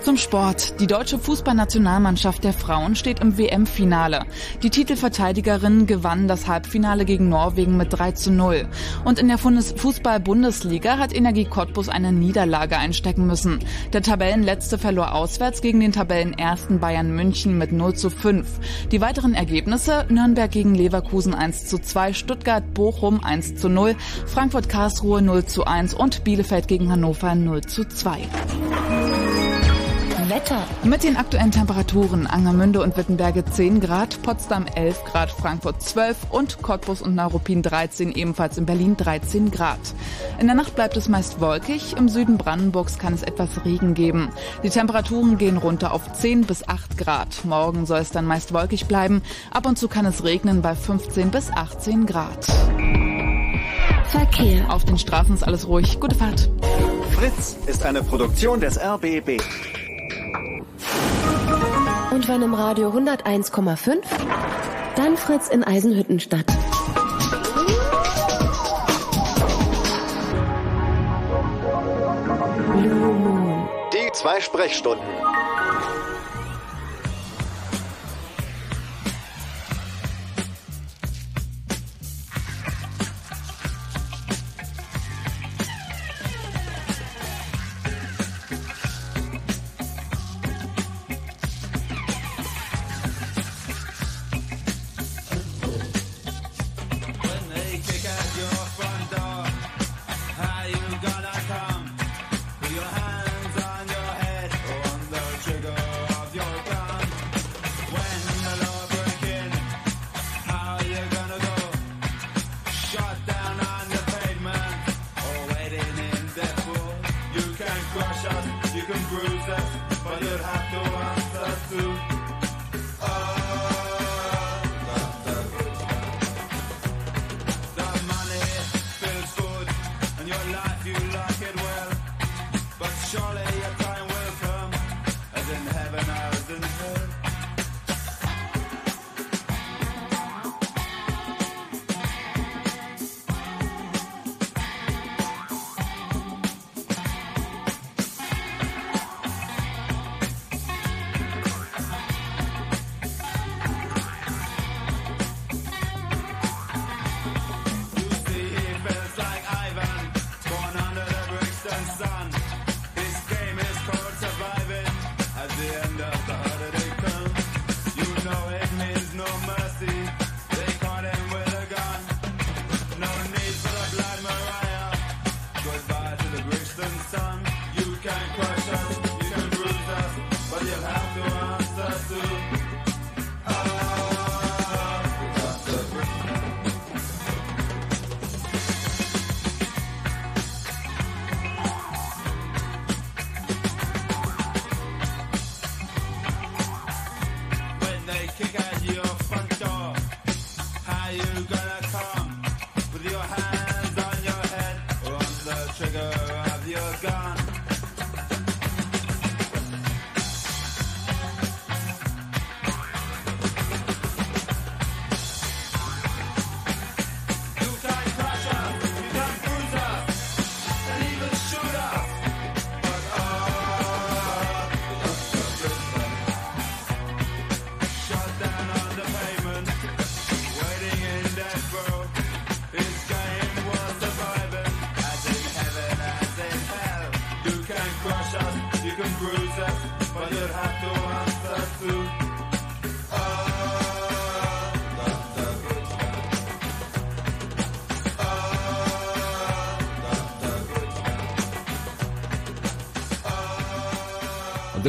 Zum Sport. Die deutsche Fußballnationalmannschaft der Frauen steht im WM-Finale. Die Titelverteidigerinnen gewannen das Halbfinale gegen Norwegen mit 3 zu 0. Und in der Bundes- Fußball-Bundesliga hat Energie Cottbus eine Niederlage einstecken müssen. Der Tabellenletzte verlor auswärts gegen den Tabellenersten Bayern München mit 0 zu 5. Die weiteren Ergebnisse Nürnberg gegen Leverkusen 1 zu 2, Stuttgart Bochum 1 zu 0, Frankfurt Karlsruhe 0 zu 1 und Bielefeld gegen Hannover 0 zu 2. Wetter. Mit den aktuellen Temperaturen Angermünde und Wittenberge 10 Grad, Potsdam 11 Grad, Frankfurt 12 und Cottbus und Neuruppin 13, ebenfalls in Berlin 13 Grad. In der Nacht bleibt es meist wolkig, im Süden Brandenburgs kann es etwas Regen geben. Die Temperaturen gehen runter auf 10 bis 8 Grad. Morgen soll es dann meist wolkig bleiben, ab und zu kann es regnen bei 15 bis 18 Grad. Verkehr. Auf den Straßen ist alles ruhig. Gute Fahrt. Fritz ist eine Produktion des RBB. Und wenn im Radio 101,5, dann Fritz in Eisenhüttenstadt. Die zwei Sprechstunden. but you'll have to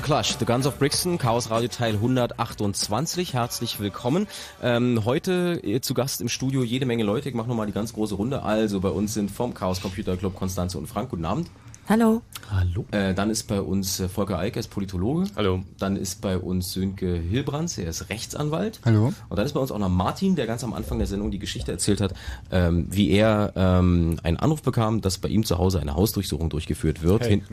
Clash, The Guns of Brixton, Chaos Radio Teil 128. Herzlich willkommen. Ähm, heute äh, zu Gast im Studio jede Menge Leute. Ich mache nochmal die ganz große Runde. Also bei uns sind vom Chaos Computer Club Konstanze und Frank. Guten Abend. Hallo. Hallo. Äh, dann ist bei uns äh, Volker Eick, er ist Politologe. Hallo. Dann ist bei uns Sönke Hilbrands, er ist Rechtsanwalt. Hallo. Und dann ist bei uns auch noch Martin, der ganz am Anfang der Sendung die Geschichte erzählt hat, ähm, wie er ähm, einen Anruf bekam, dass bei ihm zu Hause eine Hausdurchsuchung durchgeführt wird. Hey.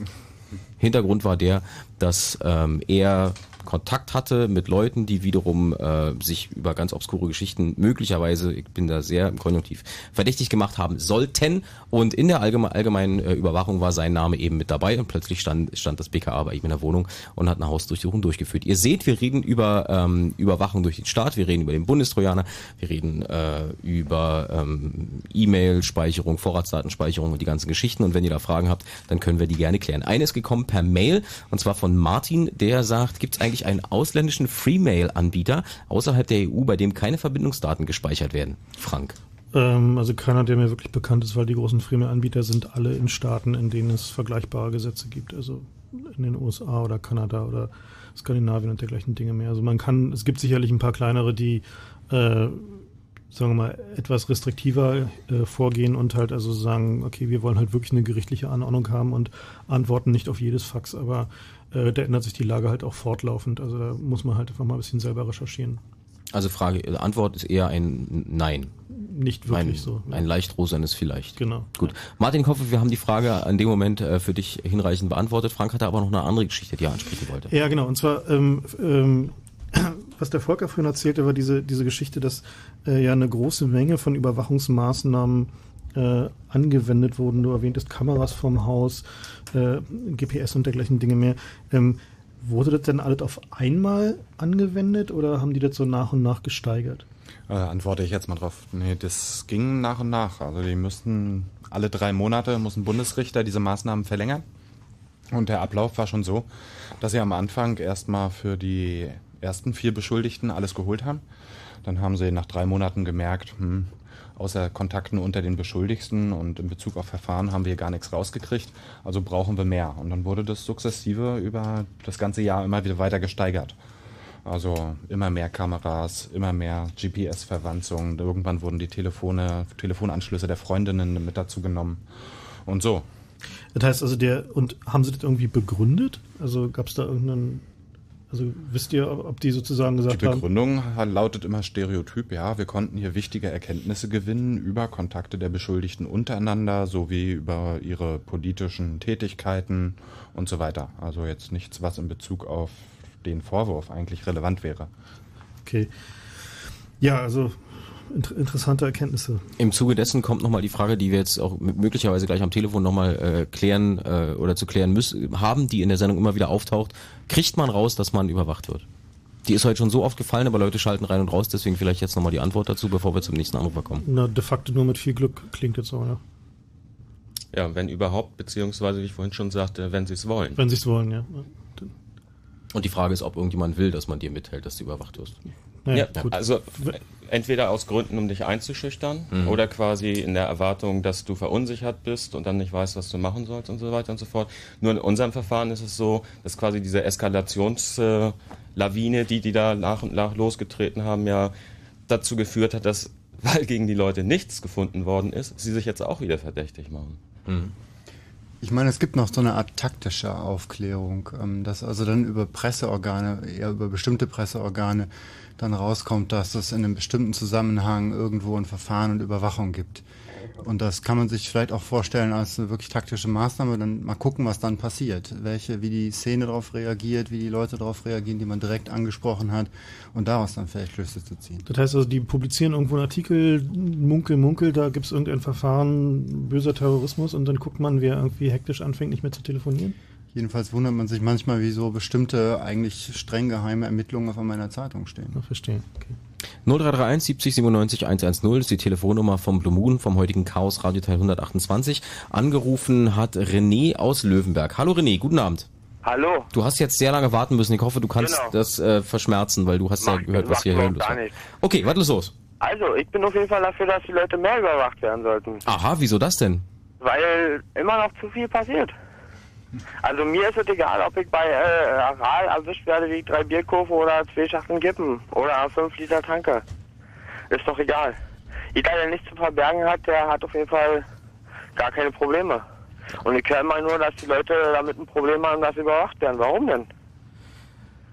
Hin Hintergrund war der, dass ähm, er Kontakt hatte mit Leuten, die wiederum äh, sich über ganz obskure Geschichten möglicherweise, ich bin da sehr im Konjunktiv, verdächtig gemacht haben sollten. Und in der allgeme allgemeinen äh, Überwachung war sein Name eben mit dabei und plötzlich stand, stand das BKA bei ihm in der Wohnung und hat eine Hausdurchsuchung durchgeführt. Ihr seht, wir reden über ähm, Überwachung durch den Staat, wir reden über den Bundestrojaner, wir reden äh, über ähm, E-Mail-Speicherung, Vorratsdatenspeicherung und die ganzen Geschichten. Und wenn ihr da Fragen habt, dann können wir die gerne klären. Eine ist gekommen per Mail und zwar von Martin, der sagt, gibt es eigentlich einen ausländischen Freemail-Anbieter außerhalb der EU, bei dem keine Verbindungsdaten gespeichert werden? Frank. Ähm, also keiner, der mir wirklich bekannt ist, weil die großen Freemail-Anbieter sind alle in Staaten, in denen es vergleichbare Gesetze gibt. Also in den USA oder Kanada oder Skandinavien und dergleichen Dinge mehr. Also man kann, es gibt sicherlich ein paar kleinere, die äh, sagen wir mal, etwas restriktiver äh, vorgehen und halt also sagen, okay, wir wollen halt wirklich eine gerichtliche Anordnung haben und antworten nicht auf jedes Fax, aber äh, da ändert sich die Lage halt auch fortlaufend. Also da muss man halt einfach mal ein bisschen selber recherchieren. Also Frage, Antwort ist eher ein Nein. nicht wirklich ein, so. Ein leicht rosanes vielleicht. Genau. Gut. Martin, ich hoffe, wir haben die Frage an dem Moment äh, für dich hinreichend beantwortet. Frank hatte aber noch eine andere Geschichte, die er ansprechen wollte. Ja, genau. Und zwar, ähm, ähm, was der Volker vorhin erzählte, war diese, diese Geschichte, dass äh, ja eine große Menge von Überwachungsmaßnahmen äh, angewendet wurden. Du erwähntest Kameras vom Haus, äh, GPS und dergleichen Dinge mehr. Ähm, wurde das denn alles auf einmal angewendet oder haben die das so nach und nach gesteigert? Äh, antworte ich jetzt mal drauf. Nee, das ging nach und nach. Also die müssten alle drei Monate muss ein Bundesrichter diese Maßnahmen verlängern. Und der Ablauf war schon so, dass sie am Anfang erstmal für die ersten vier Beschuldigten alles geholt haben. Dann haben sie nach drei Monaten gemerkt, hm, außer Kontakten unter den Beschuldigten und in Bezug auf Verfahren haben wir gar nichts rausgekriegt. Also brauchen wir mehr. Und dann wurde das sukzessive über das ganze Jahr immer wieder weiter gesteigert. Also immer mehr Kameras, immer mehr GPS-Verwanzung. Irgendwann wurden die Telefone, Telefonanschlüsse der Freundinnen mit dazu genommen. Und so. Das heißt also der, und haben sie das irgendwie begründet? Also gab es da irgendeinen, also wisst ihr, ob die sozusagen gesagt Die haben? Begründung lautet immer Stereotyp, ja, wir konnten hier wichtige Erkenntnisse gewinnen über Kontakte der Beschuldigten untereinander sowie über ihre politischen Tätigkeiten und so weiter. Also jetzt nichts, was in Bezug auf den Vorwurf eigentlich relevant wäre. Okay. Ja, also interessante Erkenntnisse. Im Zuge dessen kommt nochmal die Frage, die wir jetzt auch möglicherweise gleich am Telefon nochmal äh, klären äh, oder zu klären müssen, haben, die in der Sendung immer wieder auftaucht. Kriegt man raus, dass man überwacht wird? Die ist heute schon so oft gefallen, aber Leute schalten rein und raus, deswegen vielleicht jetzt nochmal die Antwort dazu, bevor wir zum nächsten Anrufer kommen. Na, de facto nur mit viel Glück klingt jetzt so, ja. Ja, wenn überhaupt, beziehungsweise wie ich vorhin schon sagte, wenn sie es wollen. Wenn sie es wollen, ja. Und die Frage ist, ob irgendjemand will, dass man dir mithält, dass du überwacht wirst. Ja, also entweder aus Gründen, um dich einzuschüchtern Mhm. oder quasi in der Erwartung, dass du verunsichert bist und dann nicht weißt, was du machen sollst und so weiter und so fort. Nur in unserem Verfahren ist es so, dass quasi diese Eskalationslawine, die die da nach und nach losgetreten haben, ja dazu geführt hat, dass, (laughs) weil gegen die Leute nichts gefunden worden ist, sie sich jetzt auch wieder verdächtig machen. Ich meine, es gibt noch so eine Art taktische Aufklärung, ähm, dass also dann über Presseorgane, eher über bestimmte Presseorgane dann rauskommt, dass es in einem bestimmten Zusammenhang irgendwo ein Verfahren und Überwachung gibt. Und das kann man sich vielleicht auch vorstellen als eine wirklich taktische Maßnahme, dann mal gucken, was dann passiert. Welche, wie die Szene darauf reagiert, wie die Leute darauf reagieren, die man direkt angesprochen hat und daraus dann vielleicht Schlüsse zu ziehen. Das heißt also, die publizieren irgendwo einen Artikel, munkel, munkel, da gibt es irgendein Verfahren, böser Terrorismus und dann guckt man, wer irgendwie hektisch anfängt, nicht mehr zu telefonieren. Jedenfalls wundert man sich manchmal, wieso bestimmte eigentlich streng geheime Ermittlungen auf einmal in der Zeitung stehen. Ja, verstehe. Okay. 0331 70 97 110 ist die Telefonnummer vom Blue Moon, vom heutigen Chaos Radio Teil 128. Angerufen hat René aus Löwenberg. Hallo René, guten Abend. Hallo. Du hast jetzt sehr lange warten müssen. Ich hoffe, du kannst Genau. das äh, verschmerzen, weil du hast ja gehört, was hier hören gar nichts. Okay, was ist los? Also, ich bin auf jeden Fall dafür, dass die Leute mehr überwacht werden sollten. Aha, wieso das denn? Weil immer noch zu viel passiert. Also mir ist es egal, ob ich bei äh, Aral erwischt werde, wie drei Bier oder zwei Schachteln Kippen oder fünf Liter Tanke. Ist doch egal. Jeder, der nichts zu verbergen hat, der hat auf jeden Fall gar keine Probleme. Und ich höre immer nur, dass die Leute damit ein Problem haben, dass sie überwacht werden. Warum denn?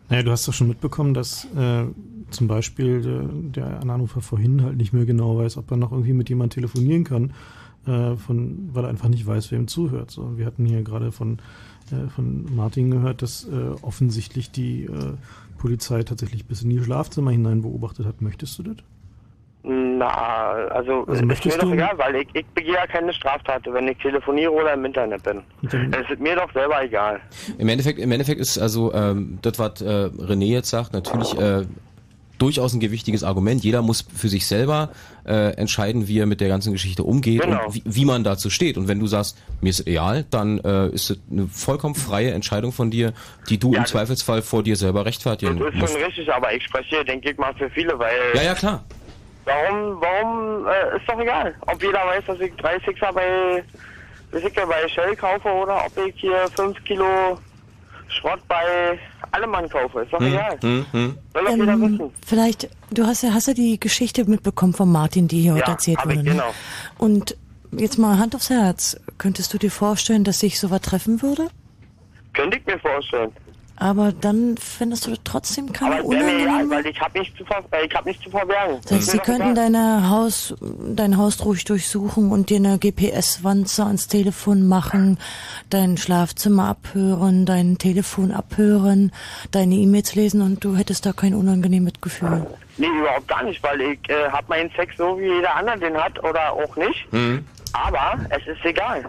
Naja, du hast doch schon mitbekommen, dass äh, zum Beispiel der, der Anrufer vorhin halt nicht mehr genau weiß, ob er noch irgendwie mit jemandem telefonieren kann, äh, von, weil er einfach nicht weiß, wer ihm zuhört. So, wir hatten hier gerade von, äh, von Martin gehört, dass äh, offensichtlich die äh, Polizei tatsächlich bis in die Schlafzimmer hinein beobachtet hat. Möchtest du das? Na, also, Also ist mir doch du- egal, weil ich, ich begehe ja keine Straftat, wenn ich telefoniere oder im Internet bin. Es ist mir doch selber egal. Im Endeffekt, im Endeffekt ist also ähm, das, was äh, René jetzt sagt, natürlich äh, durchaus ein gewichtiges Argument. Jeder muss für sich selber äh, entscheiden, wie er mit der ganzen Geschichte umgeht Genau. und wie, wie man dazu steht. Und wenn du sagst, mir ist egal, dann äh, ist es eine vollkommen freie Entscheidung von dir, die du im Zweifelsfall vor dir selber rechtfertigen Das ist musst. schon richtig, aber ich spreche, hier, denke ich mal, für viele, weil... Ja, ja, klar. Warum, warum, äh, ist doch egal. Ob jeder weiß, dass ich drei Sixer bei, weiß ich ja, bei Shell kaufe oder ob ich hier fünf Kilo Schrott bei Allemann kaufe. Ist doch Hm, egal. hm, hm. Soll doch jeder Ähm, wissen. vielleicht, du hast ja, hast ja die Geschichte mitbekommen von Martin, die hier heute Ja, erzählt hab ich, wurde. ne? genau. Und jetzt mal Hand aufs Herz. Könntest du dir vorstellen, dass sich sowas treffen würde? Könnte ich mir vorstellen. Aber dann findest du trotzdem keine Aber unangenehmen... weil ich habe nichts zu ver ich habe nichts zu verbergen. Das heißt, sie könnten deine Haus, dein Haus ruhig durchsuchen und dir eine GPS-Wanze ans Telefon machen, dein Schlafzimmer abhören, dein Telefon abhören, deine E-Mails lesen und du hättest da kein unangenehmes Gefühl. Nee, überhaupt gar nicht, weil ich äh, habe meinen Sex so, wie jeder andere den hat oder auch nicht. Mhm. Aber es ist egal.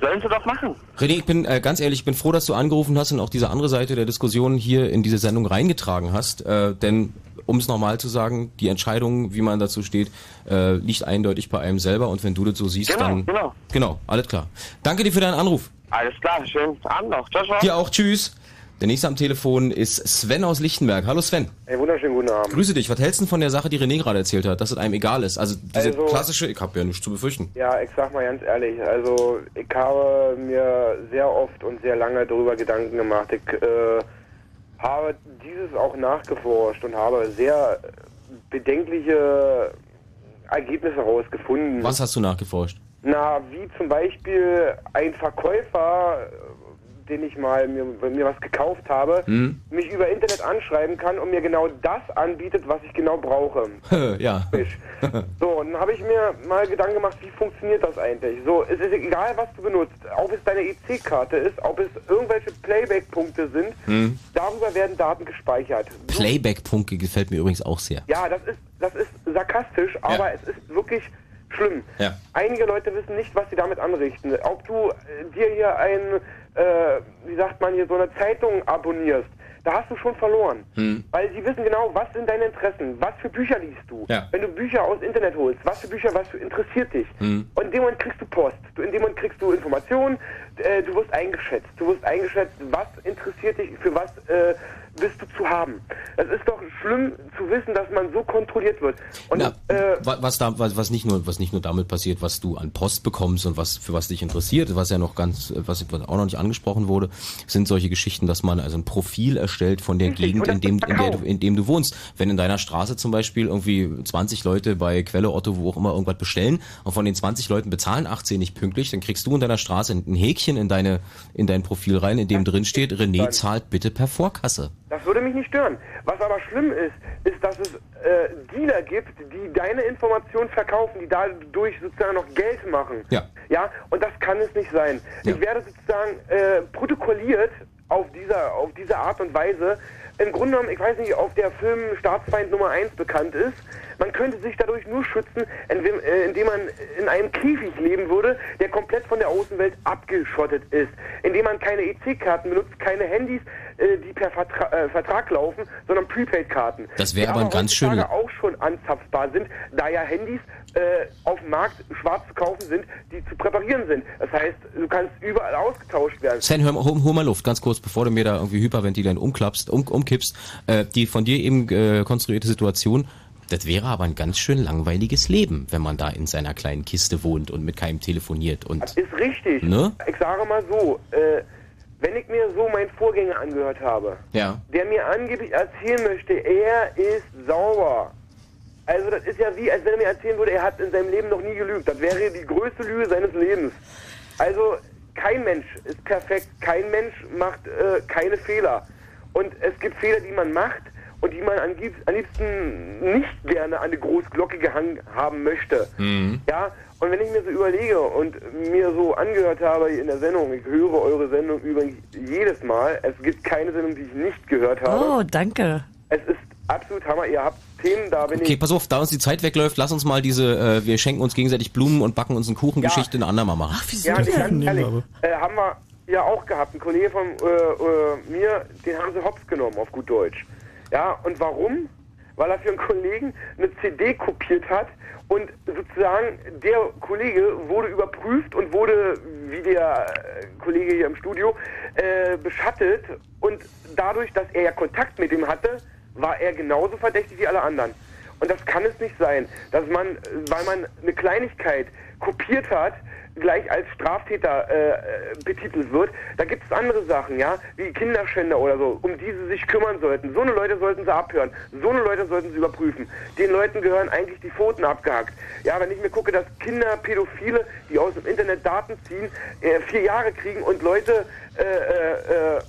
Sollen sie doch machen. René, ich bin äh, ganz ehrlich, ich bin froh, dass du angerufen hast und auch diese andere Seite der Diskussion hier in diese Sendung reingetragen hast. Äh, denn um es nochmal zu sagen, die Entscheidung, wie man dazu steht, äh, liegt eindeutig bei einem selber und wenn du das so siehst, Genau, dann genau. genau, alles klar. Danke dir für deinen Anruf. Alles klar, schönen Abend noch. Ciao, ciao. Dir auch, tschüss. Der nächste am Telefon ist Sven aus Lichtenberg. Hallo Sven. Hey, wunderschönen guten Abend. Grüße dich. Was hältst du von der Sache, die René gerade erzählt hat, dass es einem egal ist? Also diese Also- klassische, ich habe ja nichts zu befürchten. Ja, ich sag mal ganz ehrlich, also ich habe mir sehr oft und sehr lange darüber Gedanken gemacht. Ich äh, habe dieses auch nachgeforscht und habe sehr bedenkliche Ergebnisse herausgefunden. Was hast du nachgeforscht? Na, wie zum Beispiel ein Verkäufer, den ich mal mir, mir was gekauft habe, Hm? mich über Internet anschreiben kann und mir genau das anbietet, was ich genau brauche. (laughs) ja. So, und dann habe ich mir mal Gedanken gemacht, wie funktioniert das eigentlich? So, es ist egal, was du benutzt, ob es deine EC-Karte ist, ob es irgendwelche Playback-Punkte sind, Hm? darüber werden Daten gespeichert. Playback-Punkte gefällt mir übrigens auch sehr. Ja, das ist, das ist sarkastisch, aber es ist wirklich schlimm. Ja. Einige Leute wissen nicht, was sie damit anrichten. Ob du äh, dir hier ein, äh, wie sagt man hier, so eine Zeitung abonnierst, da hast du schon verloren. Hm. Weil sie wissen genau, was sind deine Interessen, was für Bücher liest du. Ja. Wenn du Bücher aus Internet holst, was für Bücher, was für interessiert dich. Hm. Und in dem Moment kriegst du Post. Du, in dem Moment kriegst du Informationen, äh, du wirst eingeschätzt. Du wirst eingeschätzt, was interessiert dich, für was äh, bist du zu haben. Es ist doch schlimm zu wissen, dass man so kontrolliert wird. Und Na, äh, wa- was, da, was, was, nicht nur, was nicht nur damit passiert, was du an Post bekommst und was für was dich interessiert, was ja noch ganz, was was auch noch nicht angesprochen wurde, sind solche Geschichten, dass man also ein Profil erstellt von der Richtig, Gegend, in dem, in, der du, in dem du wohnst. Wenn in deiner Straße zum Beispiel irgendwie 20 Leute bei Quelle Otto, wo auch immer irgendwas bestellen und von den 20 Leuten bezahlen 18 nicht pünktlich, dann kriegst du in deiner Straße ein Häkchen in deine, in dein Profil rein, in dem drin steht, René zahlt bitte per Vorkasse. Das würde mich nicht stören. Was aber schlimm ist, ist, dass es äh, Dealer gibt, die deine Informationen verkaufen, die dadurch sozusagen noch Geld machen. Ja. Ja, und das kann es nicht sein. Ja. Ich werde sozusagen äh, protokolliert auf dieser, auf diese Art und Weise. Im Grunde genommen, ich weiß nicht, ob der Film Staatsfeind Nummer 1 bekannt ist. Man könnte sich dadurch nur schützen, indem, äh, indem man in einem Käfig leben würde, der komplett von der Außenwelt abgeschottet ist. Indem man keine EC-Karten benutzt, keine Handys, die per Vertra äh, Vertrag laufen, sondern Prepaid-Karten. Das wäre aber ein ganz schön- auch schon anzapfbar sind, da ja Handys äh, auf dem Markt schwarz zu kaufen sind, die zu präparieren sind. Das heißt, du kannst überall ausgetauscht werden. Sven, hör, hol, hol mal Luft, ganz kurz, bevor du mir da irgendwie hyperventilierend umklappst, um, umkippst. Äh, die von dir eben äh, konstruierte Situation, das wäre aber ein ganz schön langweiliges Leben, wenn man da in seiner kleinen Kiste wohnt und mit keinem telefoniert und Ist richtig. Ne? Ich sage mal so, äh, wenn ich mir so meinen Vorgänger angehört habe, ja. der mir angeblich erzählen möchte, er ist sauber. Also das ist ja wie, als wenn er mir erzählen würde, er hat in seinem Leben noch nie gelügt. Das wäre die größte Lüge seines Lebens. Also kein Mensch ist perfekt, kein Mensch macht äh, keine Fehler. Und es gibt Fehler, die man macht und die man am liebsten, nicht gerne an die Großglocke gehangen haben möchte. Mhm. Ja, und wenn ich mir so überlege und mir so angehört habe in der Sendung, ich höre eure Sendung übrigens jedes Mal, es gibt keine Sendung, die ich nicht gehört habe. Oh, danke. Es ist absolut Hammer, ihr habt Themen, da bin Okay, ich... pass auf, da uns die Zeit wegläuft, lass uns mal diese, äh, wir schenken uns gegenseitig Blumen und backen uns eine Kuchengeschichte eine andermal machen. Ach, Ja, nee, ganz ehrlich, äh, haben wir ja auch gehabt. Ein Kollege von äh, äh, mir, den haben sie hops genommen, auf gut Deutsch. Ja, und warum? Weil er für einen Kollegen eine CD kopiert hat und sozusagen der Kollege wurde überprüft und wurde, wie der äh, Kollege hier im Studio, äh, beschattet und dadurch, dass er ja Kontakt mit ihm hatte, war er genauso verdächtig wie alle anderen. Und das kann es nicht sein, dass man, weil man eine Kleinigkeit kopiert hat, gleich als Straftäter äh, äh, betitelt wird. Da gibt es andere Sachen, ja, wie Kinderschänder oder so, um die sie sich kümmern sollten. So eine Leute sollten sie abhören. So eine Leute sollten sie überprüfen. Den Leuten gehören eigentlich die Pfoten abgehackt. Ja, wenn ich mir gucke, dass Kinder, Pädophile, die aus dem Internet Daten ziehen, äh, vier Jahre kriegen und Leute, äh, äh, äh,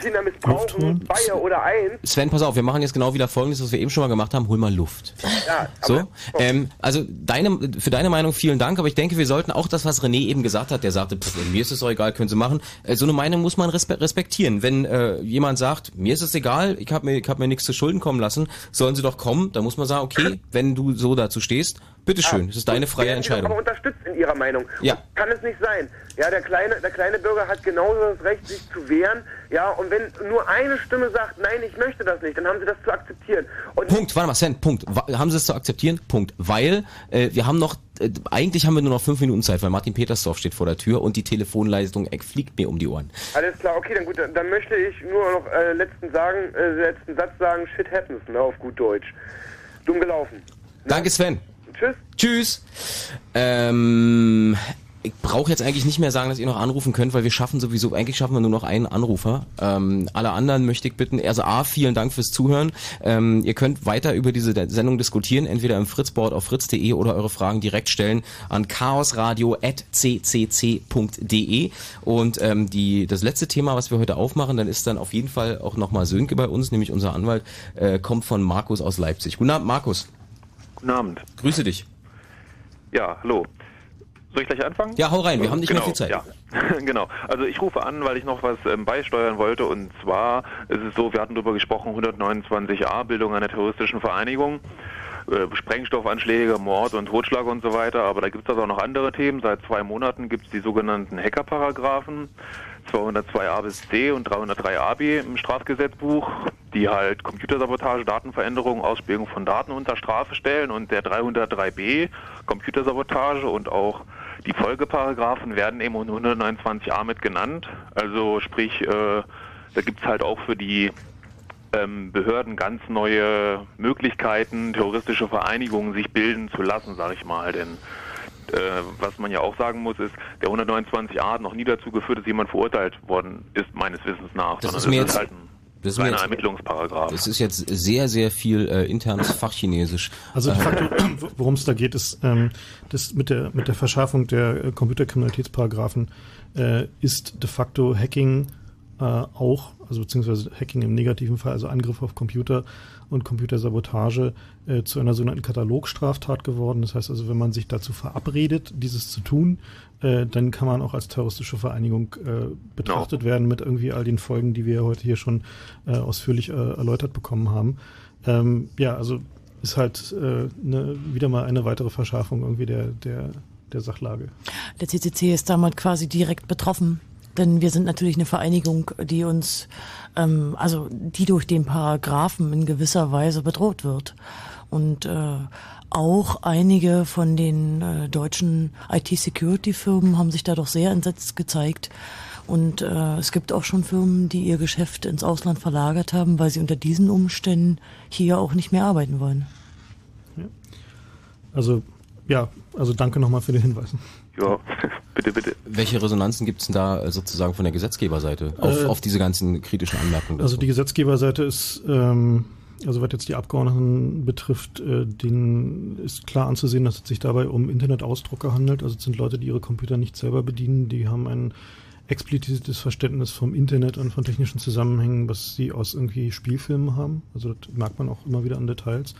Kinder missbrauchen, zwei oder eins. Sven, pass auf, wir machen jetzt genau wieder folgendes, was wir eben schon mal gemacht haben. Hol mal Luft. Ja, So, ähm, also deine, für deine Meinung vielen Dank, aber ich denke, wir sollten auch das, was René eben gesagt hat, der sagte, pff, mir ist es doch egal, können Sie machen. Äh, so eine Meinung muss man respe respektieren. Wenn äh, jemand sagt, mir ist es egal, ich habe mir, ich hab mir nichts zu Schulden kommen lassen, sollen Sie doch kommen, dann muss man sagen, okay, wenn du so dazu stehst, bitteschön, das ist deine freie Entscheidung. Aber unterstützt in Ihrer Meinung. Ja. Kann es nicht sein. Ja, der kleine, der kleine Bürger hat genauso das Recht, sich zu wehren. Ja, und wenn nur eine Stimme sagt, nein, ich möchte das nicht, dann haben Sie das zu akzeptieren. Und Punkt, warte mal, Sven, Punkt. Haben Sie es zu akzeptieren? Punkt. Weil äh, wir haben noch, äh, eigentlich haben wir nur noch fünf Minuten Zeit, weil Martin Petersdorf steht vor der Tür und die Telefonleistung äh, fliegt mir um die Ohren. Alles klar, okay, dann gut, dann, dann möchte ich nur noch äh, letzten sagen, äh, letzten Satz sagen, shit happens, ne, auf gut Deutsch. Dumm gelaufen. Danke, Sven. Tschüss. Tschüss. Ähm, ich brauche jetzt eigentlich nicht mehr sagen, dass ihr noch anrufen könnt, weil wir schaffen sowieso, eigentlich schaffen wir nur noch einen Anrufer. Ähm, alle anderen möchte ich bitten, also A, vielen Dank fürs Zuhören. Ähm, ihr könnt weiter über diese Sendung diskutieren, entweder im Fritzboard auf fritz.de oder eure Fragen direkt stellen an chaosradio.ccc.de. Und ähm, die, das letzte Thema, was wir heute aufmachen, dann ist dann auf jeden Fall auch nochmal Sönke bei uns, nämlich unser Anwalt, äh, kommt von Markus aus Leipzig. Guten Abend, Markus. Guten Abend. Grüße dich. Ja, hallo. Soll ich gleich anfangen? Ja, hau rein, wir haben nicht mehr genau, viel Zeit. Ja. (laughs) genau. Also ich rufe an, weil ich noch was ähm, beisteuern wollte. Und zwar ist es so, wir hatten darüber gesprochen, 129a, Bildung einer terroristischen Vereinigung. äh, Sprengstoffanschläge, Mord und Totschlag und so weiter. Aber da gibt es also auch noch andere Themen. Seit zwei Monaten gibt es die sogenannten Hacker-Paragraphen, 202a bis c und 303a b im Strafgesetzbuch, die halt Computersabotage, Datenveränderung, Ausspielung von Daten unter Strafe stellen. Und der 303b, Computersabotage und auch die Folgeparagraphen werden eben unter 129a mit genannt. Also sprich, äh, da gibt es halt auch für die ähm, Behörden ganz neue Möglichkeiten, terroristische Vereinigungen sich bilden zu lassen, sage ich mal. Denn äh, was man ja auch sagen muss, ist, der 129a hat noch nie dazu geführt, dass jemand verurteilt worden ist, meines Wissens nach. Das sondern ist mir jetzt- halt ein das ist jetzt- Ermittlungsparagraph. Es ist jetzt sehr, sehr viel äh, internes (coughs) Fachchinesisch. Also de Äh, facto, (coughs) worum es da geht, ist, ähm, das mit der mit der Verschärfung der äh, Computerkriminalitätsparagraphen äh, ist de facto Hacking äh, auch, also beziehungsweise Hacking im negativen Fall, also Angriff auf Computer und Computersabotage äh, zu einer sogenannten Katalogstraftat geworden. Das heißt also, wenn man sich dazu verabredet, dieses zu tun, äh, dann kann man auch als terroristische Vereinigung äh, betrachtet werden mit irgendwie all den Folgen, die wir heute hier schon äh, ausführlich äh, erläutert bekommen haben. Ähm, ja, also ist halt äh, ne, wieder mal eine weitere Verschärfung irgendwie der, der, der Sachlage. Der CCC ist damit quasi direkt betroffen. Denn wir sind natürlich eine Vereinigung, die uns, ähm, also die durch den Paragraphen in gewisser Weise bedroht wird. Und äh, auch einige von den äh, deutschen IT-Security-Firmen haben sich da doch sehr entsetzt gezeigt. Und äh, es gibt auch schon Firmen, die ihr Geschäft ins Ausland verlagert haben, weil sie unter diesen Umständen hier auch nicht mehr arbeiten wollen. Also ja, also danke nochmal für den Hinweis. Ja, (laughs) bitte, bitte. Welche Resonanzen gibt es denn da äh, sozusagen von der Gesetzgeberseite auf, Äh, auf diese ganzen kritischen Anmerkungen? Also dazu? die Gesetzgeberseite ist, ähm, also was jetzt die Abgeordneten betrifft, äh, denen ist klar anzusehen, dass es sich dabei um Internetausdrucker handelt. Also es sind Leute, die ihre Computer nicht selber bedienen, die haben ein explizites Verständnis vom Internet und von technischen Zusammenhängen, was sie aus irgendwie Spielfilmen haben. Also das merkt man auch immer wieder an Details.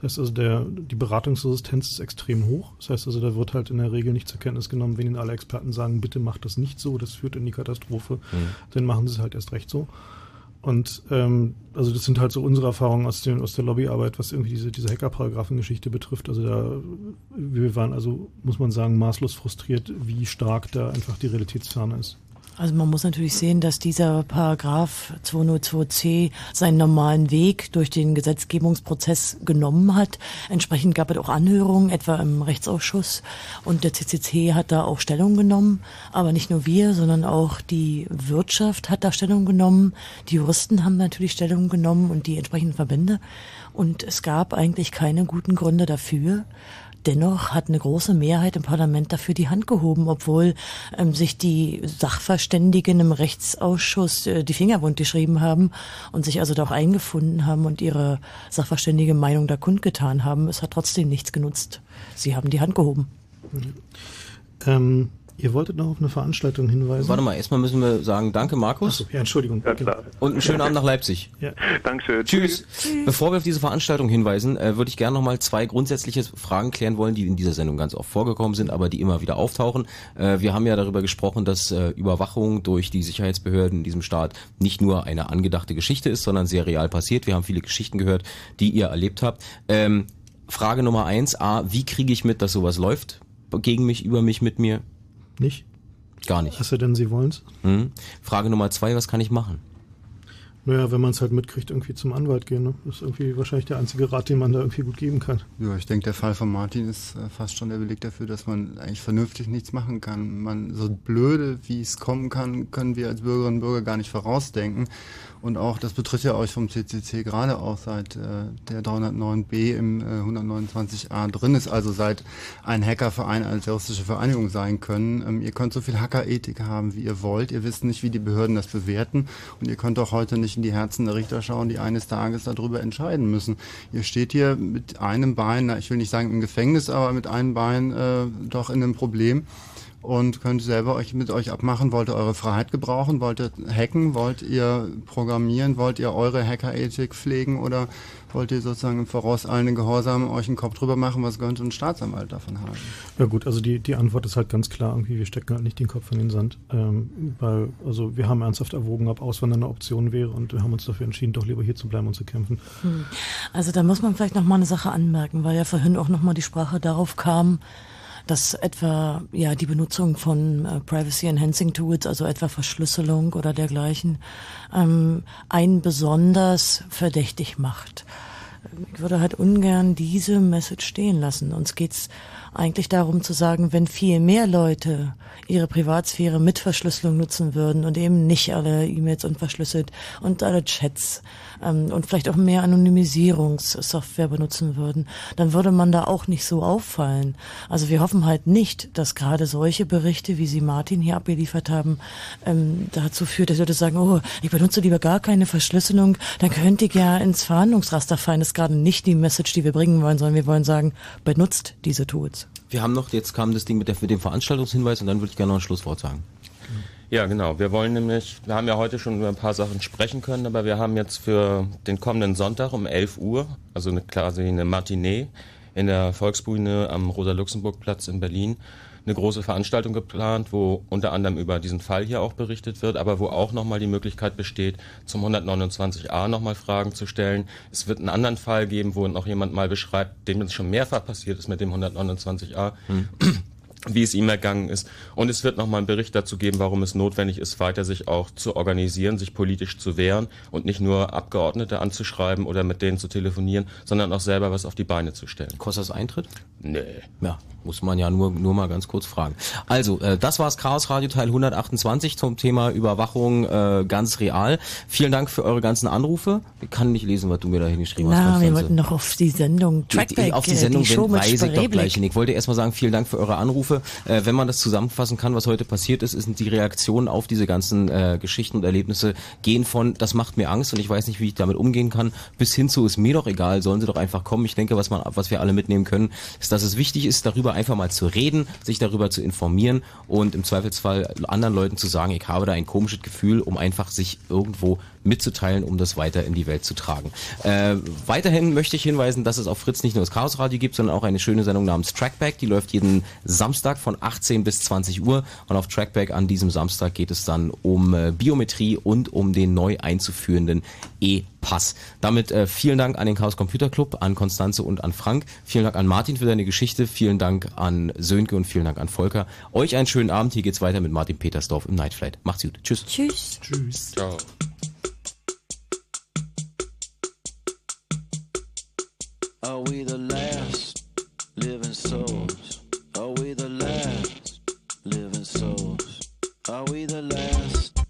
Das heißt also, der, die Beratungsresistenz ist extrem hoch. Das heißt also, da wird halt in der Regel nicht zur Kenntnis genommen, wenn ihnen alle Experten sagen, bitte macht das nicht so, das führt in die Katastrophe, dann machen sie es halt erst recht so. Und ähm, also das sind halt so unsere Erfahrungen aus, den, aus der Lobbyarbeit, was irgendwie diese, diese Hacker-Paragraphen-Geschichte betrifft. Also da, wir waren also, muss man sagen, maßlos frustriert, wie stark da einfach die Realitätsferne ist. Also man muss natürlich sehen, dass dieser Paragraph 202c seinen normalen Weg durch den Gesetzgebungsprozess genommen hat. Entsprechend gab es auch Anhörungen, etwa im Rechtsausschuss. Und der CCC hat da auch Stellung genommen. Aber nicht nur wir, sondern auch die Wirtschaft hat da Stellung genommen. Die Juristen haben natürlich Stellung genommen und die entsprechenden Verbände. Und es gab eigentlich keine guten Gründe dafür. Dennoch hat eine große Mehrheit im Parlament dafür die Hand gehoben, obwohl ähm, sich die Sachverständigen im Rechtsausschuss äh, die Finger wund geschrieben haben und sich also da auch eingefunden haben und ihre sachverständige Meinung da kundgetan haben. Es hat trotzdem nichts genutzt. Sie haben die Hand gehoben. Ähm, Ihr wolltet noch auf eine Veranstaltung hinweisen. Warte mal, erstmal müssen wir sagen, danke Markus. Achso, ja, Entschuldigung. Ja, klar. Und einen schönen Abend nach Leipzig. Ja. Dankeschön. Tschüss. Bevor wir auf diese Veranstaltung hinweisen, äh, würde ich gerne noch mal zwei grundsätzliche Fragen klären wollen, die in dieser Sendung ganz oft vorgekommen sind, aber die immer wieder auftauchen. Äh, wir haben ja darüber gesprochen, dass äh, Überwachung durch die Sicherheitsbehörden in diesem Staat nicht nur eine angedachte Geschichte ist, sondern sehr real passiert. Wir haben viele Geschichten gehört, die ihr erlebt habt. Ähm, Frage Nummer eins, A, wie kriege ich mit, dass sowas läuft? Gegen mich, über mich, mit mir? Nicht? Gar nicht. Was denn, Sie wollen's? Hm. Frage Nummer zwei, was kann ich machen? Naja, wenn man es halt mitkriegt, irgendwie zum Anwalt gehen. Ne? Das ist irgendwie wahrscheinlich der einzige Rat, den man da irgendwie gut geben kann. Ja, ich denke, der Fall von Martin ist äh, fast schon der Beleg dafür, dass man eigentlich vernünftig nichts machen kann. Man, so blöde, wie es kommen kann, können wir als Bürgerinnen und Bürger gar nicht vorausdenken. Und auch, das betrifft ja euch vom CCC gerade auch, seit äh, der 309b im äh, 129a drin ist, also seit ein Hackerverein eine terroristische Vereinigung sein können. Ähm, ihr könnt so viel Hackerethik haben, wie ihr wollt. Ihr wisst nicht, wie die Behörden das bewerten. Und ihr könnt auch heute nicht in die Herzen der Richter schauen, die eines Tages darüber entscheiden müssen. Ihr steht hier mit einem Bein, ich will nicht sagen im Gefängnis, aber mit einem Bein äh, doch in einem Problem und könnt selber euch mit euch abmachen, wollt ihr eure Freiheit gebrauchen, wollt ihr hacken, wollt ihr programmieren, wollt ihr eure Hackerethik pflegen oder wollt ihr sozusagen im vorauseilenden Gehorsam euch einen Kopf drüber machen, was könnte ein Staatsanwalt davon haben? Ja gut, also die, die Antwort ist halt ganz klar, irgendwie, wir stecken halt nicht den Kopf in den Sand. Ähm, weil, also wir haben ernsthaft erwogen, ob Auswandern eine Option wäre und wir haben uns dafür entschieden, doch lieber hier zu bleiben und zu kämpfen. Hm. Also da muss man vielleicht nochmal eine Sache anmerken, weil ja vorhin auch nochmal die Sprache darauf kam, dass etwa ja die Benutzung von äh, Privacy Enhancing Tools, also etwa Verschlüsselung oder dergleichen, ähm, einen besonders verdächtig macht. Ich würde halt ungern diese Message stehen lassen. Uns geht's eigentlich darum zu sagen, wenn viel mehr Leute ihre Privatsphäre mit Verschlüsselung nutzen würden und eben nicht alle E-Mails unverschlüsselt und alle Chats ähm, und vielleicht auch mehr Anonymisierungssoftware benutzen würden, dann würde man da auch nicht so auffallen. Also wir hoffen halt nicht, dass gerade solche Berichte, wie sie Martin hier abgeliefert haben, ähm, dazu führt, dass Leute sagen, oh, ich benutze lieber gar keine Verschlüsselung, dann könnte ich ja ins Verhandlungsraster fallen. Das ist gerade nicht die Message, die wir bringen wollen, sondern wir wollen sagen, benutzt diese Tools. Wir haben noch, jetzt kam das Ding mit, der, mit dem Veranstaltungshinweis und dann würde ich gerne noch ein Schlusswort sagen. Ja, genau. Wir wollen nämlich, wir haben ja heute schon über ein paar Sachen sprechen können, aber wir haben jetzt für den kommenden Sonntag um 11 Uhr, also eine, quasi eine Matinee in der Volksbühne am Rosa-Luxemburg-Platz in Berlin, eine große Veranstaltung geplant, wo unter anderem über diesen Fall hier auch berichtet wird, aber wo auch nochmal die Möglichkeit besteht, zum 129a nochmal Fragen zu stellen. Es wird einen anderen Fall geben, wo noch jemand mal beschreibt, dem es schon mehrfach passiert ist mit dem 129a. Hm wie es ihm ergangen ist. Und es wird nochmal einen Bericht dazu geben, warum es notwendig ist, weiter sich auch zu organisieren, sich politisch zu wehren und nicht nur Abgeordnete anzuschreiben oder mit denen zu telefonieren, sondern auch selber was auf die Beine zu stellen. Kostet das Eintritt? Nee. Ja, muss man ja nur, nur mal ganz kurz fragen. Also, äh, das war's Chaos Radio Teil 128 zum Thema Überwachung äh, ganz real. Vielen Dank für eure ganzen Anrufe. Ich kann nicht lesen, was du mir da hingeschrieben Na, hast. wir Konstanze. wollten noch auf die Sendung Trackback, auf die äh, Sendung die Show mit weise ich doch gleich hin. Ich wollte erstmal sagen, vielen Dank für eure Anrufe. Äh, wenn man das zusammenfassen kann, was heute passiert ist, sind die Reaktionen auf diese ganzen äh, Geschichten und Erlebnisse gehen von, das macht mir Angst und ich weiß nicht, wie ich damit umgehen kann, bis hin zu, ist mir doch egal, sollen sie doch einfach kommen. Ich denke, was man, was wir alle mitnehmen können, ist, dass es wichtig ist, darüber einfach mal zu reden, sich darüber zu informieren und im Zweifelsfall anderen Leuten zu sagen, ich habe da ein komisches Gefühl, um einfach sich irgendwo mitzuteilen, um das weiter in die Welt zu tragen. Äh, weiterhin möchte ich hinweisen, dass es auf Fritz nicht nur das Chaos Radio gibt, sondern auch eine schöne Sendung namens Trackback. Die läuft jeden Samstag von 18 bis 20 Uhr und auf Trackback an diesem Samstag geht es dann um äh, Biometrie und um den neu einzuführenden E-Pass. Damit äh, vielen Dank an den Chaos Computer Club, an Konstanze und an Frank. Vielen Dank an Martin für deine Geschichte. Vielen Dank an Sönke und vielen Dank an Volker. Euch einen schönen Abend. Hier geht's weiter mit Martin Petersdorf im Night Flight. Macht's gut. Tschüss. Tschüss. Tschüss. Ciao. Are we the last living souls? Are we the last living souls? Are we the last?